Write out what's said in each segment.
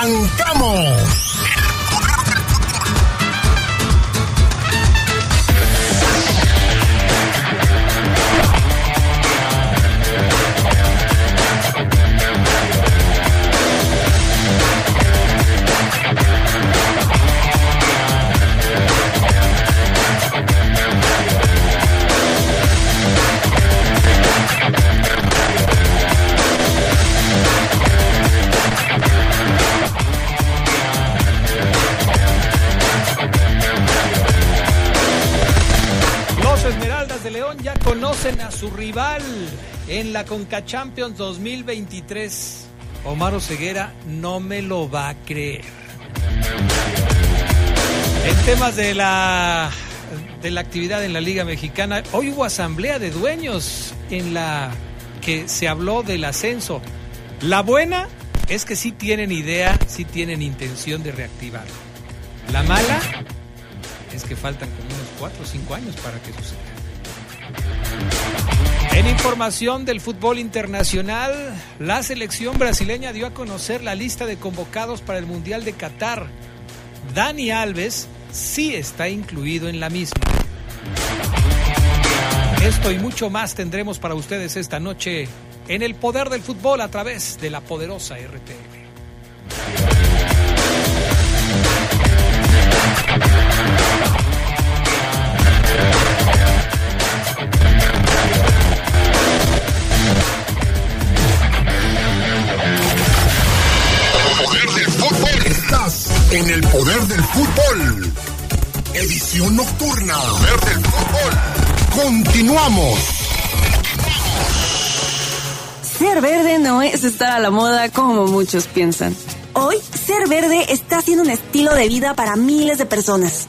¡Arrancamos! Conocen a su rival en la Conca Champions 2023. Omar Ceguera no me lo va a creer. En temas de la de la actividad en la Liga Mexicana, hoy hubo asamblea de dueños en la que se habló del ascenso. La buena es que sí tienen idea, sí tienen intención de reactivarlo. La mala es que faltan como unos 4 o 5 años para que suceda. En información del fútbol internacional, la selección brasileña dio a conocer la lista de convocados para el Mundial de Qatar. Dani Alves sí está incluido en la misma. Esto y mucho más tendremos para ustedes esta noche en el poder del fútbol a través de la poderosa RTL. En el poder del fútbol. Edición nocturna. Poder del fútbol. Continuamos. Ser verde no es estar a la moda como muchos piensan. Hoy, ser verde está siendo un estilo de vida para miles de personas.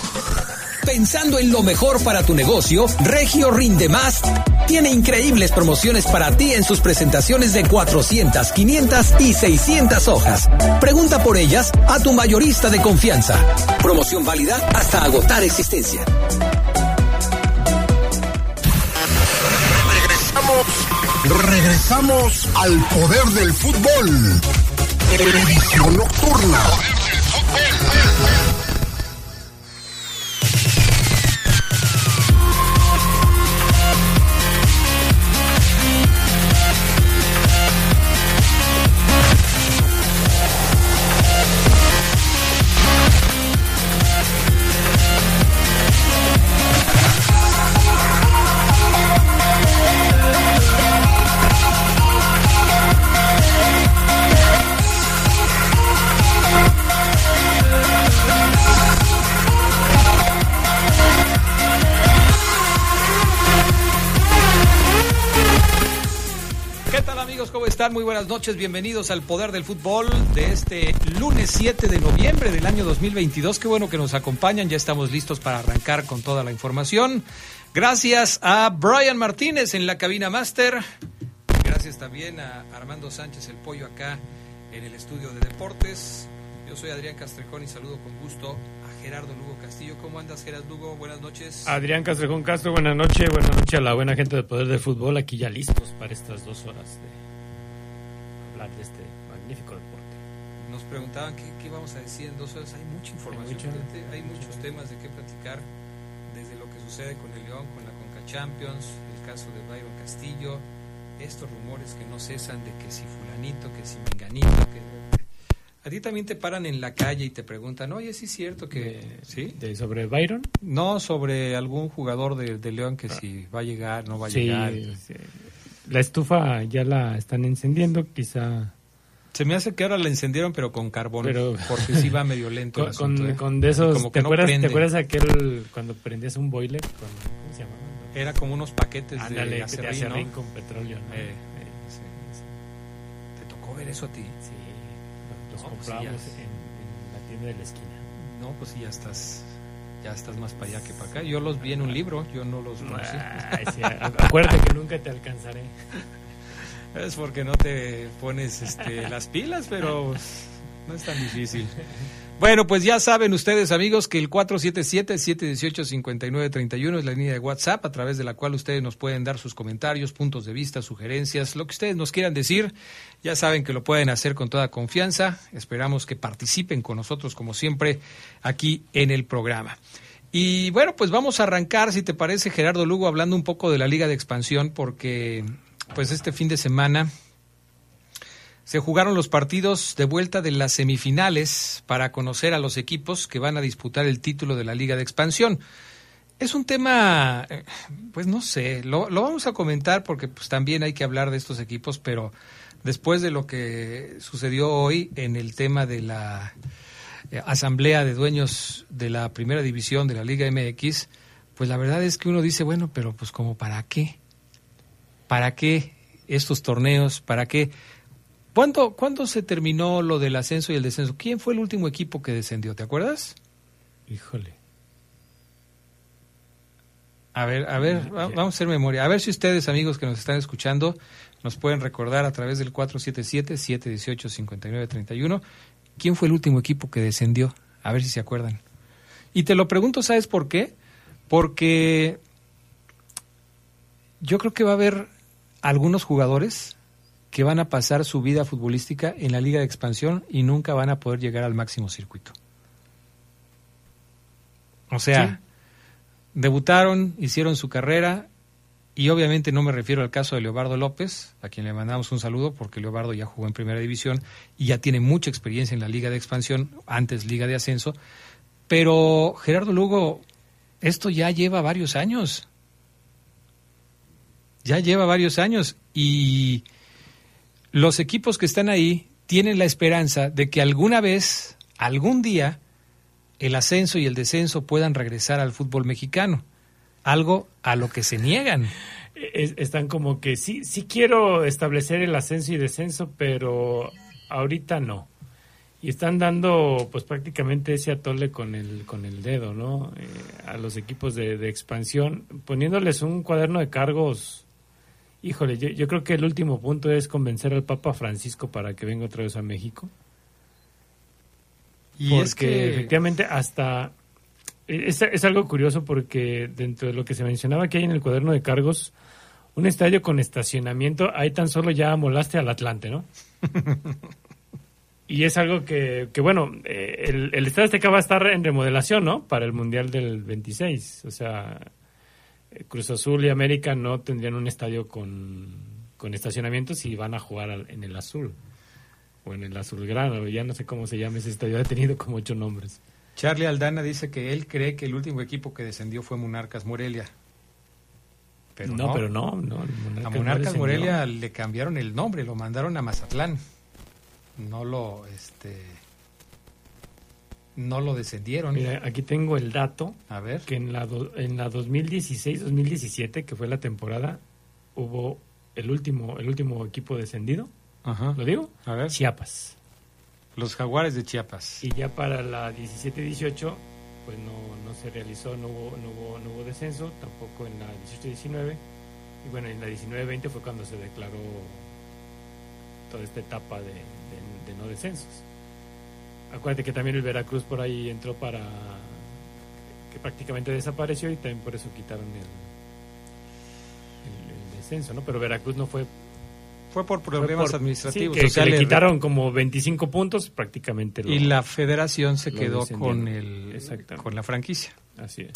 Pensando en lo mejor para tu negocio, Regio Rinde Más tiene increíbles promociones para ti en sus presentaciones de 400, 500 y 600 hojas. Pregunta por ellas a tu mayorista de confianza. Promoción válida hasta agotar existencia. Regresamos, regresamos al poder del fútbol. Televisión nocturna. Muy buenas noches, bienvenidos al Poder del Fútbol de este lunes 7 de noviembre del año 2022. Qué bueno que nos acompañan, ya estamos listos para arrancar con toda la información. Gracias a Brian Martínez en la cabina máster. Gracias también a Armando Sánchez, el pollo acá en el estudio de deportes. Yo soy Adrián Castrejón y saludo con gusto a Gerardo Lugo Castillo. ¿Cómo andas, Gerardo Lugo? Buenas noches. Adrián Castrejón Castro, buenas noches. Buenas noches a la buena gente del Poder del Fútbol. Aquí ya listos para estas dos horas de de este magnífico deporte. Nos preguntaban qué, qué vamos a decir en dos horas. Hay mucha información, hay, muchos temas de qué platicar, desde lo que sucede con el León, con la Conca Champions, el caso de Byron Castillo, estos rumores que no cesan de que si fulanito, que si menganito, que A ti también te paran en la calle y te preguntan, oye, ¿sí es cierto que... ¿Sí? De, ¿Sobre Byron? No, sobre algún jugador de, de León que si va a llegar, no va a llegar. sí. La estufa ya la están encendiendo, quizá... Se me hace que ahora la encendieron, pero con carbón, Pero- porque sí va medio lento el asunto, ¿eh? con de esos... Como ¿te, no acuerdas, ¿Te prende. acuerdas aquel cuando prendías un boiler? Con, ¿Cómo se llama? Era como unos paquetes Ándale, de te acerrín, ¿no? con petróleo, ¿no? Eh, Eh, sí, sí. ¿Te tocó ver eso a ti? Sí, los No, pues compramos en, en la tienda de la esquina. No, pues sí, ya estás, ya estás más para allá que para acá. Yo los vi en un libro, yo no los conocí. Ay, sí, acuérdate que nunca te alcanzaré. Es porque no te pones este, las pilas, pero no es tan difícil. Bueno, pues ya saben ustedes, amigos, que el 477-718-5931 es la línea de WhatsApp a través de la cual ustedes nos pueden dar sus comentarios, puntos de vista, sugerencias, lo que ustedes nos quieran decir. Ya saben que lo pueden hacer con toda confianza. Esperamos que participen con nosotros, como siempre, aquí en el programa. Y bueno, pues vamos a arrancar, si te parece, Gerardo Lugo, hablando un poco de la Liga de Expansión, porque pues este fin de semana se jugaron los partidos de vuelta de las semifinales para conocer a los equipos que van a disputar el título de la Liga de Expansión. Es un tema, eh, pues no sé, lo, vamos a comentar porque pues también hay que hablar de estos equipos, pero después de lo que sucedió hoy en el tema de la eh, asamblea de dueños de la primera división de la Liga MX, pues la verdad es que uno dice, bueno, pero pues como para qué, para qué estos torneos, para qué. ¿Cuándo, ¿Cuándo se terminó lo del ascenso y el descenso? ¿Quién fue el último equipo que descendió? ¿Te acuerdas? Híjole. A ver, a ver, va- vamos a hacer memoria. A ver si ustedes, amigos que nos están escuchando, nos pueden recordar a través del 477-718-5931 quién fue el último equipo que descendió. A ver si se acuerdan. Y te lo pregunto, ¿sabes por qué? Porque yo creo que va a haber algunos jugadores que van a pasar su vida futbolística en la liga de expansión y nunca van a poder llegar al máximo circuito. O sea, debutaron, hicieron su carrera y obviamente no me refiero al caso de Leobardo López, a quien le mandamos un saludo porque Leobardo ya jugó en primera división y ya tiene mucha experiencia en la liga de expansión, antes liga de ascenso, pero Gerardo Lugo, esto ya lleva varios años. Ya lleva varios años y los equipos que están ahí tienen la esperanza de que alguna vez, algún día, el ascenso y el descenso puedan regresar al fútbol mexicano. Algo a lo que se niegan. Es- están como que sí, sí quiero establecer el ascenso y descenso, pero ahorita no. Y están dando pues prácticamente ese atole con el, con el dedo, ¿no? Eh, a los equipos de expansión, poniéndoles un cuaderno de cargos. Híjole, yo, yo creo que el último punto es convencer al Papa Francisco para que venga otra vez a México. Y porque es que efectivamente hasta es, es algo curioso porque dentro de lo que se mencionaba que hay en el cuaderno de cargos un estadio con estacionamiento ahí tan solo ya molaste al Atlante no y es algo que, que bueno eh, el, el estadio Azteca va a estar en remodelación no para el mundial del 26 o sea Cruz Azul y América no tendrían un estadio con, con estacionamiento si van a jugar en el azul o en el azulgrana, ya no sé cómo se llama ese estadio, ha tenido como ocho nombres. Charlie Aldana dice que él cree que el último equipo que descendió fue Monarcas Morelia. Pero no, no, pero no, no. el A Monarcas Monarcas. Morelia le cambiaron el nombre, lo mandaron a Mazatlán. No lo, este, no lo descendieron. Mira, aquí tengo el dato A ver. que en la, do- en la 2016-2017, que fue la temporada, hubo el último, el último equipo descendido, Ajá. ¿lo digo? A ver. Chiapas. Los Jaguares de Chiapas. Y ya para la 17-18, pues no, no se realizó, no hubo, no, hubo, no hubo descenso, tampoco en la 18-19. Y bueno, en la 19-20 fue cuando se declaró toda esta etapa de, de- de no descensos. Acuérdate que también el Veracruz por ahí entró para que prácticamente desapareció y también por eso quitaron el, el, el descenso, ¿no? Pero Veracruz no fue Fue por fue problemas por- administrativos. sí, que, o sea, que le le- quitaron como 25 puntos, prácticamente. lo- y la federación se quedó con el con la franquicia. Así es.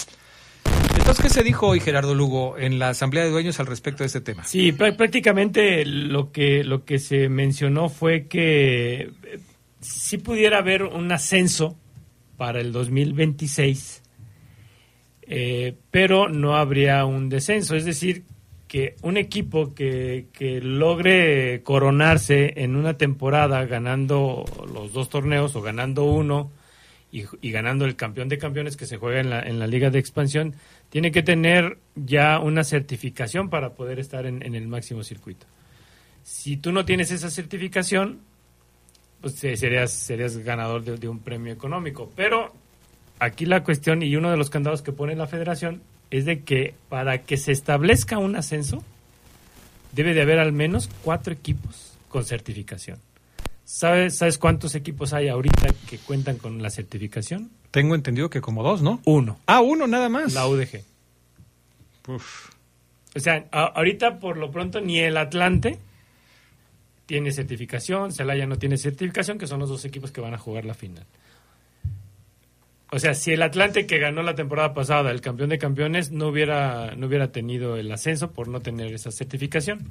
Entonces, ¿qué se dijo hoy Gerardo Lugo en la asamblea de dueños al respecto de este tema? Sí, prá- prácticamente lo que, lo que se mencionó fue que sí pudiera haber un ascenso para el 2026, eh, pero no habría un descenso. Es decir, que un equipo que, que, logre coronarse en una temporada ganando los dos torneos o ganando uno y, y, ganando el campeón de campeones que se juega en la, en la liga de expansión, tiene que tener ya una certificación para poder estar en, en el máximo circuito. Si tú no tienes esa certificación, pues serías, serías ganador de, de un premio económico. Pero aquí la cuestión y uno de los candados que pone la federación es de que para que se establezca un ascenso, debe de haber al menos cuatro equipos con certificación. ¿Sabes, ¿Sabes cuántos equipos hay ahorita que cuentan con la certificación? Tengo entendido que como dos, ¿no? Uno. Ah, uno nada más. La UDG. Uf. O sea, a, ahorita por lo pronto ni el Atlante tiene certificación, Celaya no tiene certificación, que son los dos equipos que van a jugar la final. O sea, si el Atlante que ganó la temporada pasada, el campeón de campeones, no hubiera, no hubiera tenido el ascenso por no tener esa certificación.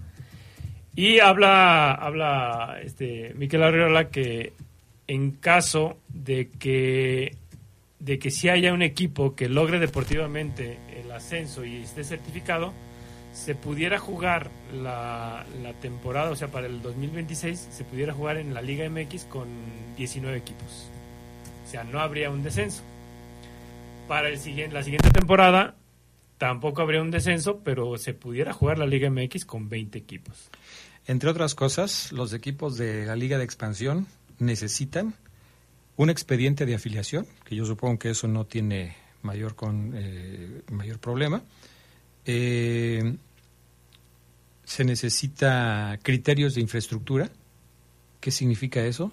Y habla, habla este Miquel Arriola que en caso de que de que si haya un equipo que logre deportivamente el ascenso y esté certificado, se pudiera jugar la, la temporada, o sea, para el 2026, se pudiera jugar en la Liga MX con 19 equipos. O sea, no habría un descenso. Para el siguiente, la siguiente temporada tampoco habría un descenso, pero se pudiera jugar la Liga MX con 20 equipos. Entre otras cosas, los equipos de la Liga de Expansión necesitan un expediente de afiliación, que yo supongo que eso no tiene mayor, con, eh, mayor problema. Eh, se necesita criterios de infraestructura. ¿Qué significa eso?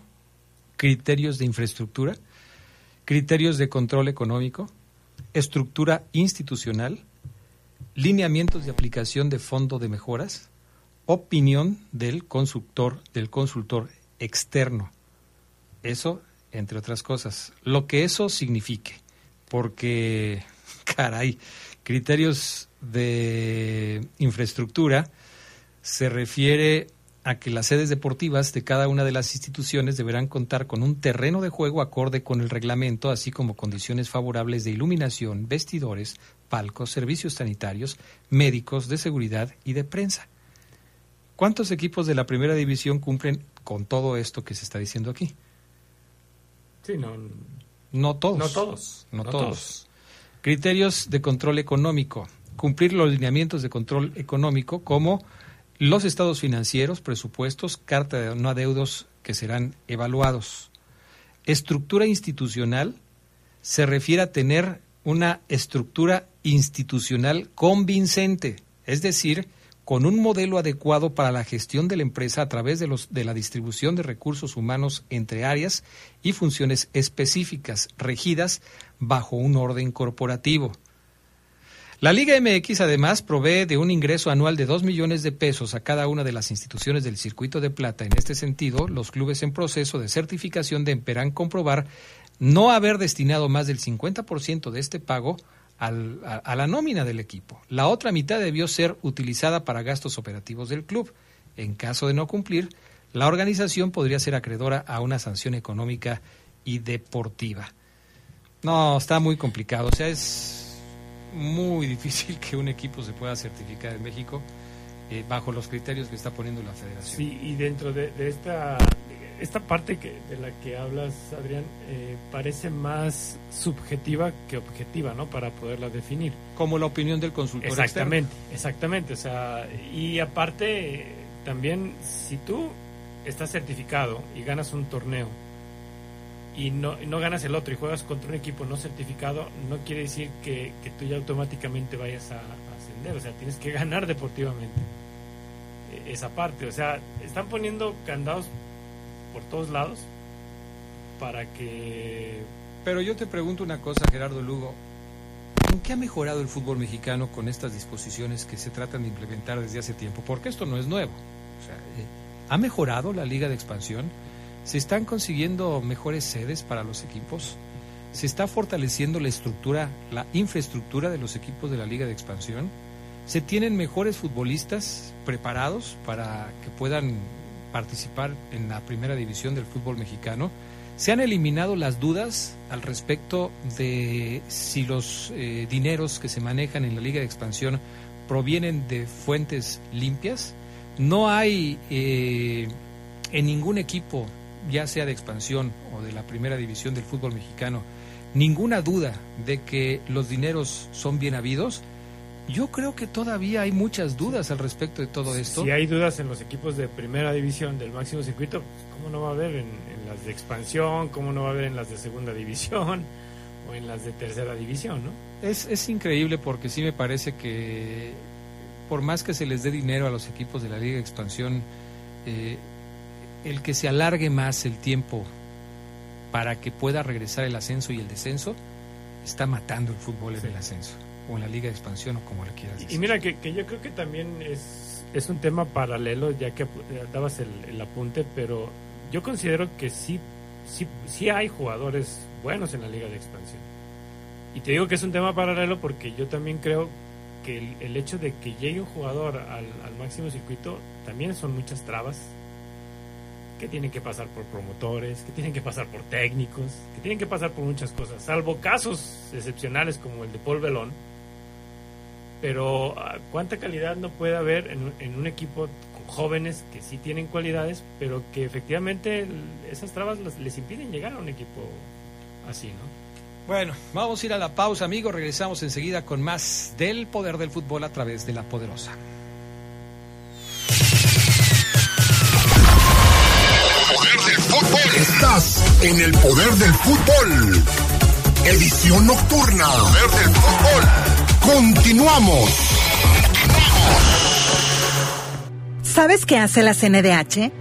Criterios de infraestructura, criterios de control económico, estructura institucional, lineamientos de aplicación de fondo de mejoras, opinión del consultor, del consultor externo. Eso, entre otras cosas. Lo que eso signifique, porque, caray, criterios de infraestructura se refiere a que las sedes deportivas de cada una de las instituciones deberán contar con un terreno de juego acorde con el reglamento, así como condiciones favorables de iluminación, vestidores, palcos, servicios sanitarios, médicos, de seguridad y de prensa. ¿Cuántos equipos de la primera división cumplen con todo esto que se está diciendo aquí? Sí, no, No todos. no todos. No, todos. Criterios de control económico. Cumplir los lineamientos de control económico como los estados financieros, presupuestos, carta de no adeudos que serán evaluados. Estructura institucional se refiere a tener una estructura institucional convincente, es decir, con un modelo adecuado para la gestión de la empresa a través de, los, de la distribución de recursos humanos entre áreas y funciones específicas regidas bajo un orden corporativo. La Liga MX además provee de un ingreso anual de 2 millones de pesos a cada una de las instituciones del circuito de plata. En este sentido, los clubes en proceso de certificación deberán comprobar no haber destinado más del 50% de este pago al, a, a, la nómina del equipo. La otra mitad debió ser utilizada para gastos operativos del club. En caso de no cumplir, la organización podría ser acreedora a una sanción económica y deportiva. No, está muy complicado. O sea, es muy difícil que un equipo se pueda certificar en México eh, bajo los criterios que está poniendo la federación. Sí, y dentro de, de esta, esta parte que, de la que hablas, Adrián, eh, parece más subjetiva que objetiva, ¿no? Para poderla definir. Como la opinión del consultor Exactamente, externo. exactamente. O sea, y aparte, también, si tú estás certificado y ganas un torneo y no, no ganas el otro y juegas contra un equipo no certificado, no quiere decir que, tú ya automáticamente vayas a, ascender. O sea, tienes que ganar deportivamente esa parte. O sea, están poniendo candados por todos lados para que... Pero yo te pregunto una cosa, Gerardo Lugo. ¿En qué ha mejorado el fútbol mexicano con estas disposiciones que se tratan de implementar desde hace tiempo? Porque esto no es nuevo. Eh, ¿Ha mejorado la liga de expansión? ¿Se están consiguiendo mejores sedes para los equipos? ¿Se está fortaleciendo la estructura, la infraestructura de los equipos de la Liga de Expansión? ¿Se tienen mejores futbolistas preparados para que puedan participar en la primera división del fútbol mexicano, se han eliminado las dudas al respecto de si los eh, dineros que se manejan en la Liga de Expansión provienen de fuentes limpias. No hay eh, en ningún equipo, ya sea de expansión o de la primera división del fútbol mexicano, ninguna duda de que los dineros son bien habidos. Yo creo que todavía hay muchas dudas al respecto de todo esto. Si hay dudas en los equipos de primera división del máximo circuito, ¿cómo no va a haber en, las de expansión? ¿Cómo no va a haber en las de segunda división? O en las de tercera división, ¿no? Es, es increíble porque sí me parece que por más que se les dé dinero a los equipos de la Liga de Expansión, eh, el que se alargue más el tiempo para que pueda regresar el ascenso y el descenso, está matando el fútbol en el ascenso, o en la liga de expansión, o como le quieras decir. Y mira, que, yo creo que también es, es un tema paralelo, ya que dabas el, apunte, pero yo considero que sí, sí, sí hay jugadores buenos en la liga de expansión. Y te digo que es un tema paralelo porque yo también creo que el, hecho de que llegue un jugador al, al máximo circuito también son muchas trabas que tienen que pasar por promotores, que tienen que pasar por técnicos, que tienen que pasar por muchas cosas, salvo casos excepcionales como el de Paul Belón. Pero ah, ¿cuánta calidad no puede haber en, un equipo con jóvenes que sí tienen cualidades, pero que efectivamente esas trabas les impiden llegar a un equipo así, ¿no? Bueno, vamos a ir a la pausa, amigos. Regresamos enseguida con más del poder del fútbol a través de la poderosa. En el poder del fútbol. Edición nocturna. Del fútbol. Continuamos. ¿Sabes qué hace la CNDH?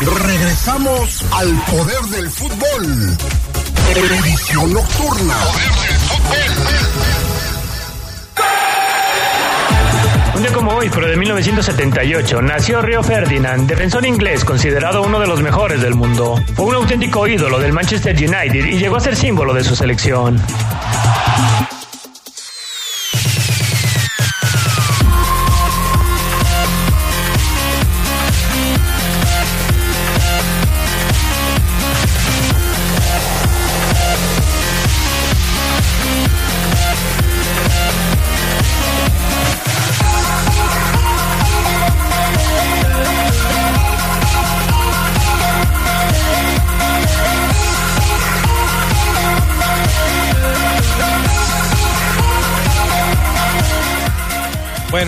Regresamos al poder del fútbol. Televisión nocturna. Un día como hoy, pero de 1978, nació Rio Ferdinand, defensor inglés considerado uno de los mejores del mundo. Fue un auténtico ídolo del Manchester United y llegó a ser símbolo de su selección.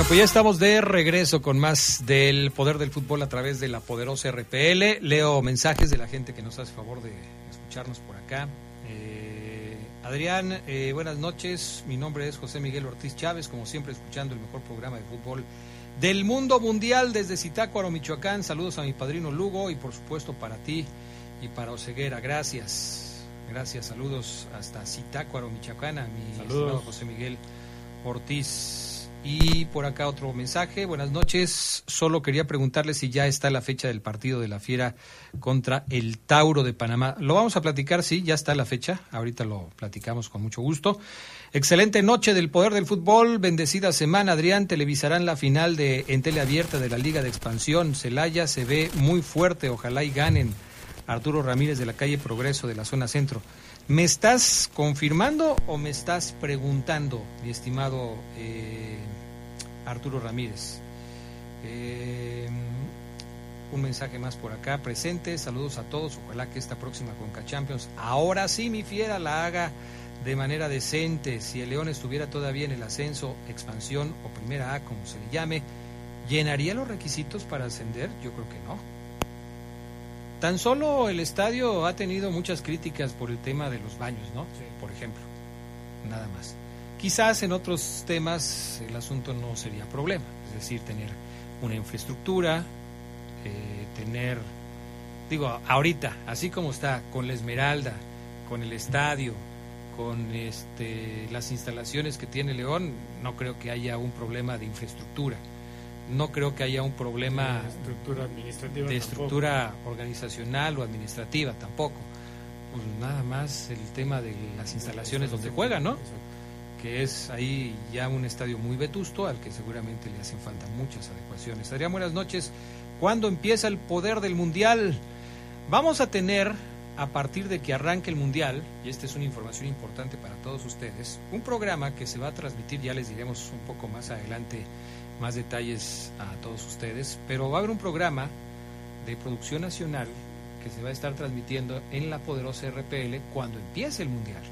Bueno, pues ya estamos de regreso con más del poder del fútbol a través de la poderosa RPL. Leo mensajes de la gente que nos hace favor de escucharnos por acá. Eh, Adrián, eh, buenas noches. Mi nombre es José Miguel Ortiz Chávez, como siempre escuchando el mejor programa de fútbol del mundo mundial desde Zitácuaro, Michoacán. Saludos a mi padrino Lugo y por supuesto para ti y para Oseguera. Gracias. Gracias, saludos hasta Zitácuaro, Michoacán, a mi saludos. José Miguel Ortiz. Y por acá otro mensaje. Buenas noches. Solo quería preguntarle si ya está la fecha del partido de la Fiera contra el Tauro de Panamá. Lo vamos a platicar, sí, ya está la fecha. Ahorita lo platicamos con mucho gusto. Excelente noche del poder del fútbol. Bendecida semana, Adrián. Televisarán la final de en teleabierta de la Liga de Expansión. Celaya se ve muy fuerte. Ojalá y ganen. Arturo Ramírez de la calle Progreso de la zona centro. ¿Me estás confirmando o me estás preguntando, mi estimado eh, Arturo Ramírez? Eh, un mensaje más por acá presente. Saludos a todos. Ojalá que esta próxima Conca Champions, ahora sí mi fiera la haga de manera decente. Si el León estuviera todavía en el ascenso, expansión o primera A, como se le llame, ¿llenaría los requisitos para ascender? Yo creo que no. Tan solo el estadio ha tenido muchas críticas por el tema de los baños, ¿no? Por ejemplo. Nada más. Quizás en otros temas el asunto no sería problema, es decir, tener una infraestructura, eh, tener, digo, ahorita, así como está, con la Esmeralda, con el estadio, con este, las instalaciones que tiene León, no creo que haya un problema de infraestructura. No creo que haya un problema estructura administrativa de estructura organizacional o administrativa tampoco. Pues nada más el tema de las instalaciones donde juegan, ¿no? Que es ahí ya un estadio muy vetusto al que seguramente le hacen falta muchas adecuaciones. Adrián, buenas noches. ¿Cuándo empieza el poder del Mundial? Vamos a tener, a partir de que arranque el Mundial, y esta es una información importante para todos ustedes, un programa que se va a transmitir, ya les diremos un poco más adelante más detalles a todos ustedes, pero va a haber un programa de producción nacional que se va a estar transmitiendo en la poderosa RPL cuando empiece el Mundial.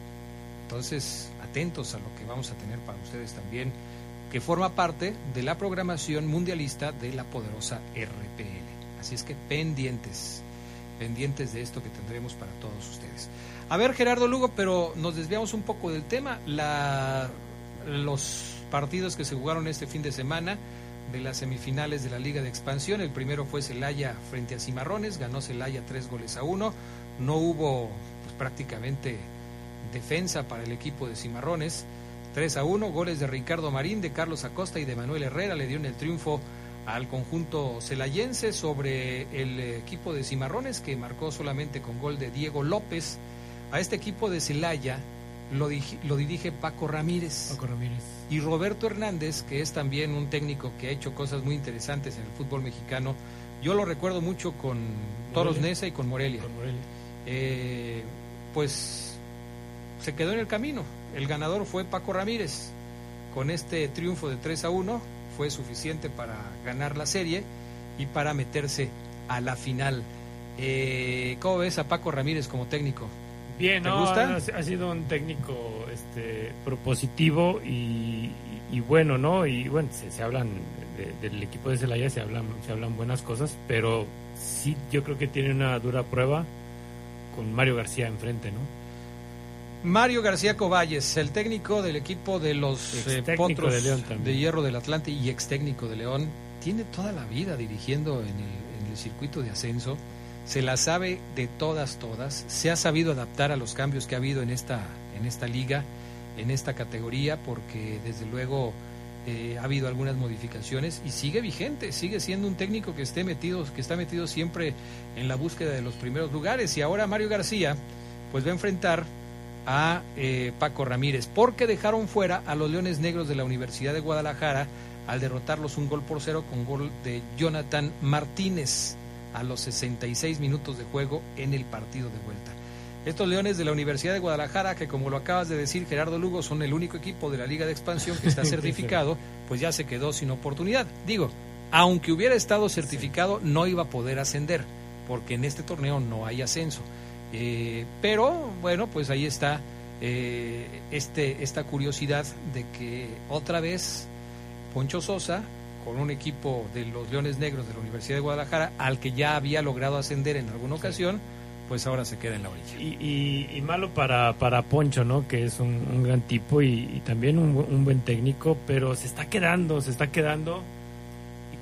Entonces, atentos a lo que vamos a tener para ustedes también, que forma parte de la programación mundialista de la poderosa RPL. Así es que pendientes, pendientes de esto que tendremos para todos ustedes. A ver, Gerardo Lugo, pero nos desviamos un poco del tema. Los partidos que se jugaron este fin de semana de las semifinales de la Liga de Expansión. El primero fue Celaya frente a Cimarrones, ganó Celaya tres goles a uno. No hubo pues, prácticamente defensa para el equipo de Cimarrones. 3 a 1, goles de Ricardo Marín, de Carlos Acosta y de Manuel Herrera le dieron el triunfo al conjunto celayense sobre el equipo de Cimarrones que marcó solamente con gol de Diego López. A este equipo de Celaya lo, lo dirige Paco Ramírez. Paco Ramírez. Y Roberto Hernández, que es también un técnico que ha hecho cosas muy interesantes en el fútbol mexicano. Yo lo recuerdo mucho con Toros Nesa y con Morelia. Con Morelia. Eh, pues se quedó en el camino. El ganador fue Paco Ramírez. Con este triunfo de 3 a 1 fue suficiente para ganar la serie y para meterse a la final. Eh, ¿Cómo ves a Paco Ramírez como técnico? Bien, ¿Te gusta? Ha, sido un técnico este, propositivo y, bueno, ¿no? Y bueno, se, hablan del equipo de Celaya, se hablan, se hablan buenas cosas, pero sí, yo creo que tiene una dura prueba con Mario García enfrente, ¿no? Mario García Coballes, el técnico del equipo de los eh, Potros de, Hierro del Atlante y ex técnico de León, tiene toda la vida dirigiendo en el, circuito de ascenso, se la sabe de todas, todas, se ha sabido adaptar a los cambios que ha habido en esta, en esta liga, en esta categoría, porque desde luego eh, ha habido algunas modificaciones y sigue vigente, sigue siendo un técnico que esté metido, que está metido siempre en la búsqueda de los primeros lugares. Y ahora Mario García, pues va a enfrentar a eh, Paco Ramírez, porque dejaron fuera a los Leones Negros de la Universidad de Guadalajara al derrotarlos un gol por cero con gol de Jonathan Martínez a los 66 minutos de juego en el partido de vuelta. Estos Leones de la Universidad de Guadalajara, que como lo acabas de decir Gerardo Lugo, son el único equipo de la Liga de Expansión que está certificado, pues ya se quedó sin oportunidad. Digo, aunque hubiera estado certificado, no iba a poder ascender, porque en este torneo no hay ascenso. Eh, pero bueno, pues ahí está eh, este, esta curiosidad de que otra vez Poncho Sosa, con un equipo de los Leones Negros de la Universidad de Guadalajara, al que ya había logrado ascender en alguna ocasión, pues ahora se queda en la orilla. Y, malo para, para Poncho, ¿no? Que es un, gran tipo y, también un, un, buen técnico, pero se está quedando, se está quedando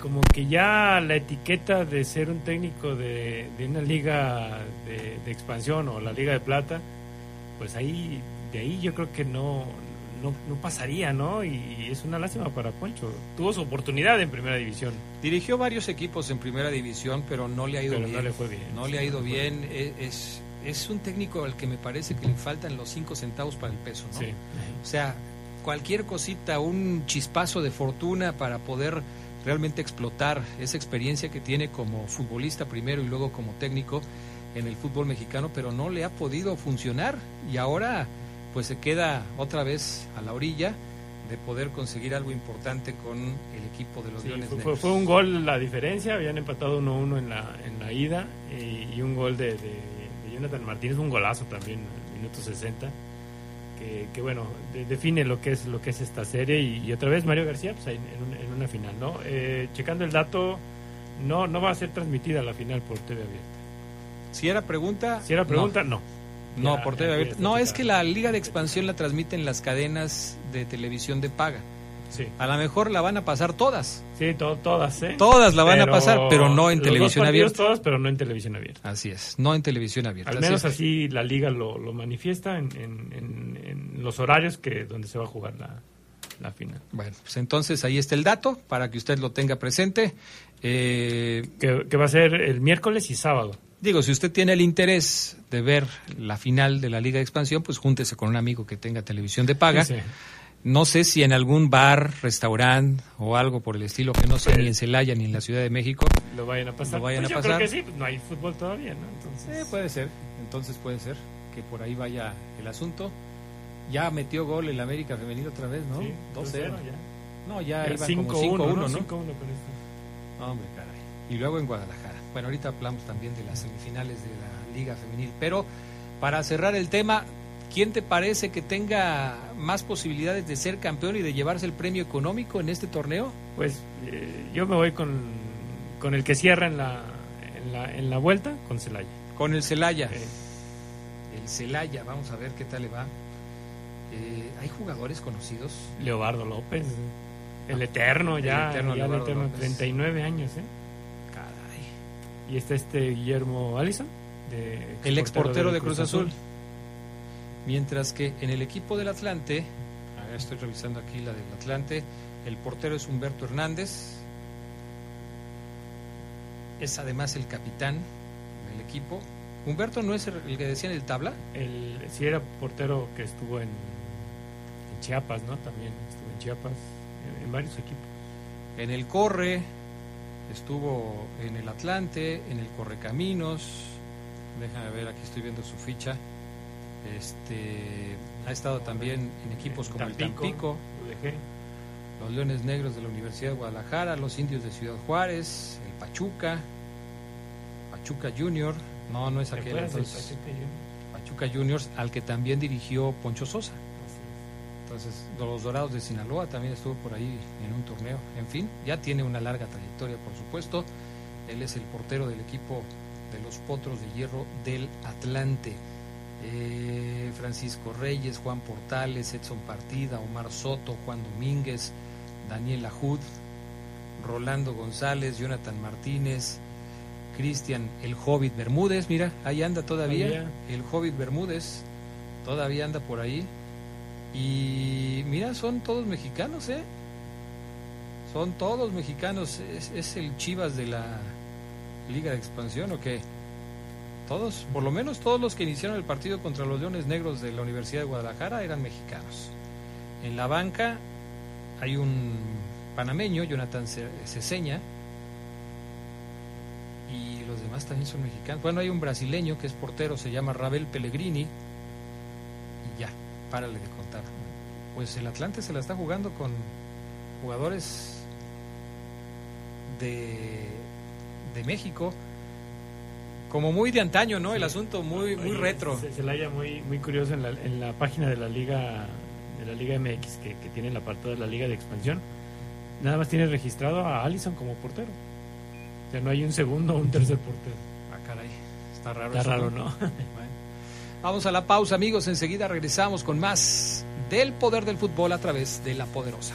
como que ya la etiqueta de ser un técnico de, una liga de, expansión o la liga de plata, pues ahí, de ahí yo creo que no, no, pasaría, ¿no? Y, es una lástima para Poncho. Tuvo su oportunidad en primera división. Dirigió varios equipos en primera división, pero no le ha ido bien. No le fue bien. No le ha ido bien. E, es, es un técnico al que me parece que le faltan los cinco centavos para el peso, ¿no? O sea, cualquier cosita, un chispazo de fortuna para poder realmente explotar esa experiencia que tiene como futbolista primero y luego como técnico en el fútbol mexicano, pero no le ha podido funcionar y ahora pues se queda otra vez a la orilla. de poder conseguir algo importante con el equipo de los Sí, Leones fue, Negros. fue un gol la diferencia, habían empatado 1-1 en la, en la ida y, y un gol de, de- de Jonathan Martínez, un golazo también, minuto 60, que, que bueno, de- define lo que es lo que es esta serie y, y otra vez Mario García pues, en, una, en una final, ¿no? Eh, checando el dato, no, no va a ser transmitida la final por TV abierta. Si era pregunta, Si era pregunta, no. No, Ya, por TV abierta. No, es que la Liga de Expansión la transmiten las cadenas de televisión de paga. Sí, A lo mejor la van a pasar todas. sí to- todas, ¿eh? Todas la van a pasar, pero no en los televisión abierta. Todas, pero no en televisión abierta. Así es, no en televisión abierta. Al menos así la liga lo, lo manifiesta en, en- en- en los horarios que donde se va a jugar la, la final. Bueno, pues entonces ahí está el dato para que usted lo tenga presente. Eh, Que, que va a ser el miércoles y sábado. digo, si usted tiene el interés de ver la final de la Liga de Expansión, pues júntese con un amigo que tenga televisión de paga. Sí, sí. No sé si en algún bar, restaurante o algo por el estilo que no sea Pues- ni en Celaya ni en la Ciudad de México. Lo vayan a pasar. Lo vayan Pues a yo pasar. creo que sí, pues no hay fútbol todavía, ¿no? Entonces, Eh, puede ser, entonces puede ser que por ahí vaya el asunto. Ya metió gol el América femenino otra vez, ¿no? sí, 2-0. 2-0 ya. No, ya 5-1, como 5-1, ¿no? ¿no? 5-1 con esto. Hombre, caray. Y luego en Guadalajara. Bueno, ahorita hablamos también de las semifinales de la Liga Femenil. Pero para cerrar el tema, ¿quién te parece que tenga más posibilidades de ser campeón y de llevarse el premio económico en este torneo? Pues eh, yo me voy con, con el que cierra en la, en la, en la vuelta, con Celaya. Con el Celaya. Eh, El Celaya, vamos a ver qué tal le va. Eh, ¿Hay jugadores conocidos? Leobardo López, el eterno El ya, eterno ya el eterno, López. 39 años, ¿eh? Caray. Y está este Guillermo Allison, de El exportero de Cruz Azul. Azul. Mientras que en el equipo del Atlante, a ver, estoy revisando aquí la del Atlante, el portero es Humberto Hernández, es además el capitán del equipo. Humberto no es el el que decía en el tabla, El, sí era portero que estuvo en, en Chiapas, ¿no? También estuvo en Chiapas, en, en varios equipos. en el Corre, estuvo en el Atlante, en el Correcaminos, déjame ver, aquí estoy viendo su ficha. Este ha estado también en equipos como el Tampico, UDG. los Leones Negros de la Universidad de Guadalajara, los Indios de Ciudad Juárez, el Pachuca, Pachuca Junior, no, no es ¿Te aquel entonces, Pachuca Juniors? Al que también dirigió Poncho Sosa. Entonces, los Dorados de Sinaloa también estuvo por ahí en un torneo. En fin, ya tiene una larga trayectoria, por supuesto. Él es el portero del equipo de los Potros de Hierro del Atlante. Eh, Francisco Reyes, Juan Portales, Edson Partida, Omar Soto, Juan Domínguez, Daniel Ajud, Rolando González, Jonathan Martínez, Cristian el Hobbit Bermúdez, mira, ahí anda todavía, el Hobbit Bermúdez, todavía anda por ahí. Y mira, son todos mexicanos, ¿eh? Son todos mexicanos. ¿Es, es el Chivas de la Liga de Expansión o qué? Todos, por lo menos todos los que iniciaron el partido contra los Leones Negros de la Universidad de Guadalajara eran mexicanos. En la banca hay un panameño, Jonathan Ce- Ceseña, y los demás también son mexicanos. Bueno, hay un brasileño que es portero, se llama Rabel Pellegrini, y ya, párale de contar. Pues el Atlante se la está jugando con jugadores de, de México, como muy de antaño, ¿no? El asunto muy, muy Oye, retro. Se, Celaya muy, muy curioso en la, en la página de la Liga de la Liga MX que, que tiene el apartado de la Liga de Expansión. Nada más tiene registrado a Allison como portero. O sea, no hay un segundo o un tercer portero. Ah, caray, está raro. Está eso, raro, ¿no? Bueno. Vamos a la pausa, amigos. Enseguida regresamos con más del poder del fútbol a través de la poderosa.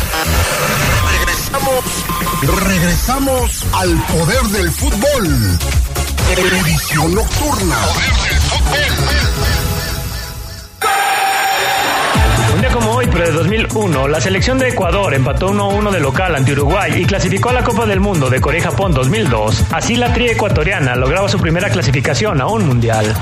Regresamos, regresamos al poder del fútbol. Edición nocturna. Un día como hoy, pero de 2001, la selección de Ecuador empató 1-1 de local ante Uruguay y clasificó a la Copa del Mundo de Corea y Japón 2002. Así la tri ecuatoriana lograba su primera clasificación a un mundial.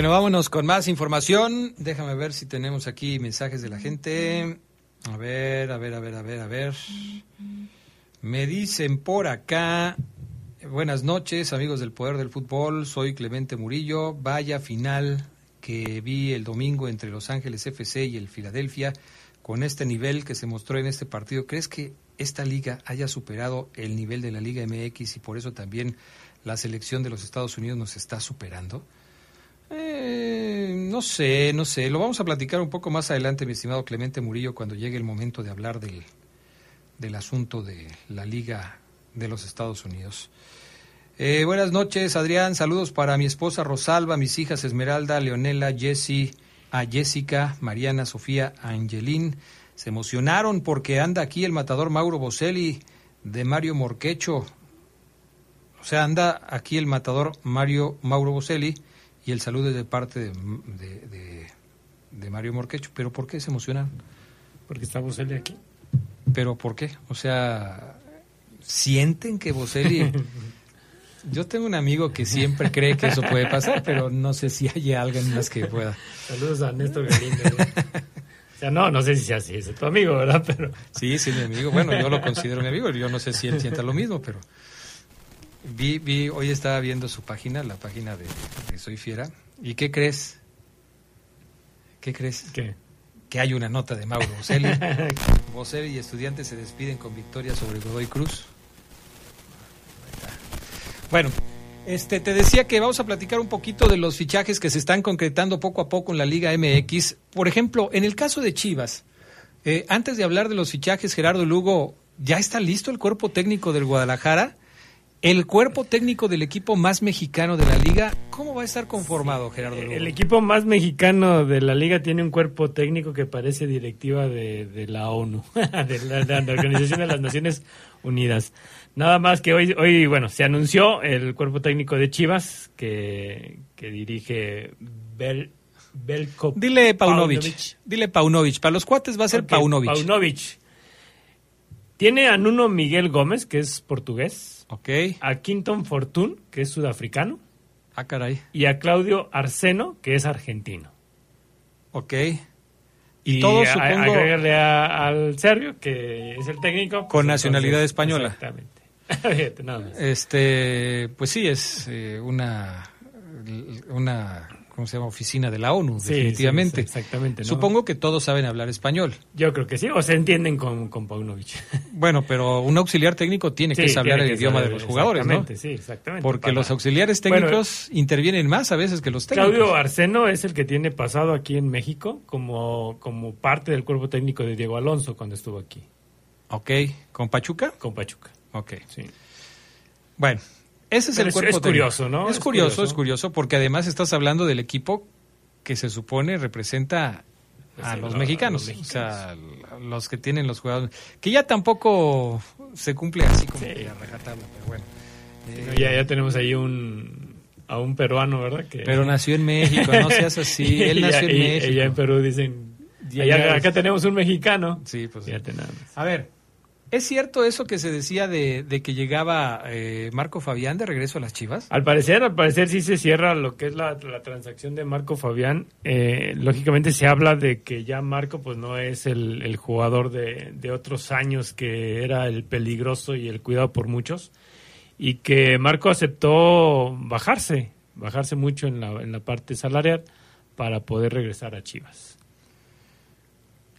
Bueno, vámonos con más información. Déjame ver si tenemos aquí mensajes de la gente. A ver, a ver, a ver, a ver, a ver. Me dicen por acá. Buenas noches, amigos del Poder del Fútbol. Soy Clemente Murillo. Vaya final que vi el domingo entre Los Ángeles FC y el Filadelfia. Con este nivel que se mostró en este partido, ¿crees que esta liga haya superado el nivel de la Liga MX y por eso también la selección de los Estados Unidos nos está superando? Eh, no sé, no sé. Lo vamos a platicar un poco más adelante, mi estimado Clemente Murillo, cuando llegue el momento de hablar del, del asunto de la Liga de los Estados Unidos. Eh, buenas noches, Adrián. Saludos para mi esposa Rosalba, mis hijas Esmeralda, Leonela, Jessie, a Jessica, Mariana, Sofía, Angelín. Se emocionaron porque anda aquí el matador Mauro Boselli de Mario Morquecho. O sea, anda aquí el matador Mario Mauro Boselli y el saludo es de parte de, de, de, de Mario Morquecho. ¿Pero por qué se emocionan? Porque está Boselli aquí. ¿Pero por qué? O sea, ¿sienten que Boselli... Yo tengo un amigo que siempre cree que eso puede pasar, pero no sé si hay alguien más que pueda. Saludos a Néstor Galindo. o sea, no, no sé si sea así, es tu amigo, ¿verdad? Pero... Sí, sí, mi amigo. Bueno, yo lo considero mi amigo, yo no sé si él sienta lo mismo, pero... Vi, vi, hoy estaba viendo su página, la página de, de Soy Fiera. ¿Y qué crees? ¿Qué crees? ¿Qué? Que hay una nota de Mauro Boselli. Boselli y estudiantes se despiden con victoria sobre Godoy Cruz. Bueno, este, te decía que vamos a platicar un poquito de los fichajes que se están concretando poco a poco en la Liga MX. Por ejemplo, en el caso de Chivas, eh, antes de hablar de los fichajes, Gerardo Lugo, ¿ya está listo el cuerpo técnico del Guadalajara? El cuerpo técnico del equipo más mexicano de la liga, ¿cómo va a estar conformado, Gerardo Lugo? El equipo más mexicano de la liga tiene un cuerpo técnico que parece directiva de, de la ONU, de la, de la Organización de las Naciones Unidas. Nada más que hoy, hoy bueno, se anunció el cuerpo técnico de Chivas que, que dirige Bel, Belko Dile Paunovic. Dile Paunovic. Para los cuates va a ser Okay, Paunovic. Paunovic. Tiene a Nuno Miguel Gómez, que es portugués. Ok. A Quinton Fortune, que es sudafricano. Ah, caray. Y a Claudio Arseno, que es argentino. Ok. Y, Y todos, a- supongo- agréguele a- al Serbio, que es el técnico. Con pues, nacionalidad entonces, española. Exactamente. Fíjate, nada más. Este, pues sí, es eh, una, una, ¿cómo se llama? Oficina de la ONU, Sí, definitivamente. sí, exactamente, ¿no? Supongo que todos saben hablar español. Yo creo que sí, o se entienden con, con Paunovic. Bueno, pero un auxiliar técnico tiene que saber el que idioma saber, de los jugadores, ¿no? exactamente, sí, exactamente. Porque Para- los auxiliares Bueno, técnicos intervienen más a veces que los técnicos. Claudio Arseno es el que tiene pasado aquí en México como, como parte del cuerpo técnico de Diego Alonso cuando estuvo aquí. Ok, ¿con Pachuca? Con Pachuca. Ok. Sí. Bueno, ese es Pero el cuerpo es curioso, ¿no? Es, Es curioso, curioso. es curioso, porque además estás hablando del equipo que se supone representa a Sí, los a- a mexicanos, los o sea, los que tienen los jugadores, que ya tampoco se cumple así como que a rajatabla, pero bueno. No, ya, ya tenemos ahí un a un peruano, ¿verdad? Que... Pero nació en México, no seas así, él Y nació ya- en y- México. y ya en Perú dicen, Y allá- acá tenemos un mexicano. Sí, pues sí. Fíjate nada más. A ver, ¿Es cierto eso que se decía de, que llegaba eh, Marco Fabián de regreso a las Chivas? Al parecer, al parecer sí se cierra lo que es la, transacción de Marco Fabián. Eh, lógicamente se habla de que ya Marco pues no es el, jugador de, de, otros años que era el peligroso y el cuidado por muchos y que Marco aceptó bajarse, bajarse mucho en la, en la parte salarial para poder regresar a Chivas.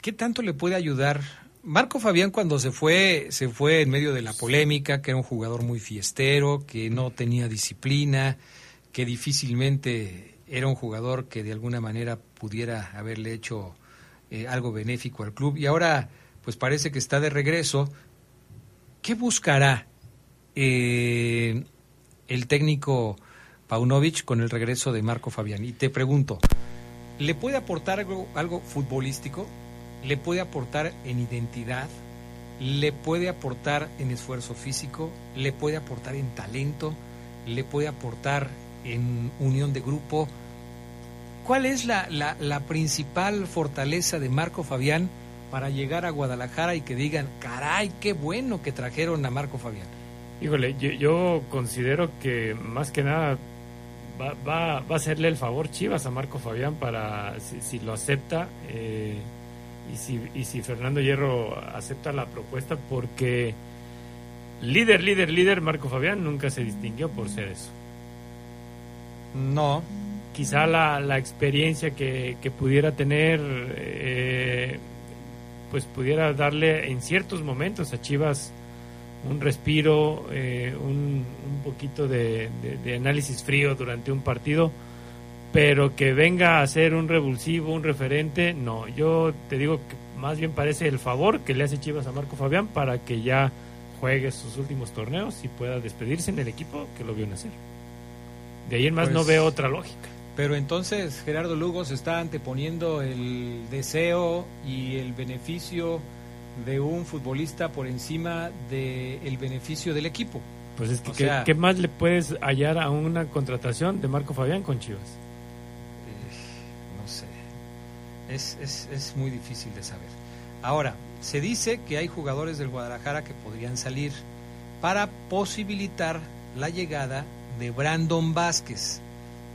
¿Qué tanto le puede ayudar Marco Fabián cuando se fue, se fue en medio de la polémica, que era un jugador muy fiestero, que no tenía disciplina, que difícilmente era un jugador que de alguna manera pudiera haberle hecho eh, algo benéfico al club. Y ahora, pues parece que está de regreso. ¿Qué buscará eh, el técnico Paunovic con el regreso de Marco Fabián? Y te pregunto, ¿le puede aportar algo, algo futbolístico? Le puede aportar en identidad, le puede aportar en esfuerzo físico, le puede aportar en talento, le puede aportar en unión de grupo. ¿Cuál es la, la, principal fortaleza de Marco Fabián para llegar a Guadalajara y que digan, caray, qué bueno que trajeron a Marco Fabián? Híjole, yo, considero que más que nada va, va, va, a hacerle el favor Chivas a Marco Fabián para, si, lo acepta, eh, y si, y si Fernando Hierro acepta la propuesta porque líder, líder, líder, Marco Fabián nunca se distinguió por ser eso. No. Quizá la, la experiencia que, que, pudiera tener, eh, pues pudiera darle en ciertos momentos a Chivas un respiro, eh, un, un, poquito de, de análisis frío durante un partido pero que venga a ser un revulsivo, un referente, no. Yo te digo que más bien parece el favor que le hace Chivas a Marco Fabián para que ya juegue sus últimos torneos y pueda despedirse en el equipo que lo vio nacer. De ahí en más no pues, veo otra lógica. Pero entonces Gerardo Lugo se está anteponiendo el deseo y el beneficio de un futbolista por encima del beneficio del equipo. Pues es que, ¿qué más le puedes hallar a una contratación de Marco Fabián con Chivas? Es, es, muy difícil de saber. Ahora, se dice que hay jugadores del Guadalajara que podrían salir para posibilitar la llegada de Brandon Vázquez.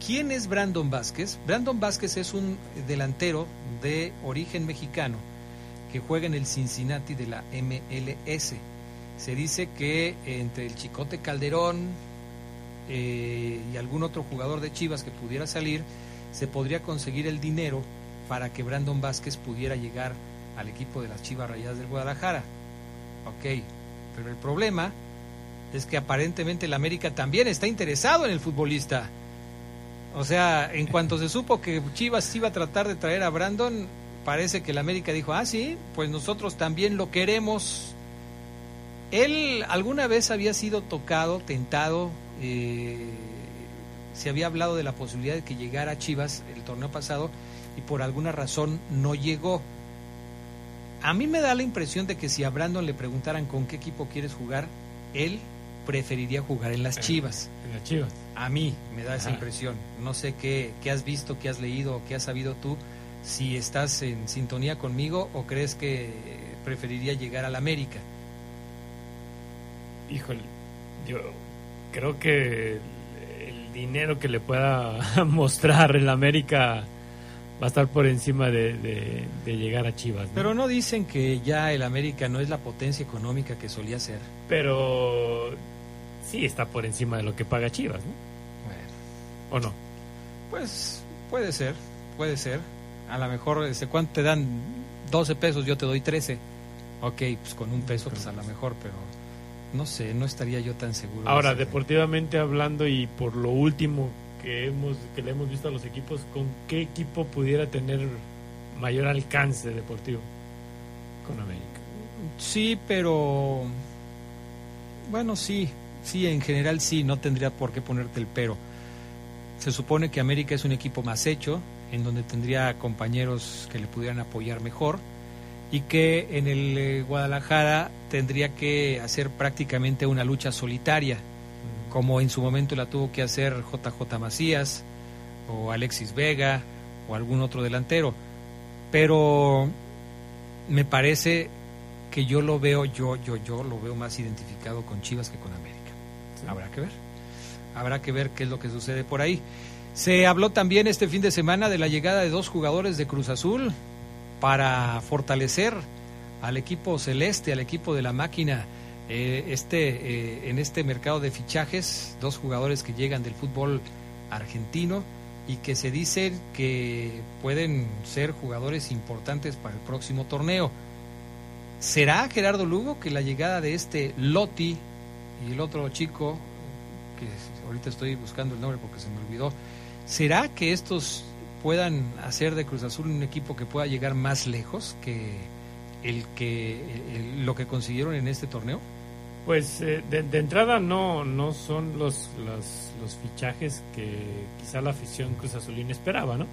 ¿Quién es Brandon Vázquez? Brandon Vázquez es un delantero de origen mexicano que juega en el Cincinnati de la MLS. Se dice que entre el Chicote Calderón eh, y algún otro jugador de Chivas que pudiera salir, se podría conseguir el dinero para que Brandon Vázquez pudiera llegar al equipo de las Chivas Rayadas del Guadalajara. Ok, pero el problema es que aparentemente el América también está interesado en el futbolista. O sea, en cuanto se supo que Chivas iba a tratar de traer a Brandon, parece que el América dijo, ah, sí, pues nosotros también lo queremos. Él alguna vez había sido tocado, tentado, eh, se había hablado de la posibilidad de que llegara a Chivas el torneo pasado, y por alguna razón no llegó. A mí me da la impresión de que si a Brandon le preguntaran con qué equipo quieres jugar, él preferiría jugar en las Chivas. En las Chivas. A mí me da esa impresión. No sé qué, qué has visto, qué has leído, qué has sabido tú, si estás en sintonía conmigo o crees que preferiría llegar al América. Híjole, yo creo que el dinero que le pueda mostrar el América va a estar por encima de, llegar a Chivas. Pero no dicen que ya el América no es la potencia económica que solía ser. Pero sí está por encima de lo que paga Chivas, ¿no? Bueno. ¿O no? Pues puede ser, puede ser. A lo mejor, este, ¿cuánto te dan? 12 pesos, yo te doy 13. Ok, pues con un peso, pues a lo mejor, pero no sé, no estaría yo tan seguro. Ahora, deportivamente hablando y por lo último que, hemos, que le hemos visto a los equipos, ¿con qué equipo pudiera tener mayor alcance deportivo con América? Sí, pero bueno, sí, sí, en general sí, no tendría por qué ponerte el pero. Se supone que América es un equipo más hecho, en donde tendría compañeros que le pudieran apoyar mejor y que en el eh, Guadalajara tendría que hacer prácticamente una lucha solitaria como en su momento la tuvo que hacer JJ Macías o Alexis Vega o algún otro delantero. Pero me parece que yo lo veo, yo, yo, yo lo veo más identificado con Chivas que con América. Habrá que ver. Habrá que ver qué es lo que sucede por ahí. Se habló también este fin de semana de la llegada de dos jugadores de Cruz Azul para fortalecer al equipo celeste, al equipo de la máquina. Eh, este, eh, en este mercado de fichajes, dos jugadores que llegan del fútbol argentino y que se dicen que pueden ser jugadores importantes para el próximo torneo. ¿Será Gerardo Lugo que la llegada de este Lotti y el otro chico, que ahorita estoy buscando el nombre porque se me olvidó, ¿será que estos puedan hacer de Cruz Azul un equipo que pueda llegar más lejos que el que lo que consiguieron en este torneo? Pues eh, de, entrada no no son los, los, los fichajes que quizá la afición Cruz Azulina esperaba, ¿no?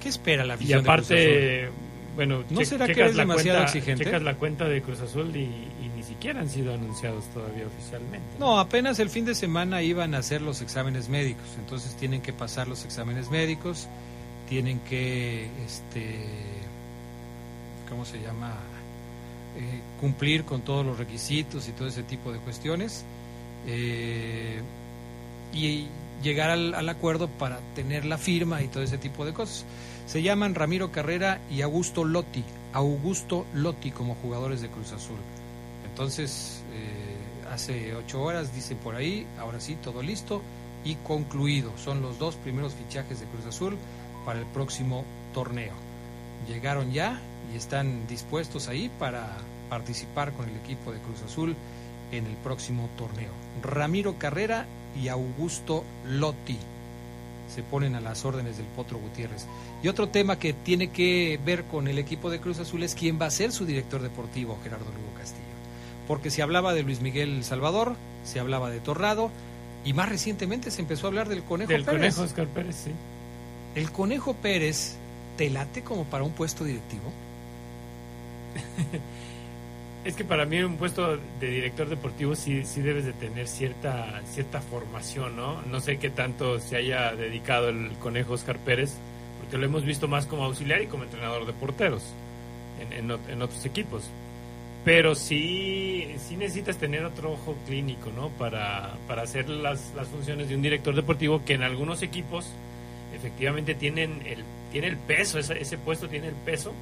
¿Qué espera la afición? Y aparte, bueno, ¿no será que es demasiado cuenta, exigente? Checas la cuenta de Cruz Azul y, ni siquiera han sido anunciados todavía oficialmente. No, apenas el fin de semana iban a hacer los exámenes médicos, entonces tienen que pasar los exámenes médicos, tienen que, este, ¿cómo se llama? Eh, cumplir con todos los requisitos y todo ese tipo de cuestiones eh, y llegar al, acuerdo para tener la firma y todo ese tipo de cosas. Se llaman Ramiro Carrera y Augusto Lotti, Augusto Lotti como jugadores de Cruz Azul. Entonces, eh, hace ocho horas, dice por ahí, ahora sí, todo listo y concluido. Son los dos primeros fichajes de Cruz Azul para el próximo torneo. Llegaron ya y están dispuestos ahí para participar con el equipo de Cruz Azul en el próximo torneo. Ramiro Carrera y Augusto Lotti se ponen a las órdenes del Potro Gutiérrez. Y otro tema que tiene que ver con el equipo de Cruz Azul es quién va a ser su director deportivo, Gerardo Lugo Castillo. Porque se hablaba de Luis Miguel Salvador, se hablaba de Torrado y más recientemente se empezó a hablar del Conejo del Pérez. Conejo Oscar Pérez, sí. El Conejo Pérez te late como para un puesto directivo. es que para mí un puesto de director deportivo sí, sí debes de tener cierta, cierta formación, ¿no? No sé qué tanto se haya dedicado el Conejo Oscar Pérez, porque lo hemos visto más como auxiliar y como entrenador de porteros en, en, otros equipos. Pero sí, sí necesitas tener otro ojo clínico, ¿no? Para, para hacer las, las funciones de un director deportivo que en algunos equipos efectivamente tienen el, tiene el peso, ese, puesto tiene el peso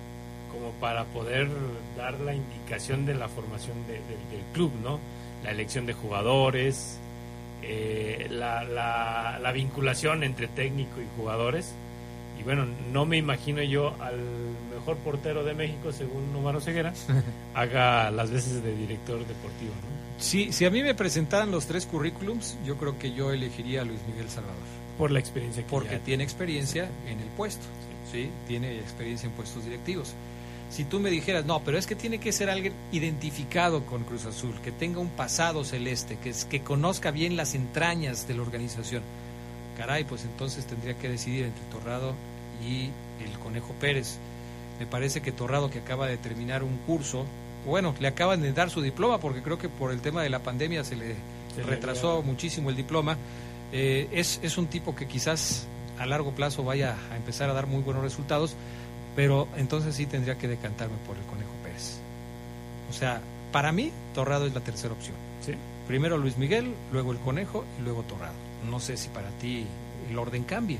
para poder dar la indicación de la formación de, de, del club, ¿no? La elección de jugadores, eh, la, la, la, vinculación entre técnico y jugadores. Y bueno, no me imagino yo al mejor portero de México, según Omar Ceguera, haga las veces de director deportivo, ¿no? Sí, si a mí me presentaran los tres currículums, yo creo que yo elegiría a Luis Miguel Salvador. Por la experiencia que Porque ya... tiene experiencia en el puesto, sí. ¿sí? Tiene experiencia en puestos directivos si tú me dijeras, no, pero es que tiene que ser alguien identificado con Cruz Azul, que tenga un pasado celeste, que, que conozca bien las entrañas de la organización. Caray, pues entonces tendría que decidir entre Torrado y el Conejo Pérez. Me parece que Torrado, que acaba de terminar un curso, bueno, le acaban de dar su diploma, porque creo que por el tema de la pandemia se le se retrasó le muchísimo el diploma, eh, es, es un tipo que quizás a largo plazo vaya a empezar a dar muy buenos resultados pero entonces sí tendría que decantarme por el Conejo Pérez. O sea, para mí, Torrado es la tercera opción. ¿Sí? Primero Luis Miguel, luego el Conejo y luego Torrado. No sé si para ti el orden cambie.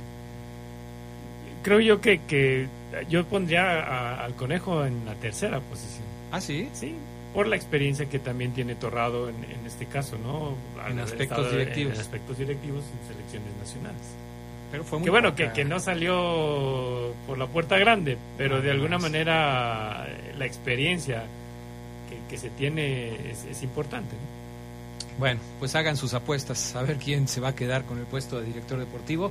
Creo yo que, que yo pondría a, al Conejo en la tercera posición. ¿Ah, sí? Sí, por la experiencia que también tiene Torrado en, en este caso, ¿no? En aspectos directivos. En aspectos directivos en selecciones nacionales. Pero fue muy que bueno, que, que, no salió por la puerta grande, pero ah, de alguna manera la experiencia que, que se tiene es, es importante. ¿no? Bueno, pues hagan sus apuestas, a ver quién se va a quedar con el puesto de director deportivo.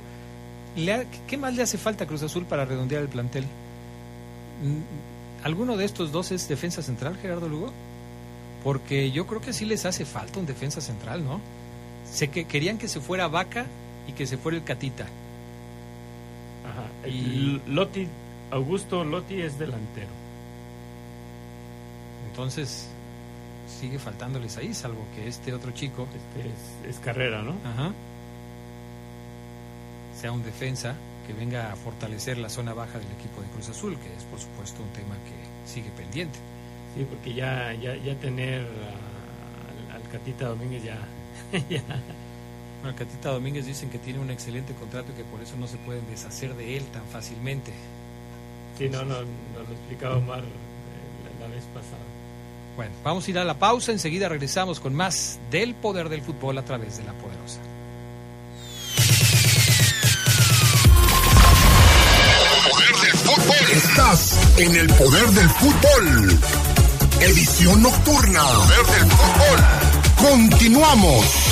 ¿Le, ¿Qué más le hace falta a Cruz Azul para redondear el plantel? ¿Alguno de estos dos es defensa central, Gerardo Lugo? Porque yo creo que sí les hace falta un defensa central, ¿no? Sé que querían que se fuera Vaca y que se fuera el Catita. Ajá. Y Lotti, Augusto Lotti es delantero. Entonces, sigue faltándoles ahí, salvo que este otro chico. Este es, es carrera, ¿no? Ajá. Sea un defensa que venga a fortalecer la zona baja del equipo de Cruz Azul, que es por supuesto un tema que sigue pendiente. Sí, porque ya, ya, ya tener a- al, Catita Domínguez ya, ya Bueno, Catita Domínguez dicen que tiene un excelente contrato y que por eso no se pueden deshacer de él tan fácilmente. Sí, no, no, nos lo explicaba Omar eh, la, la vez pasada. Bueno, vamos a ir a la pausa, enseguida regresamos con más del poder del fútbol a través de la poderosa. Poder del fútbol. Estás en el poder del fútbol. Edición nocturna. Poder del fútbol. Continuamos.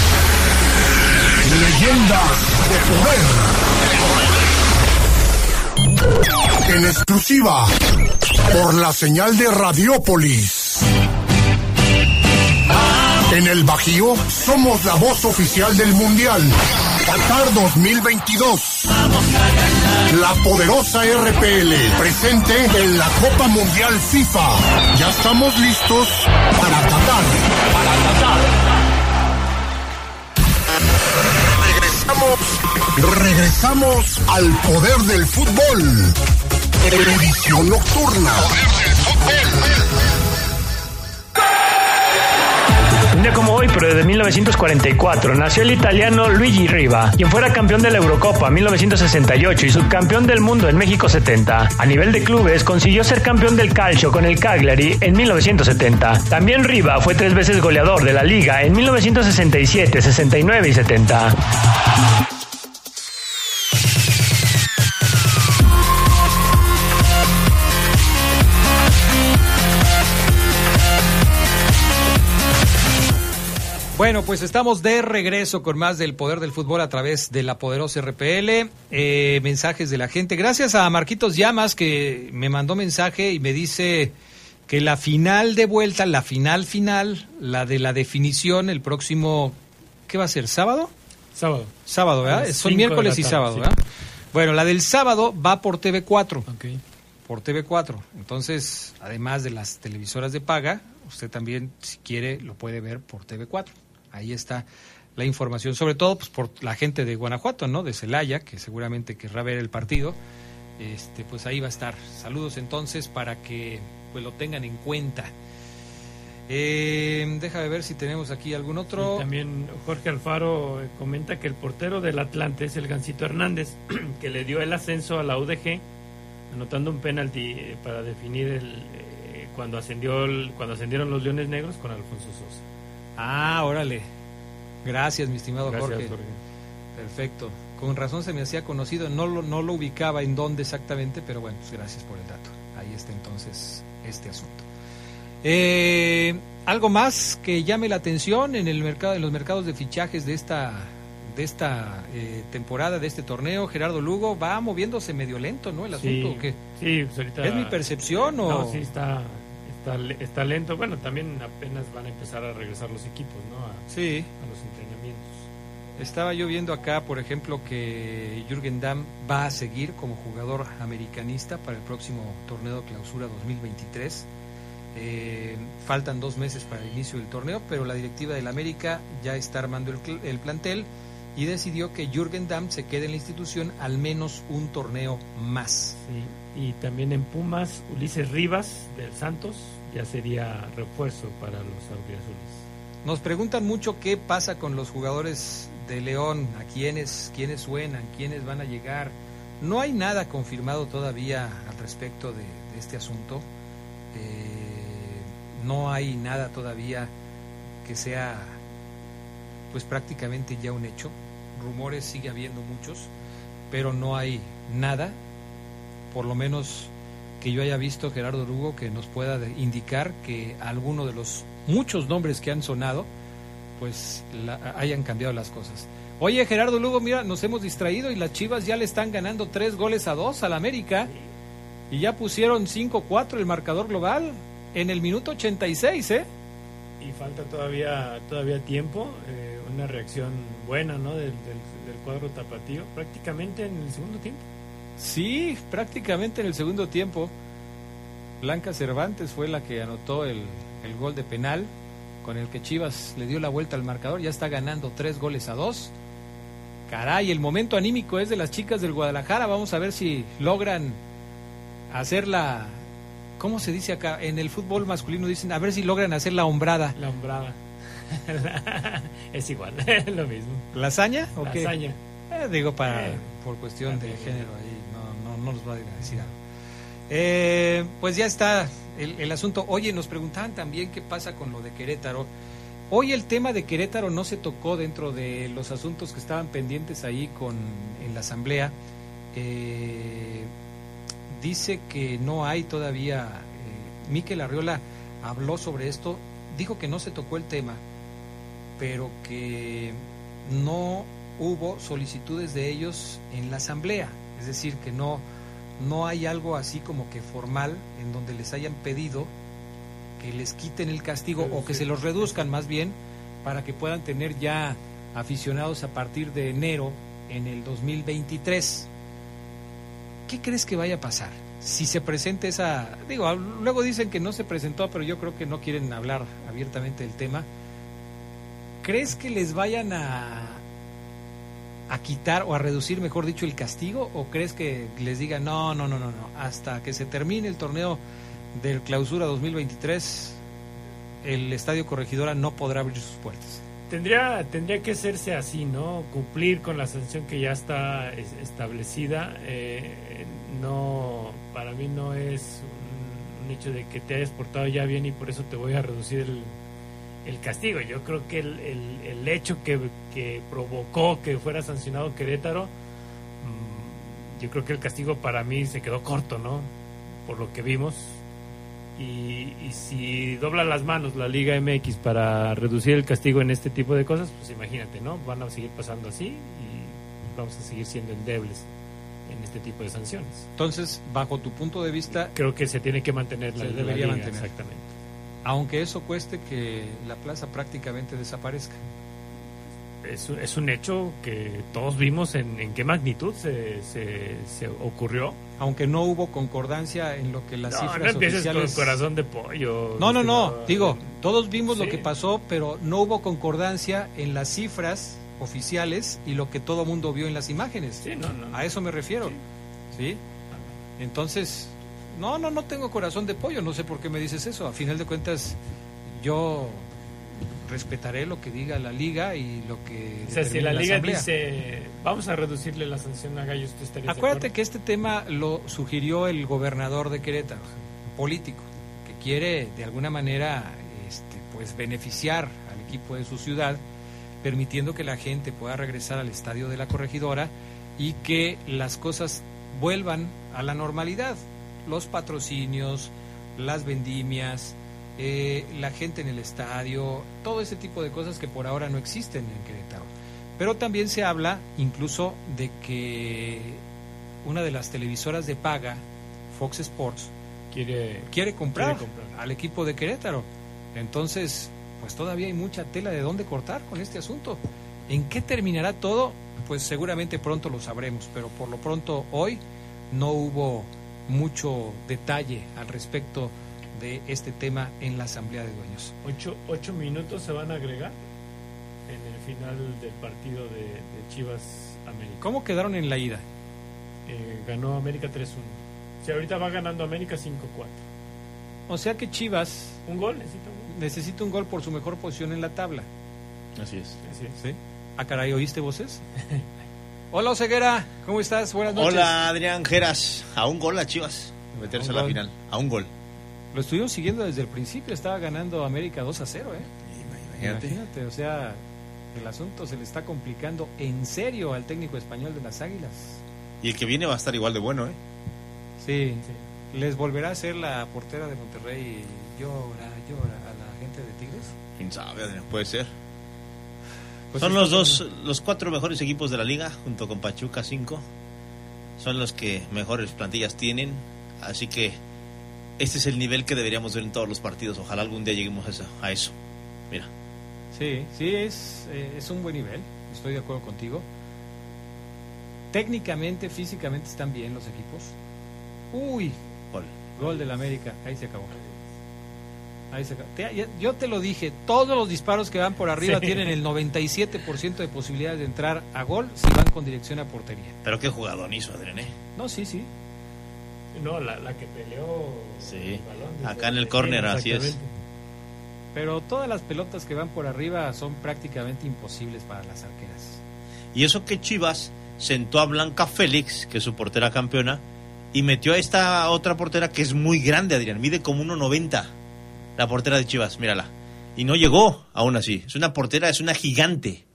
Leyendas de poder. En exclusiva por la señal de Radiópolis. En el Bajío somos la voz oficial del Mundial. Qatar 2022. La poderosa RPL presente en la Copa Mundial FIFA. Ya estamos listos para Qatar. Para Qatar. Regresamos, regresamos al poder del fútbol. Edición nocturna. Un día como hoy, pero de 1944, nació el italiano Luigi Riva, quien fuera campeón de la Eurocopa 1968 y subcampeón del mundo en México 70. A nivel de clubes, consiguió ser campeón del calcio con el Cagliari en 1970. También Riva fue tres veces goleador de la liga en 1967, 69 y 70. Bueno, pues estamos de regreso con más del poder del fútbol a través de la poderosa RPL. Eh, mensajes de la gente. Gracias a Marquitos Llamas que me mandó mensaje y me dice que la final de vuelta, la final final, la de la definición, el próximo, ¿qué va a ser? ¿Sábado? Sábado. Sábado, ¿verdad? Son miércoles y sábado, sí. ¿verdad? Bueno, la del sábado va por TV4. Por TV4. Entonces, además de las televisoras de paga, usted también, si quiere, lo puede ver por TV4. Ahí está la información, sobre todo pues, por la gente de Guanajuato, ¿no? De Celaya, que seguramente querrá ver el partido. Este, pues ahí va a estar. Saludos entonces para que pues lo tengan en cuenta. Eh, déjame ver si tenemos aquí algún otro. También Jorge Alfaro eh, comenta que el portero del Atlante es el Gancito Hernández, que le dio el ascenso a la UDG, anotando un penalti eh, para definir el eh, cuando ascendió el- cuando ascendieron los Leones Negros con Alfonso Sosa. Ah, órale. Gracias, mi estimado Gracias, Jorge. Jorge. Perfecto. Con razón se me hacía conocido. No lo, no lo ubicaba en dónde exactamente, pero bueno, pues gracias por el dato. Ahí está entonces este asunto. Eh, algo más que llame la atención en el mercado, en los mercados de fichajes de esta de esta eh, temporada, de este torneo, Gerardo Lugo va moviéndose medio lento, ¿no? El asunto. Sí, ¿o qué? sí, pues ahorita- ¿Es mi percepción o...? No, sí, está, está, está lento. Bueno, también apenas van a empezar a regresar los equipos, ¿no? A, Sí. a los entrenamientos. Estaba yo viendo acá, por ejemplo, que Jürgen Damm va a seguir como jugador americanista para el próximo torneo Clausura 2023. Eh, faltan dos meses para el inicio del torneo, pero la directiva del América ya está armando el, el plantel y decidió que Jürgen Damm se quede en la institución al menos un torneo más. Sí, y también en Pumas, Ulises Rivas del Santos ya sería refuerzo para los auriazules. Nos preguntan mucho qué pasa con los jugadores de León, a quiénes, quiénes suenan, quiénes van a llegar. No hay nada confirmado todavía al respecto de, este asunto. Eh, no hay nada todavía que sea, pues prácticamente ya un hecho. Rumores sigue habiendo muchos, pero no hay nada, por lo menos que yo haya visto, Gerardo Lugo, que nos pueda indicar que alguno de los muchos nombres que han sonado, pues la- hayan cambiado las cosas. Oye, Gerardo Lugo, mira, nos hemos distraído y las Chivas ya le están ganando tres goles a dos al América y ya pusieron 5-4 el marcador global. en el minuto 86, ¿eh? Y falta todavía todavía tiempo, eh, una reacción buena, ¿no? Del, del, cuadro tapatío, prácticamente en el segundo tiempo. Sí, prácticamente en el segundo tiempo. Blanca Cervantes fue la que anotó el, el gol de penal con el que Chivas le dio la vuelta al marcador. Ya está ganando tres goles a dos. Caray, el momento anímico es de las chicas del Guadalajara. Vamos a ver si logran hacer la, ¿Cómo se dice acá? En el fútbol masculino dicen, a ver si logran hacer la hombrada. La hombrada. es igual, es lo mismo. ¿Lasaña o Lasaña. Eh, digo, para, eh, por cuestión de género ahí, no, no, no nos va a decir algo. Eh, pues ya está el, el, asunto. Oye, nos preguntaban también qué pasa con lo de Querétaro. Hoy el tema de Querétaro no se tocó dentro de los asuntos que estaban pendientes ahí con, en la asamblea. Eh, dice que no hay todavía, eh, Miquel Arriola habló sobre esto, dijo que no se tocó el tema, pero que no hubo solicitudes de ellos en la asamblea, es decir, que no, no hay algo así como que formal en donde les hayan pedido que les quiten el castigo o que se los reduzcan más bien para que puedan tener ya aficionados a partir de enero en el 2023. ¿qué crees que vaya a pasar? Si se presenta esa, digo, luego dicen que no se presentó, pero yo creo que no quieren hablar abiertamente del tema. ¿Crees que les vayan a, a quitar o a reducir, mejor dicho, el castigo? ¿O crees que les digan, no, no, no, no, no, hasta que se termine el torneo del clausura 2023, el Estadio Corregidora no podrá abrir sus puertas? Tendría, tendría que hacerse así, ¿no? Cumplir con la sanción que ya está establecida. Eh, no, para mí no es un, hecho de que te hayas portado ya bien y por eso te voy a reducir el, castigo. Yo creo que el, el, hecho que, que, provocó que fuera sancionado Querétaro, mm, yo creo que el castigo para mí se quedó corto, ¿no? Por lo que vimos y, si dobla las manos la Liga MX para reducir el castigo en este tipo de cosas, pues imagínate, ¿no? Van a seguir pasando así y vamos a seguir siendo endebles en este tipo de sanciones. Entonces, bajo tu punto de vista... Creo que se tiene que mantener la, debería mantener. Exactamente. Aunque eso cueste que la plaza prácticamente desaparezca es, es, un hecho que todos vimos en, en qué magnitud se, se, ocurrió. Aunque no hubo concordancia en lo que las cifras no oficiales... con corazón de pollo. No, no, no, digo, todos vimos lo que pasó, pero no hubo concordancia en las cifras oficiales y lo que todo mundo vio en las imágenes. Sí, no, no. A eso me refiero. ¿Sí? Entonces, no, no, no tengo corazón de pollo, no sé por qué me dices eso. A final de cuentas, yo respetaré lo que diga la liga y lo que... O sea, si la, liga dice, vamos a reducirle la sanción a Gallos, ¿tú estarías Acuérdate que este tema lo sugirió el gobernador de Querétaro, político, que quiere de alguna manera este, pues beneficiar al equipo de su ciudad, permitiendo que la gente pueda regresar al estadio de la corregidora y que las cosas vuelvan a la normalidad. Los patrocinios, las vendimias, eh, la gente en el estadio, todo ese tipo de cosas que por ahora no existen en Querétaro. Pero también se habla incluso de que una de las televisoras de paga, Fox Sports, quiere, quiere, comprar, al equipo de Querétaro. Entonces, pues todavía hay mucha tela de dónde cortar con este asunto. ¿En qué terminará todo? Pues seguramente pronto lo sabremos, pero por lo pronto hoy no hubo mucho detalle al respecto de este tema en la Asamblea de Dueños. Ocho, minutos se van a agregar en el final del partido de, Chivas América. ¿Cómo quedaron en la ida? Eh, ganó América 3-1. Si ahorita va ganando América 5-4. O sea que Chivas... Un gol, necesita un gol. Necesita un gol por su mejor posición en la tabla. Así es. Así es. ¿Sí? ¿A ah, caray, oíste voces? Hola, Oseguera. ¿Cómo estás? Buenas noches. Hola, Adrián Geras. A un gol a Chivas. Meterse a, a la final. A un gol. Lo estuvimos siguiendo desde el principio, estaba ganando América 2 a 0, ¿eh? Imagínate. o sea, el asunto se le está complicando en serio al técnico español de las Águilas. Y el que viene va a estar igual de bueno, ¿eh? Sí, les volverá a ser la portera de Monterrey llora, llora a la gente de Tigres. ¿Quién sabe, Puede ser. Pues Son los dos, los cuatro mejores equipos de la liga, junto con Pachuca 5. Son los que mejores plantillas tienen, así que este es el nivel que deberíamos ver en todos los partidos. Ojalá algún día lleguemos a eso. A eso. Mira. Sí, sí, es, eh, es un buen nivel. Estoy de acuerdo contigo. Técnicamente, físicamente están bien los equipos. Uy, Gol. gol del América. Ahí se acabó. Ahí se acabó. Te- ya- yo te lo dije, todos los disparos que van por arriba Sí. tienen el 97% de posibilidades de entrar a gol si van con dirección a portería. Pero qué jugador hizo Adrián, ¿eh? No, sí, sí. No, la, la que peleó. Sí. el balón Acá en el córner, así es. Pero todas las pelotas que van por arriba son prácticamente imposibles para las arqueras. Y eso que Chivas sentó a Blanca Félix, que es su portera campeona, y metió a esta otra portera que es muy grande, Adrián. Mide como 1,90. La portera de Chivas, mírala. Y no llegó aún así. Es una portera, es una gigante.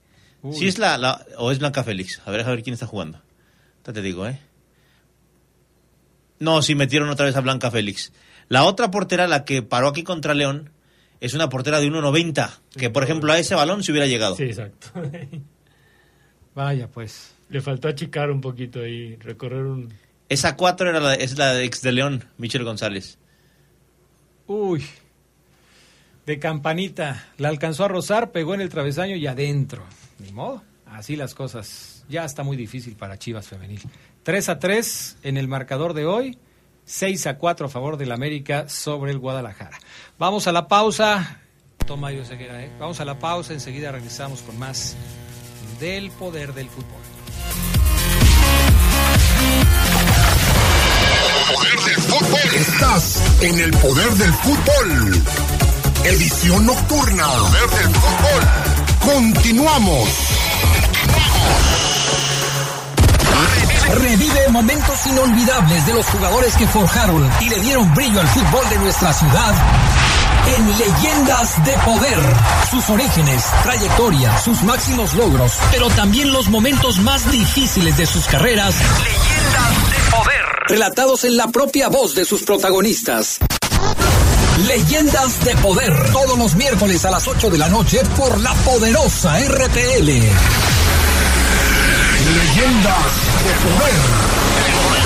Uy. Si es la, la- o es Blanca Félix. A ver, a ver quién está jugando. Ya te digo, ¿eh? No, sí metieron otra vez a Blanca Félix. La otra portera, la que paró aquí contra León, es una portera de 1.90. Que, por ejemplo, a ese balón se hubiera llegado. Sí, exacto. Vaya, pues. Le faltó achicar un poquito y recorrer un. Esa 4 era la, es la ex de León, Michel González. Uy. De campanita. La alcanzó a rozar, pegó en el travesaño y adentro. Ni modo. Así las cosas. Ya está muy difícil para Chivas Femenil. 3 a 3 en el marcador de hoy. 6 a 4 a favor del América sobre el Guadalajara. Vamos a la pausa. Toma yo Ceguera, ¿eh? Vamos a la pausa. Enseguida regresamos con más del poder del fútbol. Poder del fútbol. Estás en el poder del fútbol. Edición nocturna. Poder del fútbol. Continuamos. Revive momentos inolvidables de los jugadores que forjaron y le dieron brillo al fútbol de nuestra ciudad en Leyendas de Poder. Sus orígenes, trayectoria, sus máximos logros, pero también los momentos más difíciles de sus carreras. Leyendas de Poder. Relatados en la propia voz de sus protagonistas. Leyendas de Poder. Todos los miércoles a las 8 de la noche por la poderosa RPL. Leyendas de poder.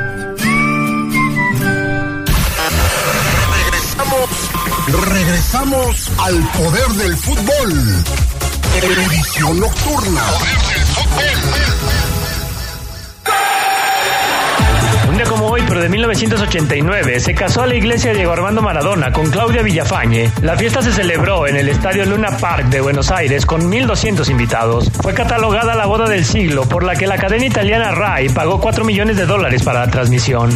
Regresamos, al poder del fútbol. Edición nocturna. Un día como hoy, pero de 1989, se casó a la iglesia Diego Armando Maradona con Claudia Villafañe. La fiesta se celebró en el Estadio Luna Park de Buenos Aires con 1.200 invitados. Fue catalogada la boda del siglo, por la que la cadena italiana RAI pagó 4 millones de dólares para la transmisión.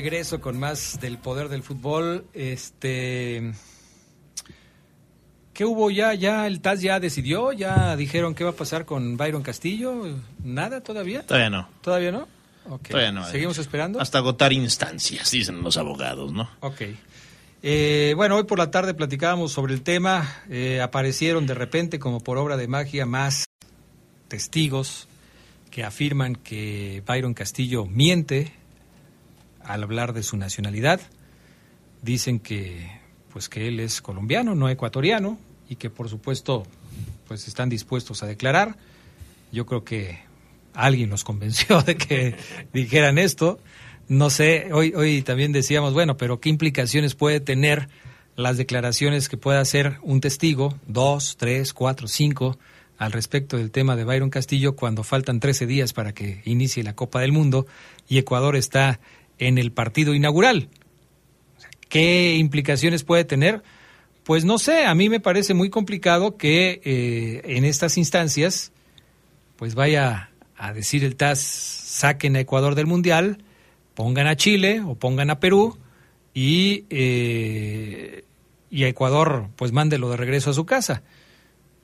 Regreso con más del poder del fútbol. Este. ¿Qué hubo ya? ¿Ya el TAS ya decidió? ¿Ya dijeron qué va a pasar con Byron Castillo? ¿Nada todavía? Todavía no. ¿Todavía no? Ok. Todavía no. ¿Seguimos esperando? Hasta agotar instancias, dicen los abogados, ¿no? Ok. Eh, bueno, hoy por la tarde platicábamos sobre el tema. Eh, aparecieron de repente, como por obra de magia, más testigos que afirman que Byron Castillo miente al hablar de su nacionalidad. Dicen que, pues, que él es colombiano, no ecuatoriano, y que por supuesto, pues, están dispuestos a declarar. Yo creo que alguien los convenció de que dijeran esto. No sé, hoy, hoy también decíamos, bueno, pero ¿qué implicaciones puede tener las declaraciones que pueda hacer un testigo, dos, tres, cuatro, cinco, al respecto del tema de Byron Castillo cuando faltan 13 días para que inicie la Copa del Mundo y Ecuador está en el partido inaugural? ¿Qué implicaciones puede tener? Pues no sé, a mí me parece muy complicado que eh, en estas instancias pues vaya a decir el TAS, saquen a Ecuador del Mundial, pongan a Chile o pongan a Perú y, eh, y a Ecuador pues mándelo de regreso a su casa.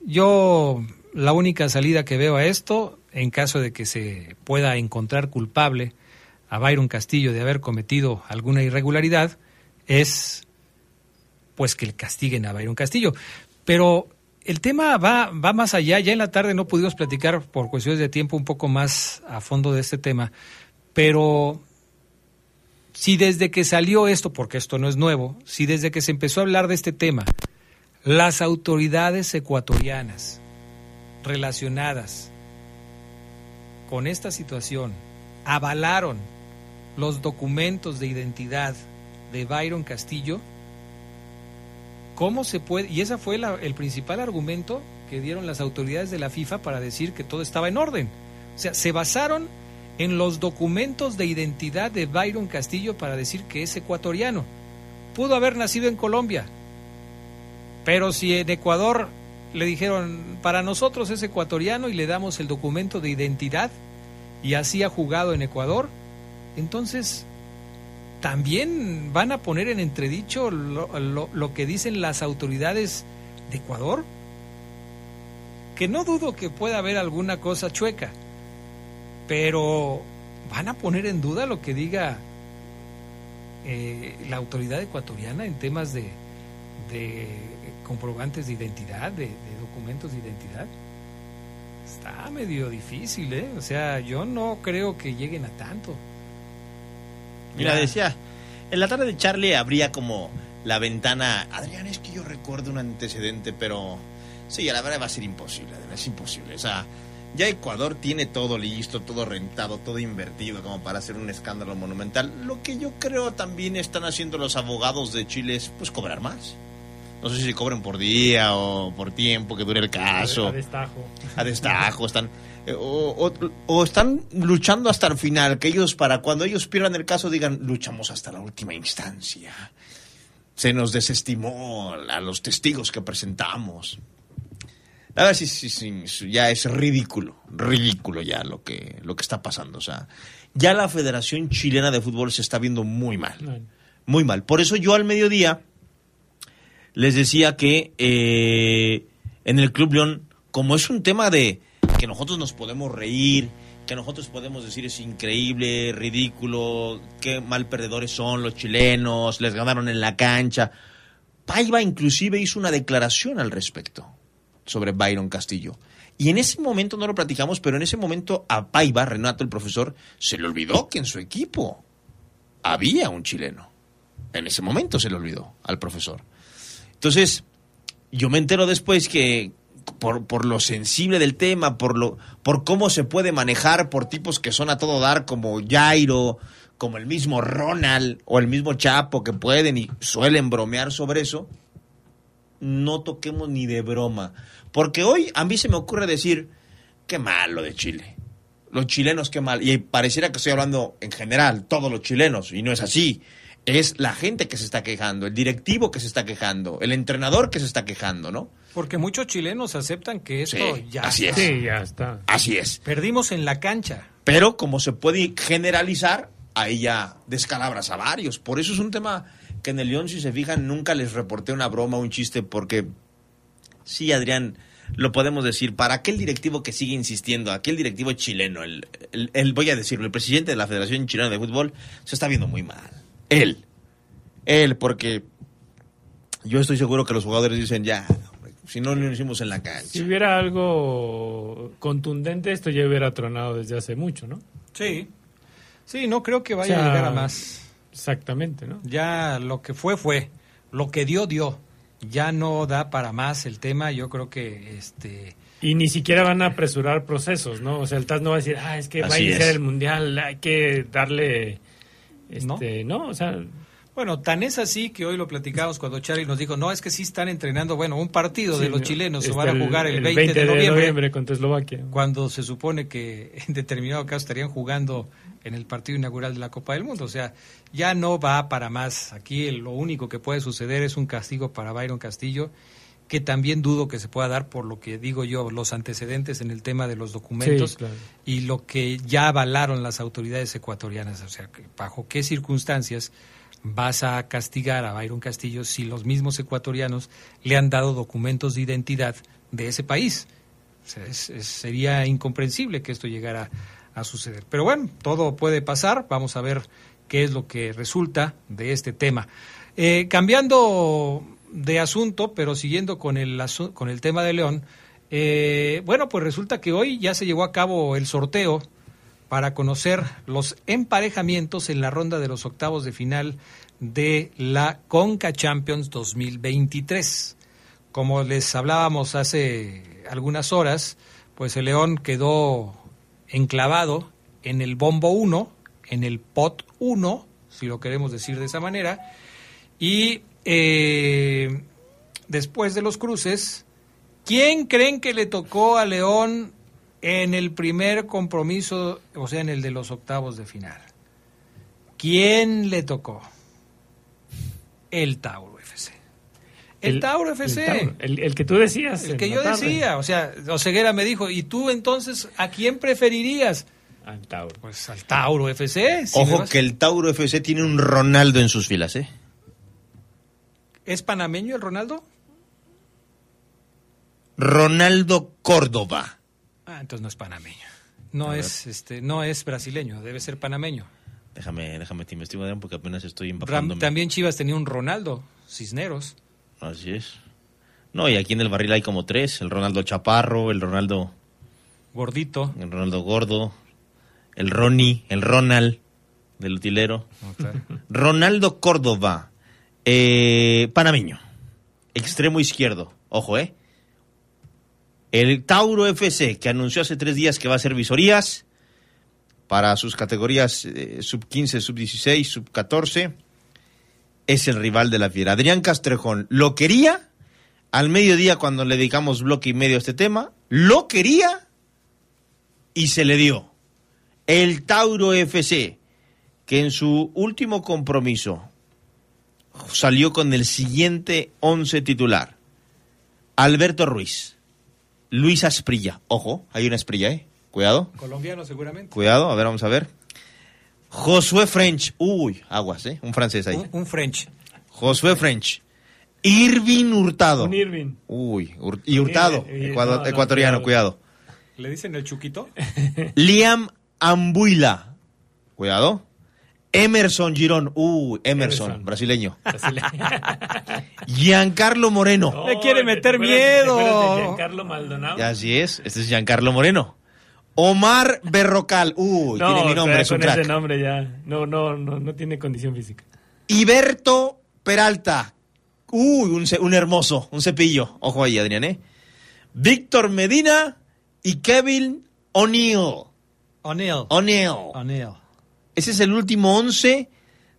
Yo la única salida que veo a esto, en caso de que se pueda encontrar culpable a Byron Castillo de haber cometido alguna irregularidad, es pues que le castiguen a Byron Castillo. Pero el tema va, va más allá. Ya en la tarde no pudimos platicar por cuestiones de tiempo un poco más a fondo de este tema. Pero si desde que salió esto, porque esto no es nuevo, si desde que se empezó a hablar de este tema, las autoridades ecuatorianas relacionadas con esta situación avalaron los documentos de identidad de Byron Castillo, ¿cómo se puede? Y ese fue el principal argumento que dieron las autoridades de la FIFA para decir que todo estaba en orden. O sea, se basaron en los documentos de identidad de Byron Castillo para decir que es ecuatoriano. Pudo haber nacido en Colombia, pero si en Ecuador le dijeron, para nosotros es ecuatoriano y le damos el documento de identidad y así ha jugado en Ecuador, entonces también van a poner en entredicho lo, que dicen las autoridades de Ecuador. Que no dudo que pueda haber alguna cosa chueca, pero van a poner en duda lo que diga eh, la autoridad ecuatoriana en temas de, de comprobantes de identidad, de, documentos de identidad. Está medio difícil, ¿eh? O sea, yo no creo que lleguen a tanto. Mira, decía, en la tarde de Charlie habría como la ventana. Adrián, es que yo recuerdo un antecedente, pero sí, a la verdad va a ser imposible, es imposible. O sea, ya Ecuador tiene todo listo, todo rentado, todo invertido como para hacer un escándalo monumental. Lo que yo creo también están haciendo los abogados de Chile es pues cobrar más no sé si cobran por día o por tiempo que dure el caso. A destajo. A destajo, están. O, están luchando hasta el final, que ellos, para cuando ellos pierdan el caso, digan, luchamos hasta la última instancia. Se nos desestimó a los testigos que presentamos. A ver si, si, ya es ridículo, ridículo ya lo que, lo que está pasando. O sea, ya la Federación Chilena de Fútbol se está viendo muy mal. Muy mal. Por eso yo al mediodía les decía que eh, en el Club León, como es un tema de que nosotros nos podemos reír, que nosotros podemos decir es increíble, ridículo, qué mal perdedores son los chilenos, les ganaron en la cancha. Paiva inclusive hizo una declaración al respecto sobre Byron Castillo. Y en ese momento no lo platicamos, pero en ese momento a Paiva, Renato el profesor, se le olvidó que en su equipo había un chileno. En ese momento se le olvidó al profesor. Entonces, yo me entero después que por, por, lo sensible del tema, por, lo, por cómo se puede manejar por tipos que son a todo dar, como Jairo, como el mismo Ronald o el mismo Chapo, que pueden y suelen bromear sobre eso, no toquemos ni de broma. Porque hoy a mí se me ocurre decir, qué mal lo de Chile. Los chilenos, qué mal. Y pareciera que estoy hablando en general, todos los chilenos, y no es así es la gente que se está quejando, el directivo que se está quejando, el entrenador que se está quejando, ¿no? Porque muchos chilenos aceptan que esto ya así está. Es. Sí, ya está. Así es. Perdimos en la cancha. Pero como se puede generalizar, ahí ya descalabras a varios. Por eso es un tema que en el León, si se fijan, nunca les reporté una broma, un chiste, porque sí, Adrián, lo podemos decir, para aquel directivo que sigue insistiendo, aquel directivo chileno, el, el voy a decirlo, el presidente de la Federación Chilena de Fútbol, se está viendo muy mal él. Él, porque yo estoy seguro que los jugadores dicen ya, si no lo hicimos en la cancha. Si hubiera algo contundente, esto ya hubiera tronado desde hace mucho, ¿no? Sí. Sí, no creo que vaya a llegar a más. Exactamente, ¿no? Ya lo que fue, fue. Lo que dio, dio. Ya no da para más el tema. Yo creo que este. Y ni siquiera van a apresurar procesos, ¿no? O sea, el TAS no va a decir, ah, es que va a iniciar el mundial, hay que darle este, ¿no? O sea, bueno, tan es así que hoy lo platicamos cuando Charlie nos dijo, no, es que sí están entrenando, bueno, un partido de los chilenos se van a jugar el, 20, de, noviembre, contra Eslovaquia. Cuando se supone que en determinado caso estarían jugando en el partido inaugural de la Copa del Mundo. O sea, ya no va para más. Aquí lo único que puede suceder es un castigo para Byron Castillo que también dudo que se pueda dar por lo que digo yo, los antecedentes en el tema de los documentos Sí, claro. y lo que ya avalaron las autoridades ecuatorianas. O sea, bajo qué circunstancias vas a castigar a Byron Castillo si los mismos ecuatorianos le han dado documentos de identidad de ese país. Sería incomprensible que esto llegara a suceder. Pero bueno, todo puede pasar. Vamos a ver qué es lo que resulta de este tema. Eh, cambiando de asunto, pero siguiendo con el, con el tema de León, eh, bueno, pues resulta que hoy ya se llevó a cabo el sorteo para conocer los emparejamientos en la ronda de los octavos de final de la Conca Champions 2023. Como les hablábamos hace algunas horas, pues el León quedó enclavado en el bombo 1, en el pot 1, si lo queremos decir de esa manera, y eh, después de los cruces, ¿quién creen que le tocó a León en el primer compromiso, o sea, en el de los octavos de final? ¿Quién le tocó? El Tauro FC. El, Tauro FC. El, Tauro, el- el que tú decías. El que yo tarde. decía, o sea, Oseguera me dijo, ¿y tú entonces a quién preferirías? Al Tauro. Pues al Tauro FC. si Ojo que el Tauro FC tiene un Ronaldo en sus filas, ¿eh? ¿Es panameño el Ronaldo? Ronaldo Córdoba. Ah, entonces no es panameño. No A es, este, no es brasileño, debe ser panameño. Déjame, déjame te investigo porque apenas estoy empapándome. también Chivas tenía un Ronaldo, Cisneros. Así es. No, y aquí en el barril hay como tres. El Ronaldo Chaparro, el Ronaldo... Gordito. El Ronaldo Gordo, el Ronnie, el Ronald del utilero. Ronaldo Córdoba, eh, panameño, extremo izquierdo. Ojo, ¿eh? El Tauro FC, que anunció hace tres días que va a hacer visorías para sus categorías eh, sub 15, sub 16, sub 14, es el rival de la fiera. Adrián Castrejón lo quería al mediodía cuando le dedicamos bloque y medio a este tema, lo quería y se le dio. El Tauro FC, que en su último compromiso salió con el siguiente once titular. Alberto Ruiz, Luis Asprilla, ojo, hay una Asprilla, ¿eh? Cuidado, Colombiano seguramente. cuidado, a ver, vamos a ver. Josué French, uy, aguas, ¿eh? Un francés ahí. Un, un French. Josué French. Irving Hurtado. Un Irving. Uy, Hur- y Hurtado, ecuado- no, no, ecuatoriano, cuidado. ¿Le dicen el Chuquito? Liam Ambuila. Cuidado. Emerson Girón. Uh, Emerson, Emerson. brasileño. Giancarlo Moreno. Le quiere ¿te meter miedo. Giancarlo Maldonado? Así es, este es Giancarlo Moreno. Omar Berrocal. Uy, no, tiene mi nombre, es un con crack. ese nombre ya. No, no, no, no tiene condición física. Iberto Peralta. Uy, un, un hermoso, un cepillo. Ojo ahí, Adrián, ¿eh? Víctor Medina y Kevin O'Neill. O'Neill. O'Neill. O'Neill. Ese es el último once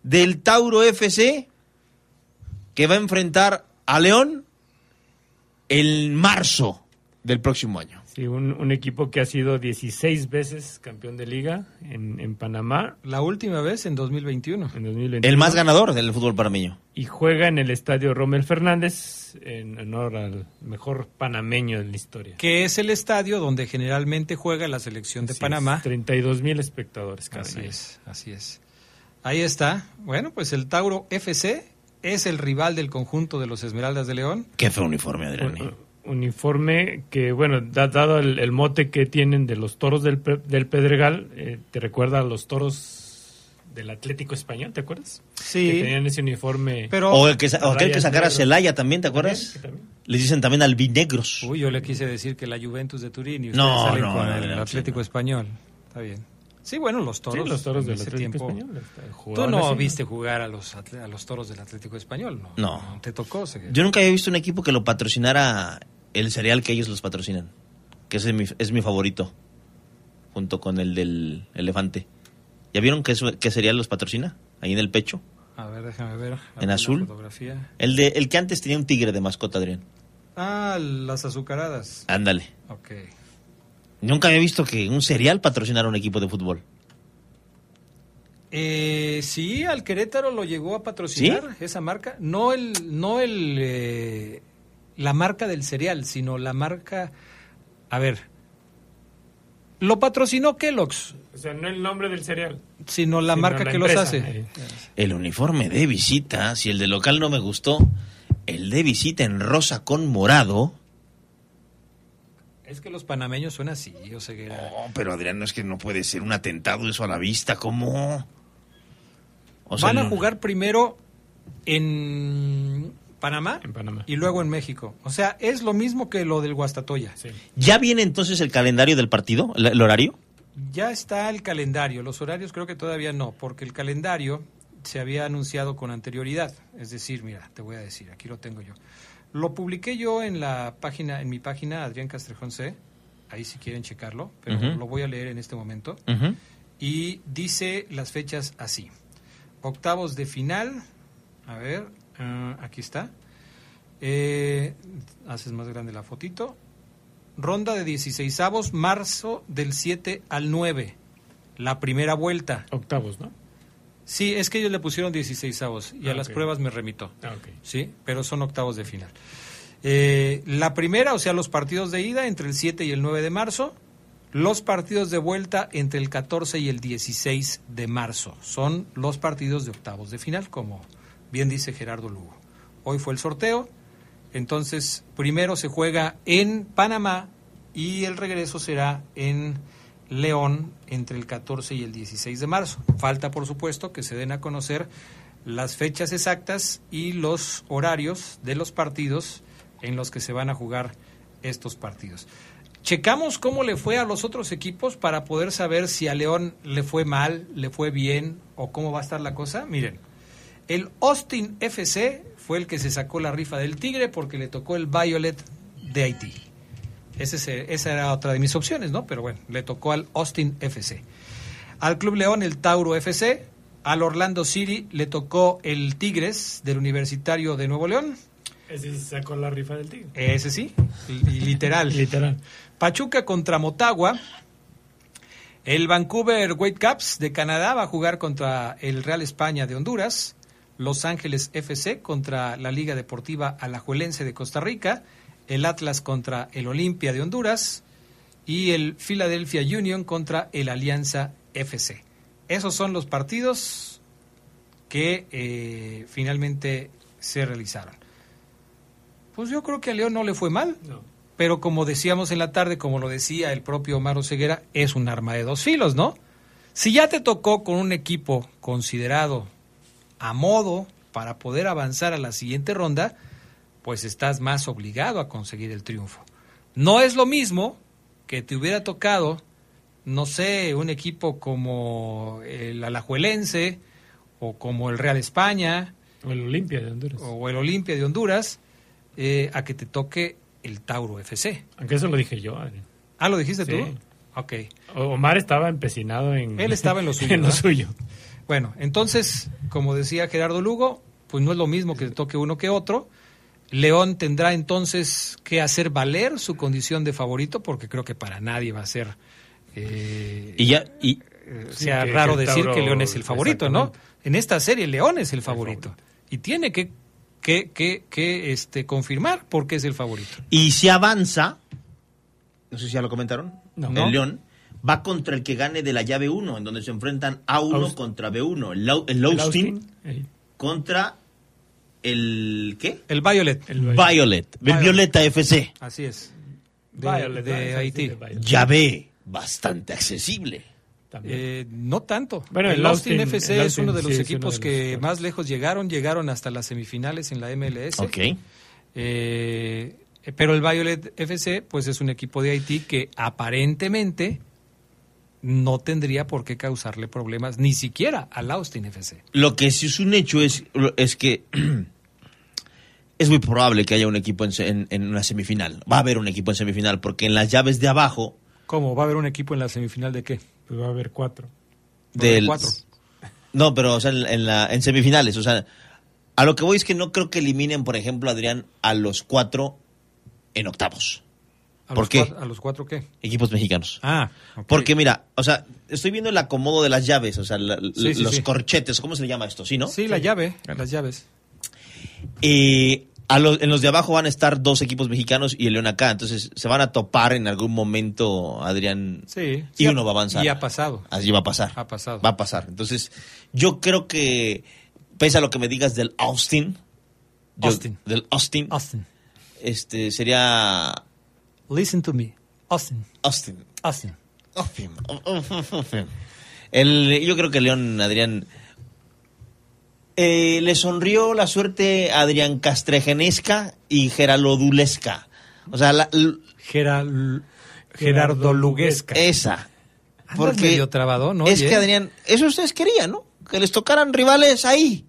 del Tauro FC que va a enfrentar a León en marzo del próximo año. Sí, un, un equipo que ha sido 16 veces campeón de liga en, en Panamá La última vez en 2021. en 2021. El más ganador del fútbol panameño. Y juega en el estadio Rommel Fernández en honor al mejor panameño de la historia. Que es el estadio donde generalmente juega la selección de Así Panamá. es, 32 mil espectadores cada Así es, así es. Ahí está. Bueno, pues el Tauro FC es el rival del conjunto de los Esmeraldas de León. Qué fue uniforme, Adrián. Un- uniforme que, bueno, da- dado el, el mote que tienen de los toros del, Pe- del Pedregal, eh, te recuerda a los toros del Atlético Español, ¿te acuerdas? Sí. Que tenían ese uniforme. Pero O, el que, o aquel que sacara. Celaya también, ¿te acuerdas? También, también. Les dicen también albinegros. Uy, yo le quise decir que la Juventus de Turín y No, salen no, con no, el Atlético Español. Está bien. Sí, bueno, los toros. Sí, los toros del Atlético tiempo- Español. este, Tú no así. viste jugar a los, atle- a los toros del Atlético Español, ¿no? No. te tocó. se- Yo nunca había visto un equipo que lo patrocinara el cereal que ellos los patrocinan. Que ese es mi, es mi favorito. Junto con el del elefante. ¿Ya vieron qué, cereal los patrocina? Ahí en el pecho. A ver, déjame ver. a ¿En azul? fotografía. El, de, el que antes tenía un tigre de mascota, Adrián. Ah, las azucaradas. Ándale. Ok. Nunca había visto que un cereal patrocinara un equipo de fútbol. Eh, sí, al Querétaro lo llegó a patrocinar esa marca. No el, no el, eh, la marca del cereal, sino la marca... A ver, lo patrocinó Kellogg's. O sea, no el nombre del cereal. Sino la marca que los hace. El uniforme de visita, si el de local no me gustó, el de visita en rosa con morado. Es que los panameños son así, yo sé que... No, pero Adrián, no es que no puede ser un atentado eso a la vista, ¿cómo? Van a jugar primero en Panamá, en Panamá, y luego en México. O sea, es lo mismo que lo del Guastatoya. ¿Ya viene entonces el calendario del partido, el, horario? Ya está el calendario. Los horarios creo que todavía no, porque el calendario se había anunciado con anterioridad. Es decir, mira, te voy a decir, aquí lo tengo yo. Lo publiqué yo en la página, en mi página Adrián Castrejón C. Ahí si quieren checarlo, pero lo voy a leer en este momento. Y dice las fechas así. Octavos de final. A ver, ah, aquí está. Eh, haces más grande la fotito. Ronda de 16 avos, marzo del 7 al 9. La primera vuelta. Octavos, ¿no? Sí, es que ellos le pusieron 16 avos y a ah, las pruebas me remito. Ah, Sí, pero son octavos de final. Eh, la primera, o sea, los partidos de ida entre el 7 y el 9 de marzo. Los partidos de vuelta entre el 14 y el 16 de marzo. Son los partidos de octavos de final, como bien dice Gerardo Lugo. Hoy fue el sorteo. Entonces, primero se juega en Panamá y el regreso será en León entre el 14 y el 16 de marzo. Falta, por supuesto, que se den a conocer las fechas exactas y los horarios de los partidos en los que se van a jugar estos partidos. Checamos cómo le fue a los otros equipos para poder saber si a León le fue mal, le fue bien o cómo va a estar la cosa. Miren, el Austin FC fue el que se sacó la rifa del Tigre porque le tocó el Violet de Haití. Ese, esa era otra de mis opciones, ¿no? Pero bueno, le tocó al Austin FC. Al Club León el Tauro FC. Al Orlando City le tocó el Tigres del Universitario de Nuevo León. Ese sí sacó la rifa del Tigre. Ese sí, literal. literal. Pachuca contra Motagua. El Vancouver Whitecaps de Canadá va a jugar contra el Real España de Honduras. Los Ángeles FC contra la Liga Deportiva Alajuelense de Costa Rica. El Atlas contra el Olimpia de Honduras. Y el Philadelphia Union contra el Alianza FC. Esos son los partidos que eh, finalmente se realizaron. Pues yo creo que a León no le fue mal. No pero como decíamos en la tarde, como lo decía el propio Omar Ceguera, es un arma de dos filos, ¿no? Si ya te tocó con un equipo considerado a modo para poder avanzar a la siguiente ronda, pues estás más obligado a conseguir el triunfo. No es lo mismo que te hubiera tocado, no sé, un equipo como el Alajuelense o como el Real España. O el Olimpia de Honduras. O el Olimpia de Honduras, eh, a que te toque el Tauro FC. Aunque eso lo dije yo. Ah, ¿lo dijiste tú? Ok. Omar estaba empecinado en... Él estaba en lo suyo. en lo suyo. Bueno, entonces, como decía Gerardo Lugo, pues no es lo mismo que te toque uno que otro. León tendrá entonces que hacer valer su condición de favorito, porque creo que para nadie va a ser... Eh, y ya... Y, eh, sea raro decir que León es el favorito, ¿no? En esta serie León es el favorito. Y tiene que que, que, que este, confirmar porque es el favorito. Y si avanza, no sé si ya lo comentaron, el León va contra el que gane de la llave 1, en donde se enfrentan A1 contra B1. El, el contra el ¿qué? El Violet. El Violet. Violeta FC. Así es. Violet, de Haití. Llave bastante accesible. Eh, no tanto. Bueno, el, Austin, FC es uno de los equipos que más lejos llegaron, llegaron hasta las semifinales en la MLS. Ok. Eh, pero el Violet FC, pues es un equipo de Haití que aparentemente no tendría por qué causarle problemas ni siquiera al Austin FC. Lo que sí es un hecho es, es que es muy probable que haya un equipo en, en, una semifinal. Va a haber un equipo en semifinal porque en las llaves de abajo... ¿Cómo? ¿Va a haber un equipo en la semifinal de qué? Pues va a haber cuatro. Del, cuatro. No, pero o sea, en, la, en semifinales. O sea, a lo que voy es que no creo que eliminen, por ejemplo, Adrián, a los cuatro en octavos. ¿A ¿Por los qué? Cuatro, ¿A los cuatro qué? Equipos mexicanos. Ah, Porque mira, o sea, estoy viendo el acomodo de las llaves, o sea, los corchetes, ¿cómo se le llama esto? ¿Sí, no? Sí, la llave, las llaves. Eh, A los, en los de abajo van a estar dos equipos mexicanos y el León acá. Entonces se van a topar en algún momento, Adrián. Sí. Y sí, uno va a avanzar. Y ha pasado. Así va a pasar. Ha pasado. Va a pasar. Entonces, yo creo que, pese a lo que me digas del Austin. yo- Austin. del Austin. Austin. Este, sería Listen to me. Austin. Austin. Austin. Austin. Austin. El, yo creo que León, Adrián. eh, le sonrió la suerte a Adrián Castrejenesca y Geralodulesca. O sea, la, l- Geral- Gerardo Luguesca. esa. Porque medio trabado, ¿no? es Oye. que Adrián, eso ustedes querían, ¿no? Que les tocaran rivales ahí.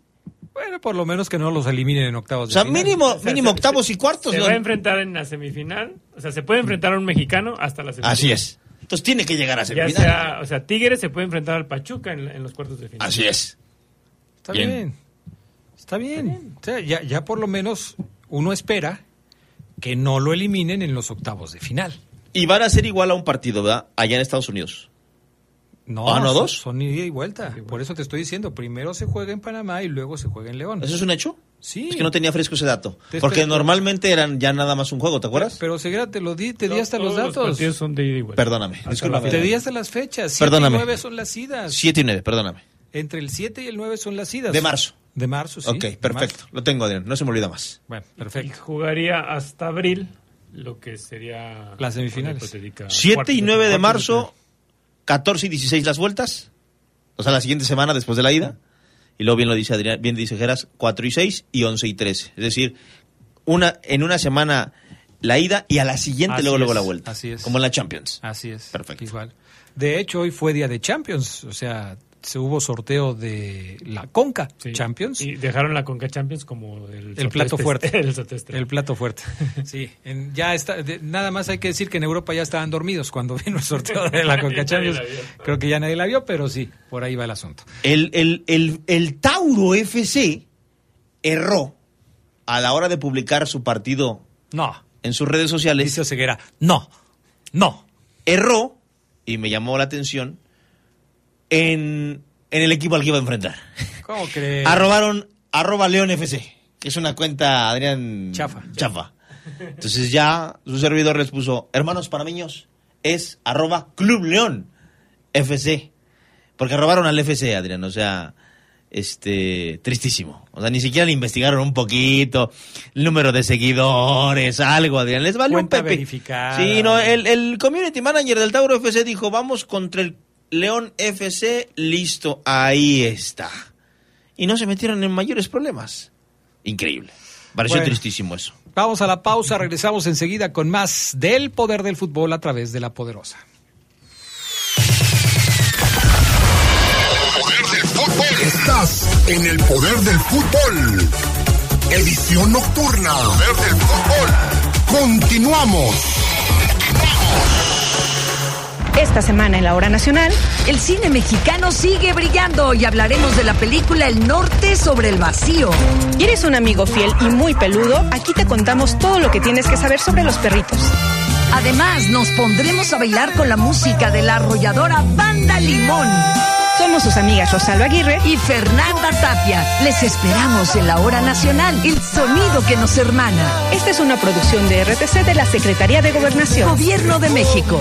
Bueno, por lo menos que no los eliminen en octavos O sea, de final. mínimo, mínimo octavos y cuartos. Se ¿no? va a enfrentar en la semifinal. O sea, se puede enfrentar a un mexicano hasta la semifinal. Así es. Entonces tiene que llegar a Ya semifinal. sea, o sea, Tigres se puede enfrentar al Pachuca en, en los cuartos de final. Así es. Está Bien. bien. Está bien. O sea, ya, ya por lo menos uno espera que no lo eliminen en los octavos de final. Y van a ser igual a un partido, ¿verdad? Allá en Estados Unidos. No, Ah, ¿no, son- dos? Son ida y vuelta. Por eso te estoy diciendo, primero se juega en Panamá y luego se juega en León. ¿Eso es un hecho? Sí. Es que no tenía fresco ese dato. Te Porque espero- normalmente eran ya nada más un juego, ¿te acuerdas? Pero Seguera te lo di, te di Todos- hasta los datos. partidos son de ida y vuelta. Perdóname. Discúlpame. Te di hasta las fechas. Siete Perdóname. y nueve son las idas. 7 y 9, perdóname. Entre el 7 y el 9 son las idas. De marzo. De marzo, sí. ok, perfecto. Lo tengo, Adrián. No se me olvida más. Bueno, Y perfecto. jugaría hasta abril lo que sería... Las semifinales. una hipotética 7 cuartos y 9 de marzo, 14 y 16 las vueltas. O sea, la siguiente semana después de la ida. Y luego bien lo dice Adrián, bien dice Geras, 4 y 6 y 11 y 13. Es decir, una, en una semana la ida y a la siguiente Así luego, luego la vuelta. así es. Como en la Champions. Así es. Perfecto. Igual. De hecho, hoy fue día de Champions. O sea, se hubo sorteo de la Conca Sí. Champions. Y dejaron la Conca Champions como el, El plato fuerte. el plato fuerte. Sí, en- ya está. de- nada más hay que decir que en Europa ya estaban dormidos cuando vino el sorteo de la Conca Champions. Creo que ya nadie la vio, pero sí, por ahí va el asunto. El, el, el, el Tauro FC erró a la hora de publicar su partido No, en sus redes sociales. dice Ceguera. No, no. Erró, y me llamó la atención, en, en el equipo al que iba a enfrentar. ¿Cómo crees? Arrobaron arroba León FC, que es una cuenta, Adrián... Chafa. Chafa. Entonces ya su servidor les puso, hermanos panameños, es arroba Club León FC. Porque robaron al FC, Adrián, o sea, este, tristísimo. O sea, ni siquiera le investigaron un poquito el número de seguidores, algo, Adrián. Les valió Cuenta un pepe. verificada. Sí, no, el, el community manager del Tauro FC dijo, vamos contra el León FC, listo, ahí está. Y no se metieron en mayores problemas. Increíble. Pareció Bueno. tristísimo eso. Vamos a la pausa, regresamos enseguida con más del poder del fútbol a través de la poderosa. Poder del fútbol. Estás en el poder del fútbol. Edición nocturna. Poder del fútbol. Continuamos. Esta semana en la hora nacional, el cine mexicano sigue brillando y hablaremos de la película El Norte sobre el vacío. ¿Quieres un amigo fiel y muy peludo? Aquí te contamos todo lo que tienes que saber sobre los perritos. Además, nos pondremos a bailar con la música de la arrolladora Banda Limón Somos sus amigas Rosalba Aguirre y Fernanda Tapia. Les esperamos en la hora nacional, el sonido que nos hermana. Esta es una producción de RTC de la Secretaría de Gobernación. Gobierno de México.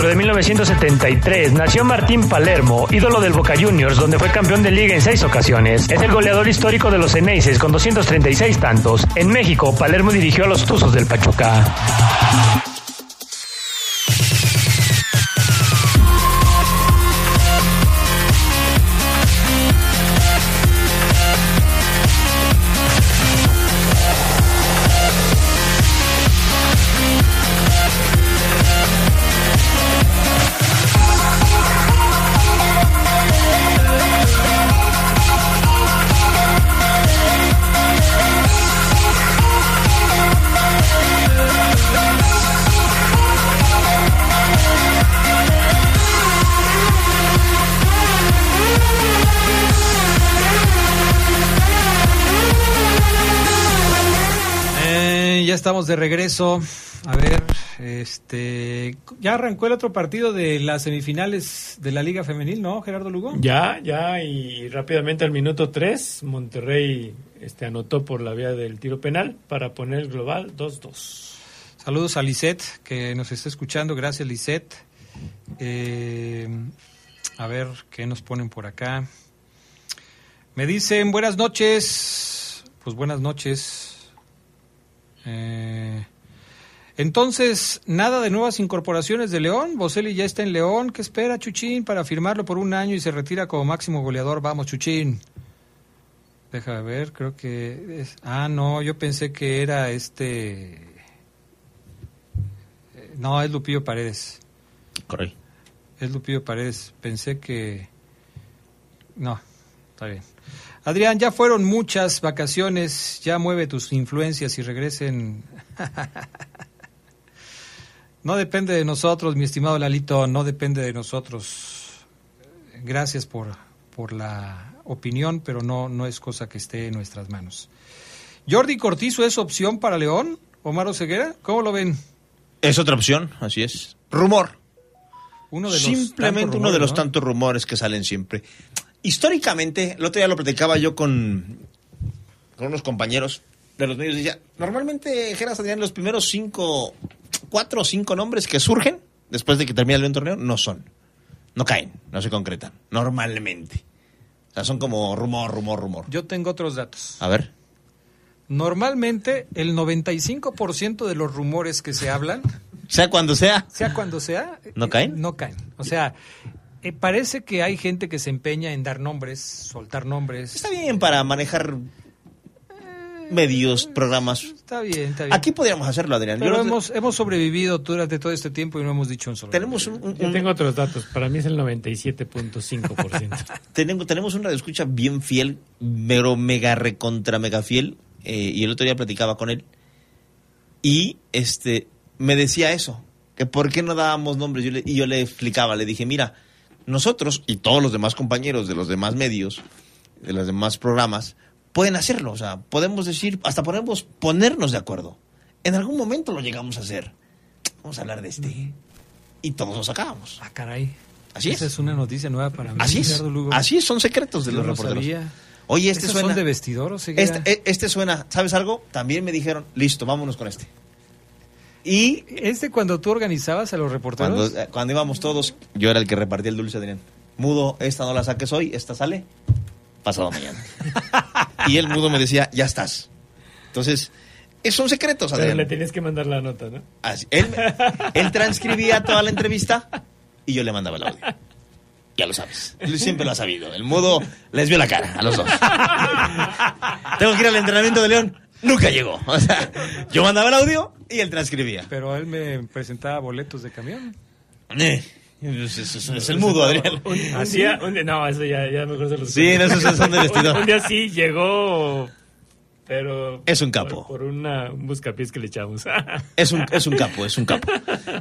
4 de 1973 nació Martín Palermo, ídolo del Boca Juniors, donde fue campeón de liga en seis ocasiones. Es el goleador histórico de los Eneises con 236 tantos. En México, Palermo dirigió a los Tuzos del Pachuca. Estamos de regreso. A ver, este, ya arrancó el otro partido de las semifinales de la Liga Femenil, ¿no, Gerardo Lugo? Ya, ya, y rápidamente al minuto 3, Monterrey este, anotó por la vía del tiro penal para poner el global 2-2. Saludos a Lisette, que nos está escuchando. Gracias, Lisette. Eh, a ver, ¿qué nos ponen por acá? Me dicen, buenas noches. Pues buenas noches. Eh, entonces, nada de nuevas incorporaciones de León. Boselli ya está en León. ¿Qué espera Chuchín para firmarlo por un año y se retira como máximo goleador? Vamos, Chuchín. Deja ver, creo que es... Ah, no, yo pensé que era este... Eh, no, es Lupillo Paredes. Correcto. Es Lupillo Paredes. Pensé que... No, está bien. Adrián, ya fueron muchas vacaciones, ya mueve tus influencias y regresen. no depende de nosotros, mi estimado Lalito, no depende de nosotros. Gracias por, por la opinión, pero no, no es cosa que esté en nuestras manos. Jordi Cortizo es opción para León, Omar Ceguera, ¿cómo lo ven? Es otra opción, así es. Rumor. Uno de los Simplemente uno de los tantos rumores que salen siempre históricamente, el otro día lo platicaba yo con, con unos compañeros de los medios. Decía, normalmente, Geras Adrián, los primeros cinco, cuatro o cinco nombres que surgen después de que termina el torneo no son. No caen, no se concretan. Normalmente. O sea, son como rumor, rumor, rumor. Yo tengo otros datos. A ver. Normalmente, el 95% de los rumores que se hablan. Sea cuando sea. Sea cuando sea. ¿No caen? No caen. O sea, eh, parece que hay gente que se empeña en dar nombres, soltar nombres. Está bien para manejar medios, programas. Está bien, está bien. Aquí podríamos hacerlo, Adrián. Pero hemos, hemos sobrevivido durante todo este tiempo y no hemos dicho un solo. Tenemos un, Yo tengo otros datos. Para mí es el 97.5%. tenemos, tenemos una escucha bien fiel, pero mega recontra mega fiel. Eh, y el otro día platicaba con él. Y este me decía eso. Que por qué no dábamos nombres. Yo le, y yo le explicaba, le dije, mira, nosotros y todos los demás compañeros de los demás medios, de los demás programas, pueden hacerlo. O sea, podemos decir, hasta podemos ponernos de acuerdo. En algún momento lo llegamos a hacer. Vamos a hablar de este. Y todos lo sacábamos. Ah, caray. Así Esa es. una noticia nueva para mí. Así es. Así es, son secretos de los reporteros. Oye, este suena. Son de vestidor o este, e, este suena, ¿sabes algo? También me dijeron, listo, vámonos con este. Y este cuando tú organizabas a los reporteros. Cuando, eh, cuando, íbamos todos, yo era el que repartía el dulce, Adrián. Mudo, esta no la saques hoy, esta sale pasado mañana. y el mudo me decía, ya estás. Entonces, son secretos, Adrián. Pero le tienes que mandar la nota, ¿no? Así, él, él transcribía toda la entrevista y yo le mandaba el audio. Ya lo sabes. Él siempre lo ha sabido. El mudo les vio la cara a los dos. Tengo que ir al entrenamiento de León. Nunca llegó. O sea, yo mandaba el audio y él transcribía. Pero él me presentaba boletos de camión. Eh, es, el mudo, Adrián. ¿Así? no, eso ya, ya mejor se lo Sí, son. Un, día sí llegó, pero... Es un capo. Por, una, un buscapiés que le echamos. es, un, es un capo, es un capo.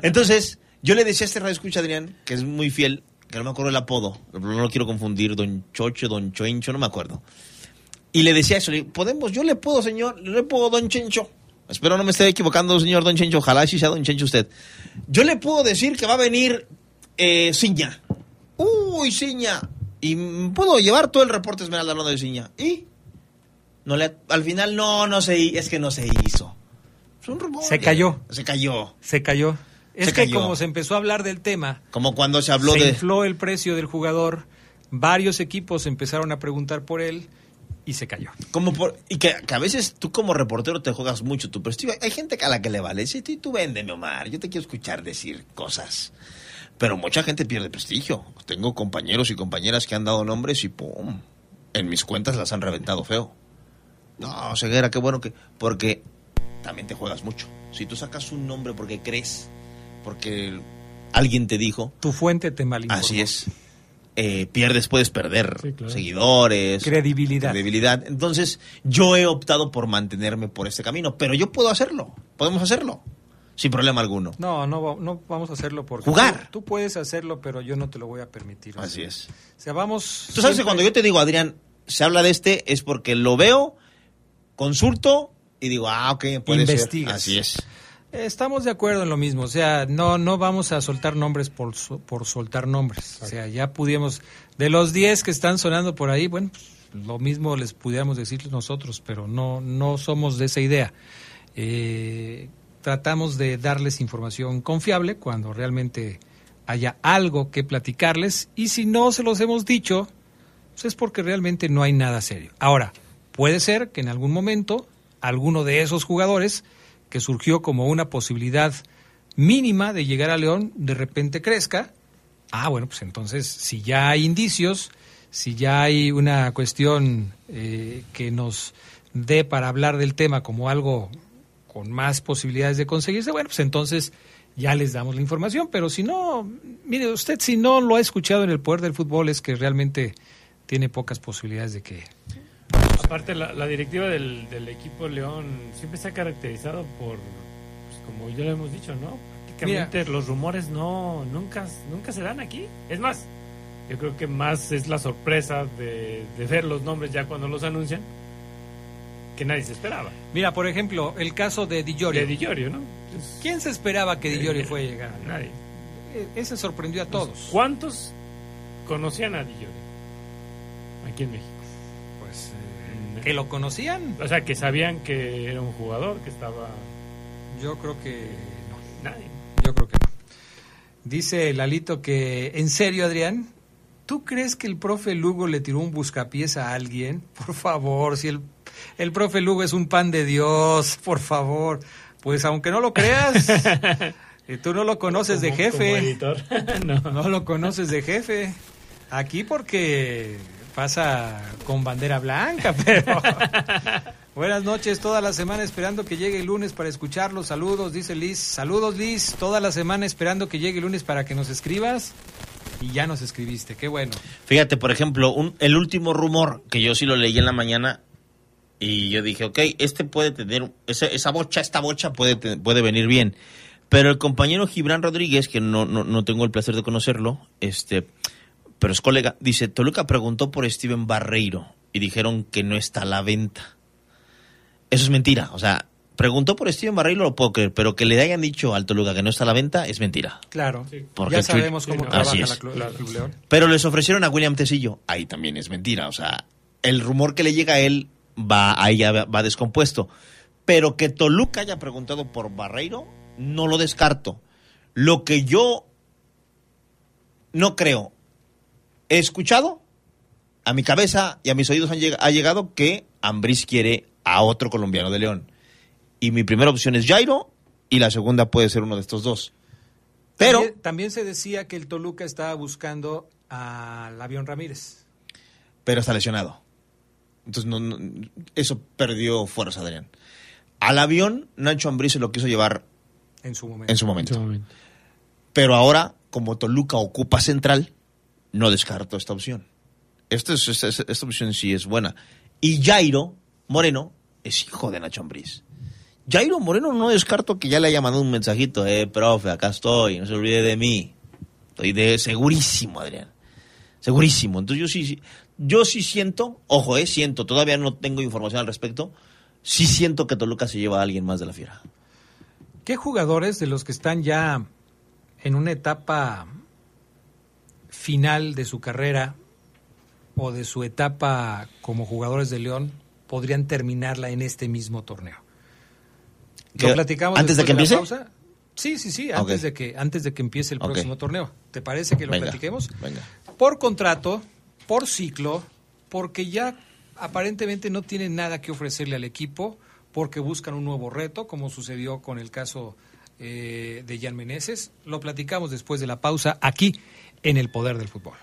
Entonces, yo le decía a este radio escucha, Adrián, que es muy fiel, que no me acuerdo el apodo, no lo quiero confundir, don Chocho, don Choincho, no me acuerdo. Y le decía eso, le, podemos, yo le puedo, señor, le puedo, don Chencho. Espero no me esté equivocando, señor don Chencho. Ojalá sí sea don Chencho usted. Yo le puedo decir que va a venir eh, Ciña. Uy, Ciña. Y puedo llevar todo el reporte Esmeralda hablando de Ciña. ¿Y? No le, al final no, no se es que no se hizo. Se cayó. Se cayó. Se cayó. Es que como se empezó a hablar del tema. Como cuando se habló se de. infló el precio del jugador. Varios equipos empezaron a preguntar por él y se cayó. Como por, y que, a veces tú como reportero te juegas mucho tu prestigio. Hay gente a la que le vale. Sí, tú véndeme, Omar. Yo te quiero escuchar decir cosas. Pero mucha gente pierde prestigio. Tengo compañeros y compañeras que han dado nombres y ¡pum! En mis cuentas las han reventado feo. No, ceguera, qué bueno que... Porque también te juegas mucho. Si tú sacas un nombre porque crees, porque alguien te dijo... Tu fuente te malinformó. Así es. Eh, pierdes, puedes perder seguidores. Credibilidad. Credibilidad. Entonces, yo he optado por mantenerme por este camino, pero yo puedo hacerlo. Podemos hacerlo. Sin problema alguno. No, no, no vamos a hacerlo porque... Jugar. Tú, puedes hacerlo, pero yo no te lo voy a permitir. Así es. O sea, vamos... Tú sabes que cuando yo te digo, Adrián, se habla de este, es porque lo veo, consulto y digo, ah, ok, puede Investigas. ser. Así es. Estamos de acuerdo en lo mismo, o sea, no no vamos a soltar nombres por, por soltar nombres. O sea, ya pudimos, de los 10 que están sonando por ahí, bueno, pues, lo mismo les pudiéramos decir nosotros, pero no, no somos de esa idea. Eh, tratamos de darles información confiable cuando realmente haya algo que platicarles y si no se los hemos dicho, pues es porque realmente no hay nada serio. Ahora, puede ser que en algún momento alguno de esos jugadores que surgió como una posibilidad mínima de llegar a León de repente crezca. Ah, bueno, pues entonces si ya hay indicios, si ya hay una cuestión eh, que nos dé para hablar del tema como algo con más posibilidades de conseguirse, bueno, pues entonces ya les damos la información, pero si no, mire usted, si no lo ha escuchado en el poder del fútbol es que realmente tiene pocas posibilidades de que... Aparte, la, la directiva del, del equipo León siempre se ha caracterizado por, pues, como ya lo hemos dicho, ¿no? Prácticamente los rumores no nunca, nunca se dan aquí. Es más, yo creo que más es la sorpresa de, de ver los nombres ya cuando los anuncian que nadie se esperaba. Mira, por ejemplo, el caso de Di Giorgio. De Di Giorgio, ¿no? ¿Quién se esperaba que Di Giorgio fuera a llegar? Nadie. E- Ese sorprendió a todos. ¿Cuántos conocían a Di Giorgio aquí en México? Pues, ¿que lo conocían? O sea, que sabían que era un jugador, que estaba... Yo creo que no. Nadie. Yo creo que no. Dice Lalito que, ¿en serio, Adrián? ¿Tú crees que el profe Lugo le tiró un buscapiés a alguien? Por favor, si el, el profe Lugo es un pan de Dios, por favor. Pues aunque no lo creas, eh, tú no lo conoces de como jefe. editor. no. No lo conoces de jefe. Aquí porque pasa con bandera blanca, pero... Buenas noches, toda la semana esperando que llegue el lunes para escucharlos. Saludos, dice Liz. Saludos, Liz. Toda la semana esperando que llegue el lunes para que nos escribas. Y ya nos escribiste, qué bueno. Fíjate, por ejemplo, un- el último rumor que yo sí lo leí en la mañana y yo dije, ok, este puede tener, esa, esa bocha, esta bocha puede, puede venir bien. Pero el compañero Gibran Rodríguez, que no, no, no tengo el placer de conocerlo, este, pero es colega, dice, Toluca preguntó por Steven Barreiro y dijeron que no está a la venta. Eso es mentira, o sea, preguntó por Steven Barreiro, lo puedo creer, pero que le hayan dicho al Toluca que no está a la venta es mentira. Claro, Porque ya sabemos cómo Así trabaja es. la, la Club León. Pero les ofrecieron a William Tecillo. Ahí también es mentira. O sea, el rumor que le llega a él va, ahí ya va descompuesto. Pero que Toluca haya preguntado por Barreiro, no lo descarto. Lo que yo no creo, he escuchado, a mi cabeza y a mis oídos han lleg- ha llegado que Ambriz quiere a otro colombiano de León. Y mi primera opción es Jairo y la segunda puede ser uno de estos dos. Pero También, también se decía que el Toluca estaba buscando al avión Ramírez. pero está lesionado. Entonces, no, no- eso perdió fuerza, Adrián. Al avión, Nacho Ambriz se lo quiso llevar En su momento. en su momento. Pero ahora, como Toluca ocupa central, no descarto esta opción. Esta, es- esta, es- esta opción sí es buena. Y Jairo Moreno es hijo de Nacho Ambriz. Jairo Moreno no descarto que ya le haya mandado un mensajito, eh, profe, acá estoy, no se olvide de mí. Estoy de segurísimo, Adrián. Segurísimo. Entonces yo sí- yo sí siento, ojo, eh, siento, todavía no tengo información al respecto, sí siento que Toluca se lleva a alguien más de la fiera. ¿Qué jugadores de los que están ya en una etapa final de su carrera o de su etapa como jugadores de León podrían terminarla en este mismo torneo? ¿Lo platicamos ¿Antes de que la empiece? pausa? Sí, sí, sí, antes de que antes de que empiece el próximo torneo. ¿Te parece que lo Venga, platiquemos? venga. Por contrato, por ciclo, porque ya aparentemente no tienen nada que ofrecerle al equipo, porque buscan un nuevo reto, como sucedió con el caso eh, de Jan Meneses. Lo platicamos después de la pausa aquí en El Poder del Fútbol.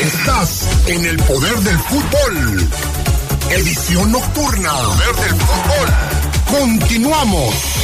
Estás en el poder del fútbol. Edición nocturna. Poder del fútbol. Continuamos.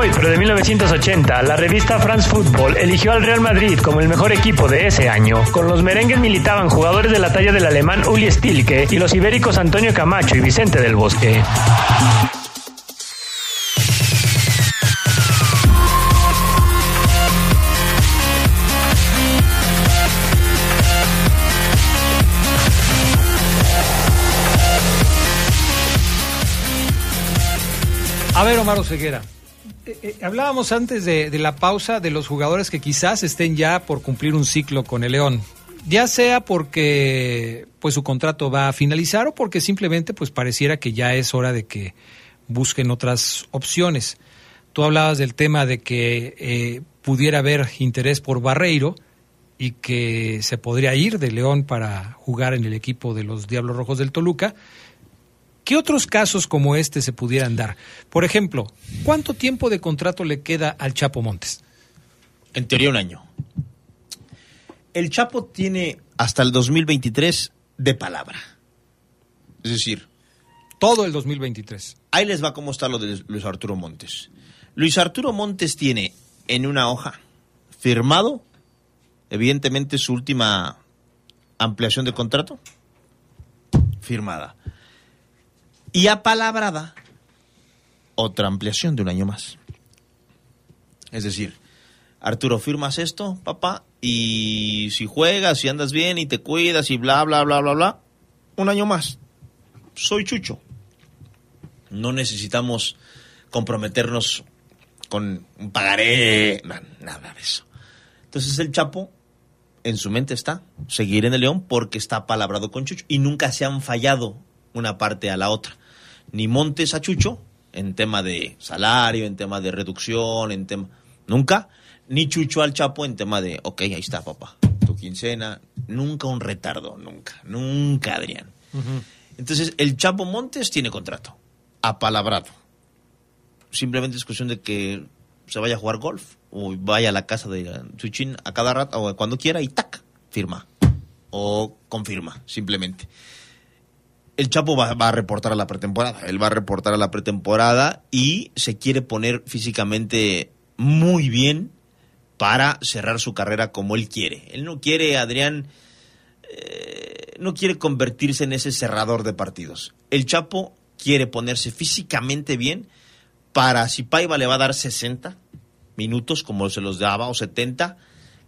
Hoy, pero de 1980, la revista France Football eligió al Real Madrid como el mejor equipo de ese año. Con los merengues militaban jugadores de la talla del alemán Uli Stilke y los ibéricos Antonio Camacho y Vicente del Bosque. A ver, Omar Ceguera. Eh, eh, hablábamos antes de, la pausa de los jugadores que quizás estén ya por cumplir un ciclo con el León. Ya sea porque pues su contrato va a finalizar o porque simplemente pues pareciera que ya es hora de que busquen otras opciones. Tú hablabas del tema de que eh, pudiera haber interés por Barreiro y que se podría ir de León para jugar en el equipo de los Diablos Rojos del Toluca. ¿Qué otros casos como este se pudieran dar? Por ejemplo, ¿cuánto tiempo de contrato le queda al Chapo Montes? En teoría un año. El Chapo tiene hasta el 2023 de palabra. Es decir, todo el 2023. Ahí les va cómo está lo de Luis Arturo Montes. Luis Arturo Montes tiene en una hoja firmado, evidentemente, su última ampliación de contrato. Firmada y apalabrada otra ampliación de un año más. Es decir, Arturo, firmas esto, papá, y si juegas, si andas bien y te cuidas y bla, bla, bla, bla, bla, un año más. Soy Chucho. No necesitamos comprometernos con un pagaré, nada de eso. Entonces el Chapo en su mente está seguir en el León porque está palabrado con Chucho y nunca se han fallado una parte a la otra. Ni Montes a Chucho, en tema de salario, en tema de reducción, en tema... Nunca. Ni Chucho al Chapo en tema de, ok, ahí está, papá, tu quincena. Nunca un retardo, nunca, nunca, Adrián. Entonces, el Chapo Montes tiene contrato, apalabrado. Simplemente es cuestión de que se vaya a jugar golf o vaya a la casa de Chuchín a cada rato o cuando quiera y tac, firma o confirma, simplemente el Chapo va, a reportar a la pretemporada. Él va a reportar a la pretemporada y se quiere poner físicamente muy bien para cerrar su carrera como él quiere. Él no quiere, Adrián, eh, no quiere convertirse en ese cerrador de partidos. El Chapo quiere ponerse físicamente bien para si Paiva le va a dar 60 minutos como se los daba o 70,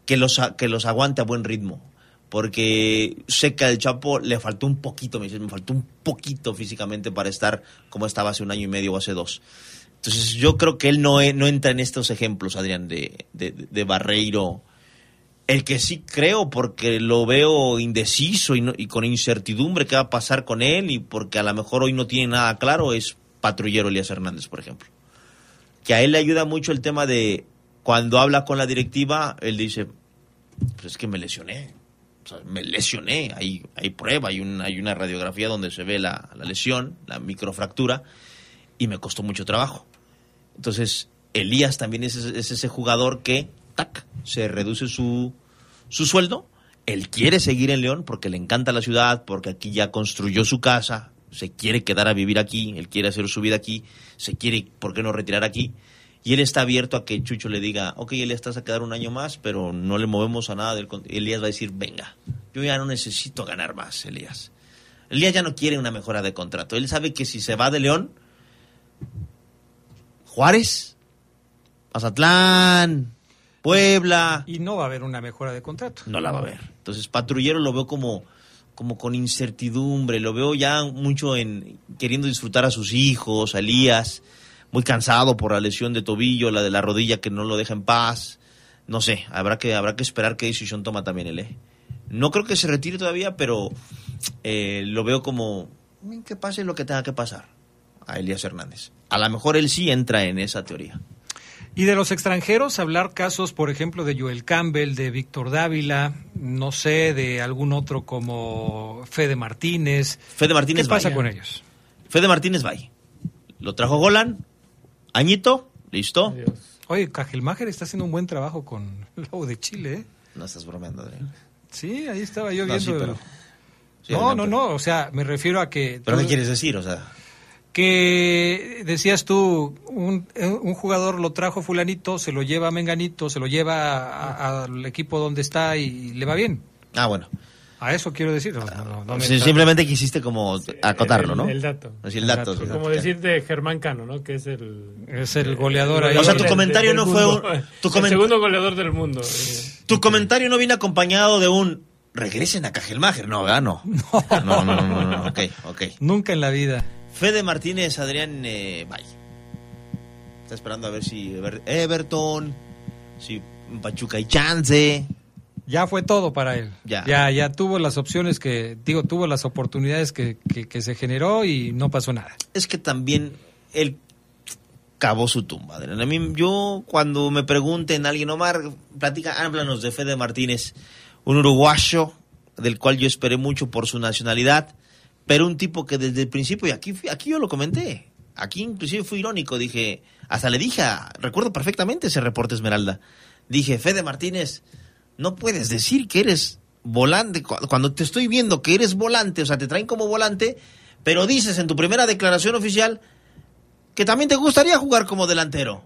que los, que los aguante a buen ritmo porque sé que al Chapo le faltó un poquito, me, me faltó un poquito físicamente para estar como estaba hace un año y medio o hace dos. Entonces yo creo que él no, no entra en estos ejemplos, Adrián, de, de, Barreiro. El que sí creo, porque lo veo indeciso y, y con incertidumbre qué va a pasar con él y porque a lo mejor hoy no tiene nada claro, es Patrullero Elías Hernández, por ejemplo. Que a él le ayuda mucho el tema de cuando habla con la directiva, él dice, pues es que me lesioné, me lesioné, hay, hay prueba, hay, un, hay una radiografía donde se ve la, lesión, la microfractura, y me costó mucho trabajo. Entonces, Elías también es, ese jugador que, tac, se reduce su, su sueldo, él quiere seguir en León porque le encanta la ciudad, porque aquí ya construyó su casa, se quiere quedar a vivir aquí, él quiere hacer su vida aquí, se quiere, ¿por qué no retirar aquí? Y él está abierto a que Chucho le diga, ok, Elías, estás a quedar un año más, pero no le movemos a nada del Elías va a decir, venga, yo ya no necesito ganar más, Elías. Elías ya no quiere una mejora de contrato. Él sabe que si se va de León, Juárez, Mazatlán, Puebla. Y no va a haber una mejora de contrato. No la va a haber. Entonces, patrullero lo veo como, como con incertidumbre, lo veo ya mucho en queriendo disfrutar a sus hijos, a Elías, muy cansado por la lesión de tobillo, la de la rodilla que no lo deja en paz. No sé, habrá que, habrá que esperar qué decisión toma también él. ¿eh? No creo que se retire todavía, pero eh, lo veo como que pase lo que tenga que pasar a Elías Hernández. A lo mejor él sí entra en esa teoría. Y de los extranjeros, hablar casos, por ejemplo, de Joel Campbell, de Víctor Dávila, no sé, de algún otro como Fede Martínez. Fede Martínez ¿Qué pasa con ellos? Fede Martínez va Lo trajo Golan, Añito, listo. Oye, Cajelmacher está haciendo un buen trabajo con Lobo de Chile, ¿eh? No estás bromeando, Adrián. Sí, ahí estaba yo No, viendo. sí, pero- sí, no, no, no, o sea, me refiero a que... ¿Pero tú- qué quieres decir? O sea, que decías tú, un, un jugador lo trajo fulanito, se lo lleva a Menganito, se lo lleva al equipo donde está y le va bien. ah, bueno. A eso quiero decir. no, no, Sí, simplemente quisiste como acotarlo, el, ¿no? El dato. Así el dato. Sí. como decir de Germán Cano, ¿no? Que es el... Es el goleador ahí. O sea, tu del- comentario del no fue un- tu el segundo goleador del mundo. eh. Tu comentario no viene acompañado de un regresen a Cajelmacher, no, ¿verdad? No. No, no, no, no, no, ok, ok. Nunca en la vida. Fede Martínez, Adrián, eh, bye. Está esperando a ver si Ever- Everton, si Pachuca y chance. Ya fue todo para él. Ya. ya, ya tuvo las opciones que, digo, tuvo las oportunidades que, que, que se generó y no pasó nada. Es que también él cavó su tumba. Adrián. A mí, yo cuando me pregunten alguien, Omar, platica, háblanos de Fede Martínez, un uruguayo del cual yo esperé mucho por su nacionalidad, pero un tipo que desde el principio, y aquí, aquí yo lo comenté, aquí inclusive fui irónico, dije, hasta le dije, a- recuerdo perfectamente ese reporte Esmeralda, dije, Fede Martínez, no puedes decir que eres volante, cu- cuando te estoy viendo que eres volante, o sea, te traen como volante, pero dices en tu primera declaración oficial que también te gustaría jugar como delantero.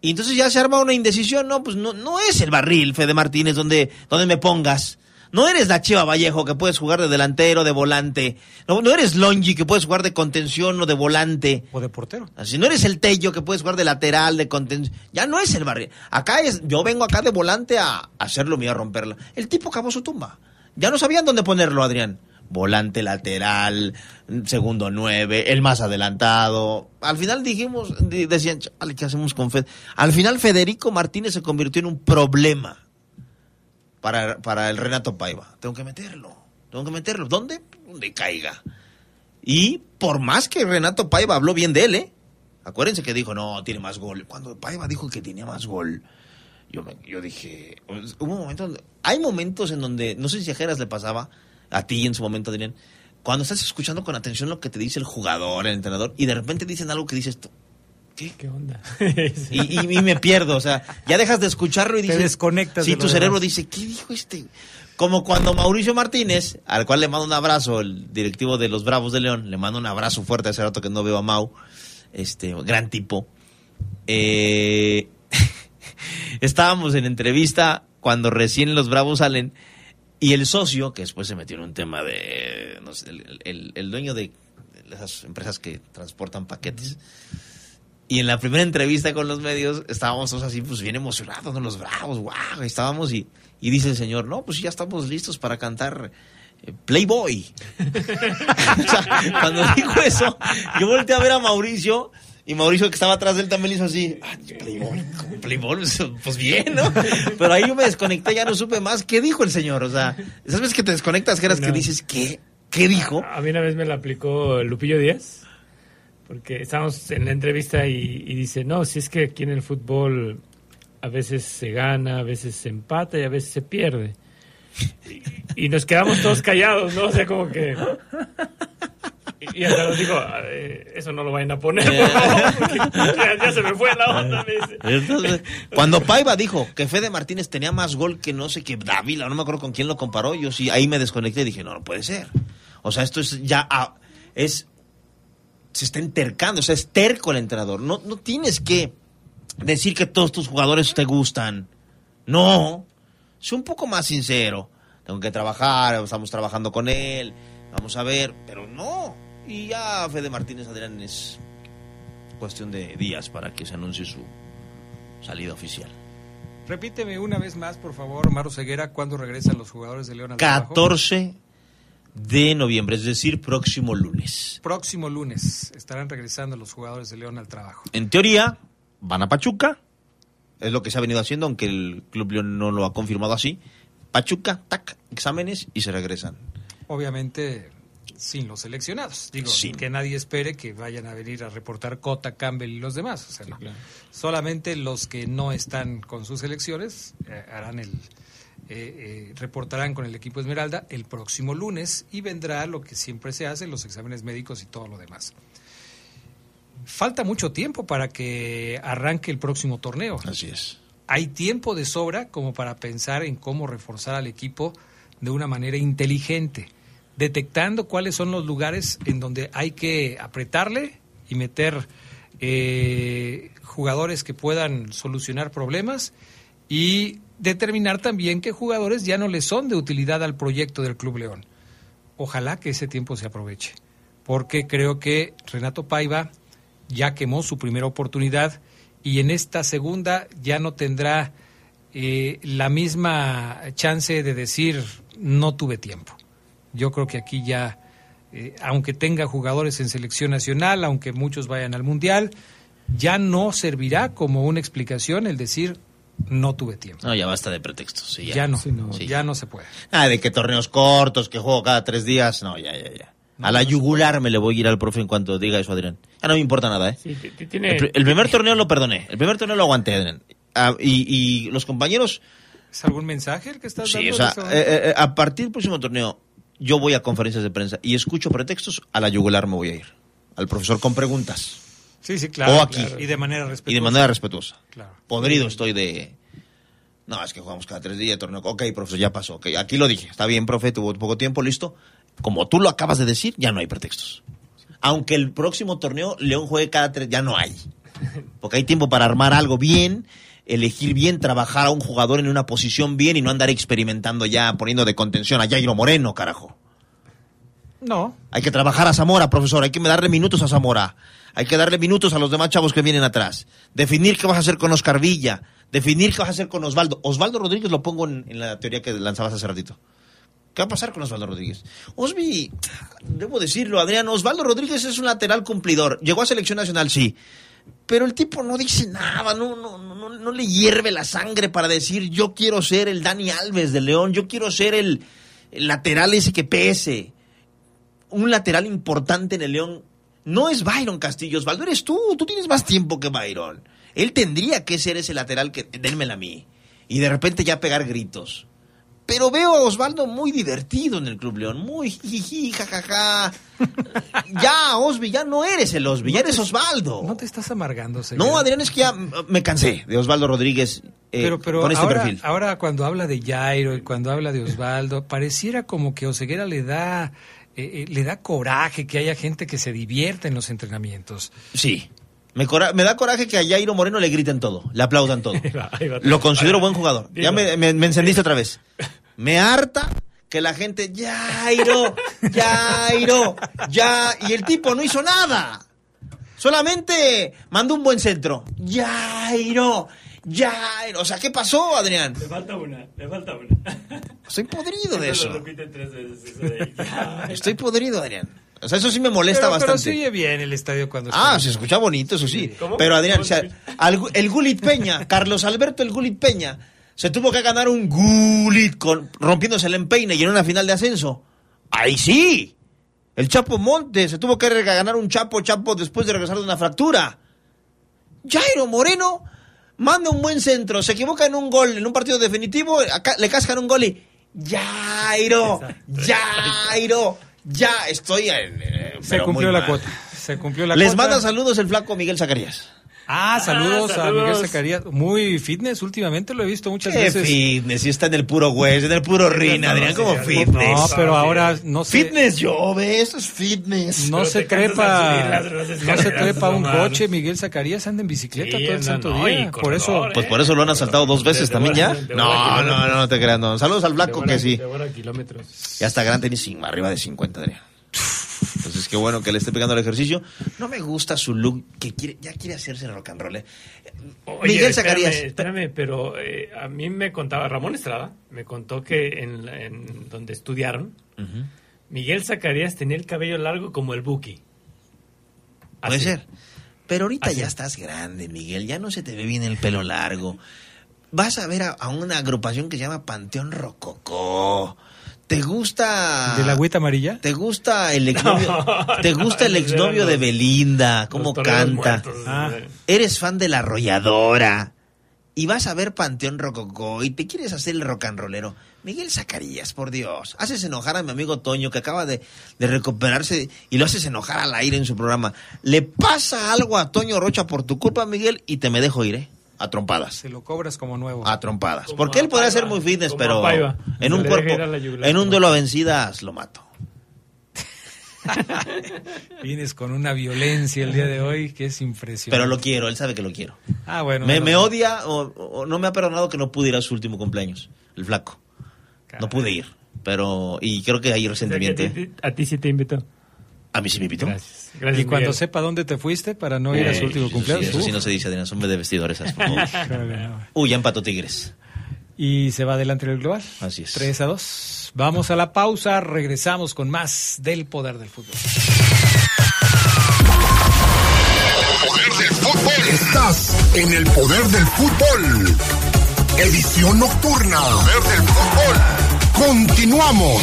Y entonces ya se arma una indecisión, no, pues no, no es el barril, Fede Martínez, donde, donde me pongas. No eres la Chiva Vallejo que puedes jugar de delantero, de volante. No, no eres Longi que puedes jugar de contención o de volante. O de portero. Así no eres el Tello que puedes jugar de lateral, de contención. Ya no es el barril. Acá es, yo vengo acá de volante a, a hacerlo mío, a romperla. El tipo cavó su tumba. Ya no sabían dónde ponerlo, Adrián. Volante lateral, segundo nueve, el más adelantado. Al final dijimos, di- decían, "Chale, ¿qué hacemos con Fed? Al final Federico Martínez se convirtió en un problema para, para el Renato Paiva. Tengo que meterlo, tengo que meterlo. ¿Dónde? Donde caiga. Y por más que Renato Paiva habló bien de él, ¿eh? Acuérdense que dijo, no, tiene más gol. Cuando Paiva dijo que tenía más gol, yo, yo dije, hubo momentos, hay momentos en donde, no sé si a Jeras le pasaba, a ti en su momento, Adrián, cuando estás escuchando con atención lo que te dice el jugador, el entrenador, y de repente dicen algo que dices tú, ¿Qué onda? y, y- y me pierdo, o sea, ya dejas de escucharlo y Te dices, desconectas Sí, de tu cerebro demás. dice, ¿qué dijo este? Como cuando Mauricio Martínez, al cual le mando un abrazo, el directivo de los Bravos de León, le mando un abrazo fuerte hace rato que no veo a Mau, este gran tipo. Eh, estábamos en entrevista cuando recién los Bravos salen y el socio, que después se metió en un tema de, no sé, el, el- el dueño de esas empresas que transportan paquetes. Y en la primera entrevista con los medios estábamos todos así, pues bien emocionados, ¿no? Los bravos, wow, estábamos y, y dice el señor, no, pues ya estamos listos para cantar eh, Playboy. o sea, cuando dijo eso, yo volteé a ver a Mauricio y Mauricio que estaba atrás de él también hizo así, "Ay, Playboy, ¿cómo Playboy, pues, pues bien, ¿no? Pero ahí yo me desconecté, ya no supe más. ¿Qué dijo el señor? O sea, esas veces que te desconectas, que No. dices, ¿qué? ¿Qué dijo? A mí una vez me la aplicó Lupillo Díaz, porque estábamos en la entrevista y, dice, no, si es que aquí en el fútbol a veces se gana, a veces se empata y a veces se pierde. Y, nos quedamos todos callados, ¿no? O sea, como que... Y, hasta nos dijo, "Eh, eso no lo vayan a poner, ya, se me fue la onda, me dice. Cuando Paiva dijo que Fede Martínez tenía más gol que no sé qué Dávila, no me acuerdo con quién lo comparó, yo sí ahí me desconecté y dije, no, no puede ser. O sea, esto es ya ah, es se está entercando, o sea, es terco el entrenador. No, no tienes que decir que todos tus jugadores te gustan. No, sé un poco más sincero. Tengo que trabajar, estamos trabajando con él, vamos a ver, pero no. Y ya Fede Martínez Adrián es cuestión de días para que se anuncie su salida oficial. Repíteme una vez más, por favor, Maro Ceguera, ¿cuándo regresan los jugadores de León al trabajo? 14 de noviembre, es decir, próximo lunes. Próximo lunes estarán regresando los jugadores de León al trabajo. En teoría, van a Pachuca, es lo que se ha venido haciendo, aunque el Club León no lo ha confirmado así. Pachuca, tac, exámenes y se regresan. Obviamente sin los seleccionados. Digo, Sin. que nadie espere que vayan a venir a reportar Cota, Campbell y los demás. O sea, no. Solamente los que no están con sus selecciones eh, harán el eh, eh, reportarán con el equipo Esmeralda el próximo lunes y vendrá lo que siempre se hace, los exámenes médicos y todo lo demás. Falta mucho tiempo para que arranque el próximo torneo. Así es. Hay tiempo de sobra como para pensar en cómo reforzar al equipo de una manera inteligente, detectando cuáles son los lugares en donde hay que apretarle y meter eh, jugadores que puedan solucionar problemas y determinar también qué jugadores ya no le son de utilidad al proyecto del Club León. Ojalá que ese tiempo se aproveche, porque creo que Renato Paiva ya quemó su primera oportunidad y en esta segunda ya no tendrá eh, la misma chance de decir no tuve tiempo. Yo creo que aquí ya, eh, aunque tenga jugadores en selección nacional, aunque muchos vayan al Mundial, ya no servirá como una explicación el decir no tuve tiempo. No, ya basta de pretextos. sí, Ya no, Sí. ya no se puede. Ah, de que torneos cortos, que juego cada tres días. No, ya, ya, ya. A la yugular me le voy a ir al profe en cuanto diga eso, Adrián. Ya no me importa nada, ¿eh? Sí, tiene- El, pr- el primer torneo lo perdoné. El primer torneo lo aguanté, Adrián. Ah, y, y los compañeros, ¿Es algún mensaje el que estás sí, dando? o sea, momento? eh, eh, a partir del próximo torneo, yo voy a conferencias de prensa y escucho pretextos, a la yugular me voy a ir. Al profesor con preguntas. Sí, sí, claro. o aquí. claro. Y de manera respetuosa. Y de manera respetuosa. Claro. Podrido estoy de... No, es que jugamos cada tres días torneo. Ok, profesor, ya pasó. Ok, aquí lo dije. Está bien, profe, tuvo poco tiempo, listo. Como tú lo acabas de decir, ya no hay pretextos. Aunque el próximo torneo León juegue cada tres, ya no hay. Porque hay tiempo para armar algo bien, elegir bien, trabajar a un jugador en una posición bien y no andar experimentando ya, poniendo de contención a Jairo Moreno, carajo. No, Hay que trabajar a Zamora, profesor. Hay que darle minutos a Zamora. Hay que darle minutos a los demás chavos que vienen atrás. Definir qué vas a hacer con Oscar Villa. Definir qué vas a hacer con Osvaldo. Osvaldo Rodríguez lo pongo en, la teoría que lanzabas hace ratito. ¿Qué va a pasar con Osvaldo Rodríguez? Osvi, debo decirlo, Adrián, Osvaldo Rodríguez es un lateral cumplidor. Llegó a selección nacional, sí. Pero el tipo no dice nada, no, no, no, no, no le hierve la sangre para decir yo quiero ser el Dani Alves de León, yo quiero ser el, el lateral ese que pese un lateral importante en el León no es Byron Castillo, Osvaldo, eres tú, tú tienes más tiempo que Byron. Él tendría que ser ese lateral que dénmela a mí. Y de repente ya pegar gritos. Pero veo a Osvaldo muy divertido en el Club León, muy jiji, jajaja. ya, Osvi, ya no eres el Osvi, ya eres Osvaldo. no te estás amargando, Ceguera. No, Adrián, es que ya me cansé de Osvaldo Rodríguez eh, pero, pero con este ahora, perfil. ahora cuando habla de Jairo y cuando habla de Osvaldo, pareciera como que Oseguera le da, eh, eh, le da coraje que haya gente que se divierte en los entrenamientos. Sí. Me, cora- me da coraje que a Jairo Moreno le griten todo, le aplaudan todo. Ahí va. Lo considero buen jugador. Ya Dilo. me, me- me encendiste otra vez. Me harta que la gente, Jairo, Jairo, ya. Y el tipo no hizo nada. Solamente mandó un buen centro. Jairo, Jairo. O sea, ¿qué pasó, Adrián? Le falta una, le falta una. Estoy podrido de eso. Lo repiten tres veces. eso de, ya. Estoy podrido, Adrián. O sea, eso sí me molesta pero, pero bastante. se oye bien el estadio cuando Ah, se escucha bonito, eso sí. ¿Cómo? Pero Adrián, ¿Cómo o sea, se- al gu- el Gulit Peña, Carlos Alberto el Gulit Peña, se tuvo que ganar un Gulit con, rompiéndose el empeine y en una final de ascenso. Ahí sí. El Chapo Monte se tuvo que ganar un Chapo Chapo después de regresar de una fractura. Jairo Moreno manda un buen centro, se equivoca en un gol, en un partido definitivo, acá le cascan un gol y Jairo, Jairo, ya estoy en, eh, Se cumplió la mal. cuota. Se cumplió la Les cuota. manda saludos el flaco Miguel Zacarías. Ah, saludos, Ah, a Miguel saludos. Zacarías. Muy fitness últimamente, lo he visto muchas Qué veces. fitness, y está en el puro hueso, en el puro rin, Adrián, como fitness. No, pero ahora no se, Fitness yo, ve, esto es fitness. no Pero se trepa, no se trepa un coche. Miguel Zacarías anda en bicicleta Sí, todo el santo no, día. Por eso, corredor, Pues por eso lo han asaltado dos veces De- de también ya. de No, no, no, no te creas, no. Saludos al buena- que sí. De buena kilómetros. Ya está grande, ni sin, arriba de 50, Adrián. Qué bueno que le esté pegando el ejercicio. No me gusta su look, que quiere, ya quiere hacerse rock and roll. ¿eh? Oye, Miguel espérame, Zacarías. Espérame, pero eh, a mí me contaba Ramón Estrada, me contó que en, donde estudiaron, Miguel Zacarías tenía el cabello largo como el Buki. Puede ser. Pero ahorita Así. ya estás grande, Miguel. Ya no se te ve bien el pelo largo. Vas a ver a, a una agrupación que se llama Panteón Rococó. ¿Te gusta. ¿De la agüita amarilla? ¿Te gusta el exnovio? No, ¿Te no, gusta el exnovio de Belinda? ¿Cómo canta? muertos, Ah. Eres fan de la arrolladora. Y vas a ver Panteón Rococó y te quieres hacer el rock and rollero. Miguel Zacarías, por Dios. Haces enojar a mi amigo Toño que acaba de, de recuperarse y lo haces enojar al aire en su programa. Le pasa algo a Toño Rocha por tu culpa, Miguel, y te me dejo ir, ¿eh? A trompadas. Se lo cobras como nuevo. A trompadas. Como Porque él Paiva, ser muy fitness, pero en un cuerpo, yugular en un duelo a vencidas, lo mato. Vienes con una violencia el día de hoy que es impresionante. Pero lo quiero, él sabe que lo quiero. Ah, bueno. me, odia o, o no me ha perdonado que no pude ir a su último cumpleaños, el flaco. No pude ir, pero y creo que hay O sea, que resentimiento. a, ¿eh? ti, a ti sí te invitó. A mí sí me invitó. Gracias. Gracias, y cuando Miguel. sepa dónde te fuiste para no ir a su Uy, último eso cumpleaños. Sí, eso sí no se dice, Adrián, son de vestidores por favor. Uy, ya empató Tigres. Y se va adelante el global. Así es. 3 a 2. Vamos a la pausa, regresamos con más del poder del fútbol. Estás en el poder del fútbol. Edición nocturna. Poder del fútbol. Continuamos.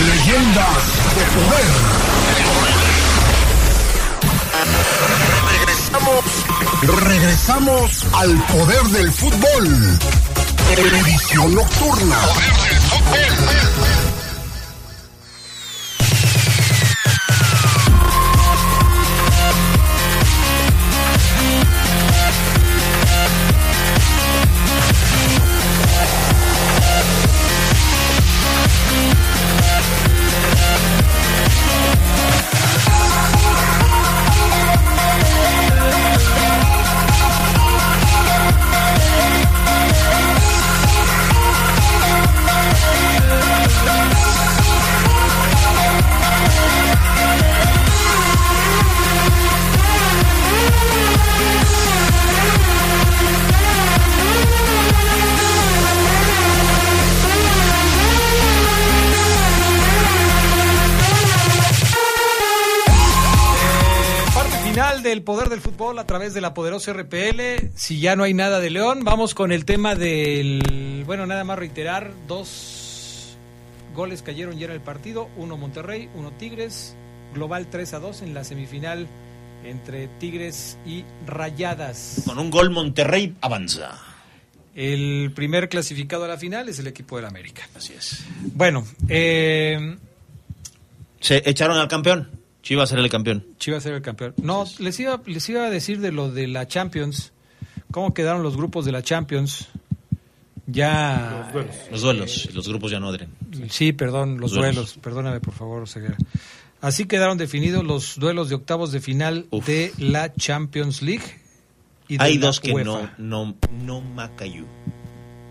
Leyendas de poder. Regresamos. Regresamos al poder del fútbol. Edición nocturna. Poder del fútbol. Del poder del fútbol a través de la poderosa RPL. Si ya no hay nada de León, vamos con el tema del. Bueno, nada más reiterar: dos goles cayeron ya en el partido: uno Monterrey, uno Tigres. Global 3 a 2 en la semifinal entre Tigres y Rayadas. Con un gol Monterrey avanza. El primer clasificado a la final es el equipo del América. Así es. Bueno, eh, Se echaron al campeón. Chivas era el campeón. Chivas era el campeón. No, les iba, les iba a decir de lo de la Champions. ¿Cómo quedaron los grupos de la Champions? Ya. Los duelos. Los duelos, los grupos ya no adren. Sí, perdón, los Los duelos. duelos. Perdóname, por favor, Ceguera. Así quedaron definidos los duelos de octavos de final de la Champions League. y de Hay la dos que UEFA. no, no, no Macayú,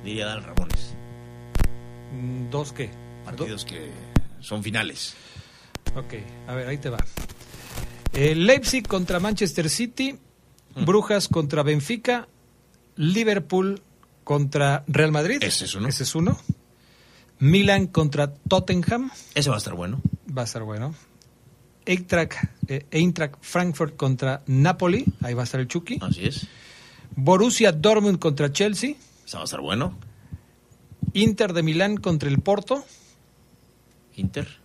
diría Dan Ramones. Mm, ¿Dos qué? Partidos que son finales. Ok, a ver, ahí te va. Eh, Leipzig contra Manchester City, Mm. Brujas contra Benfica, Liverpool contra Real Madrid. Ese es uno. Ese es uno. Milan contra Tottenham. Ese va a estar bueno. Va a estar bueno. Eintracht, eh, Eintracht Frankfurt contra Napoli. Ahí va a estar el Chucky. Así es. Borussia Dortmund contra Chelsea. Ese va a estar bueno. Inter de Milán contra el Porto. Inter.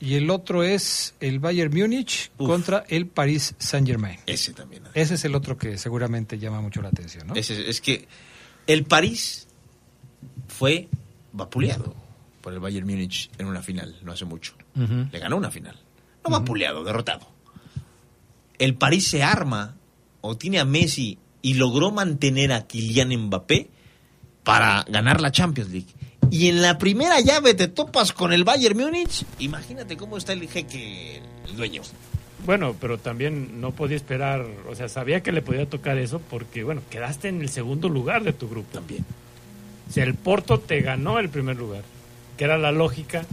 Y el otro es el Bayern Múnich Uf. contra el Paris Saint Germain. Ese también. Ese es el otro que seguramente llama mucho la atención, ¿no? Ese- es que el París fue vapuleado. por el Bayern Múnich en una final, no hace mucho. Le ganó una final. No va puleado, derrotado. El París se arma o tiene a Messi y logró mantener a Kylian Mbappé para ganar la Champions League. Y en la primera llave te topas con el Bayern Múnich. Imagínate cómo está el jeque, el dueño. Bueno, pero también no podía esperar, o sea, sabía que le podía tocar eso porque, bueno, quedaste en el segundo lugar de tu grupo. También. O sea, el Porto te ganó el primer lugar, que era la lógica,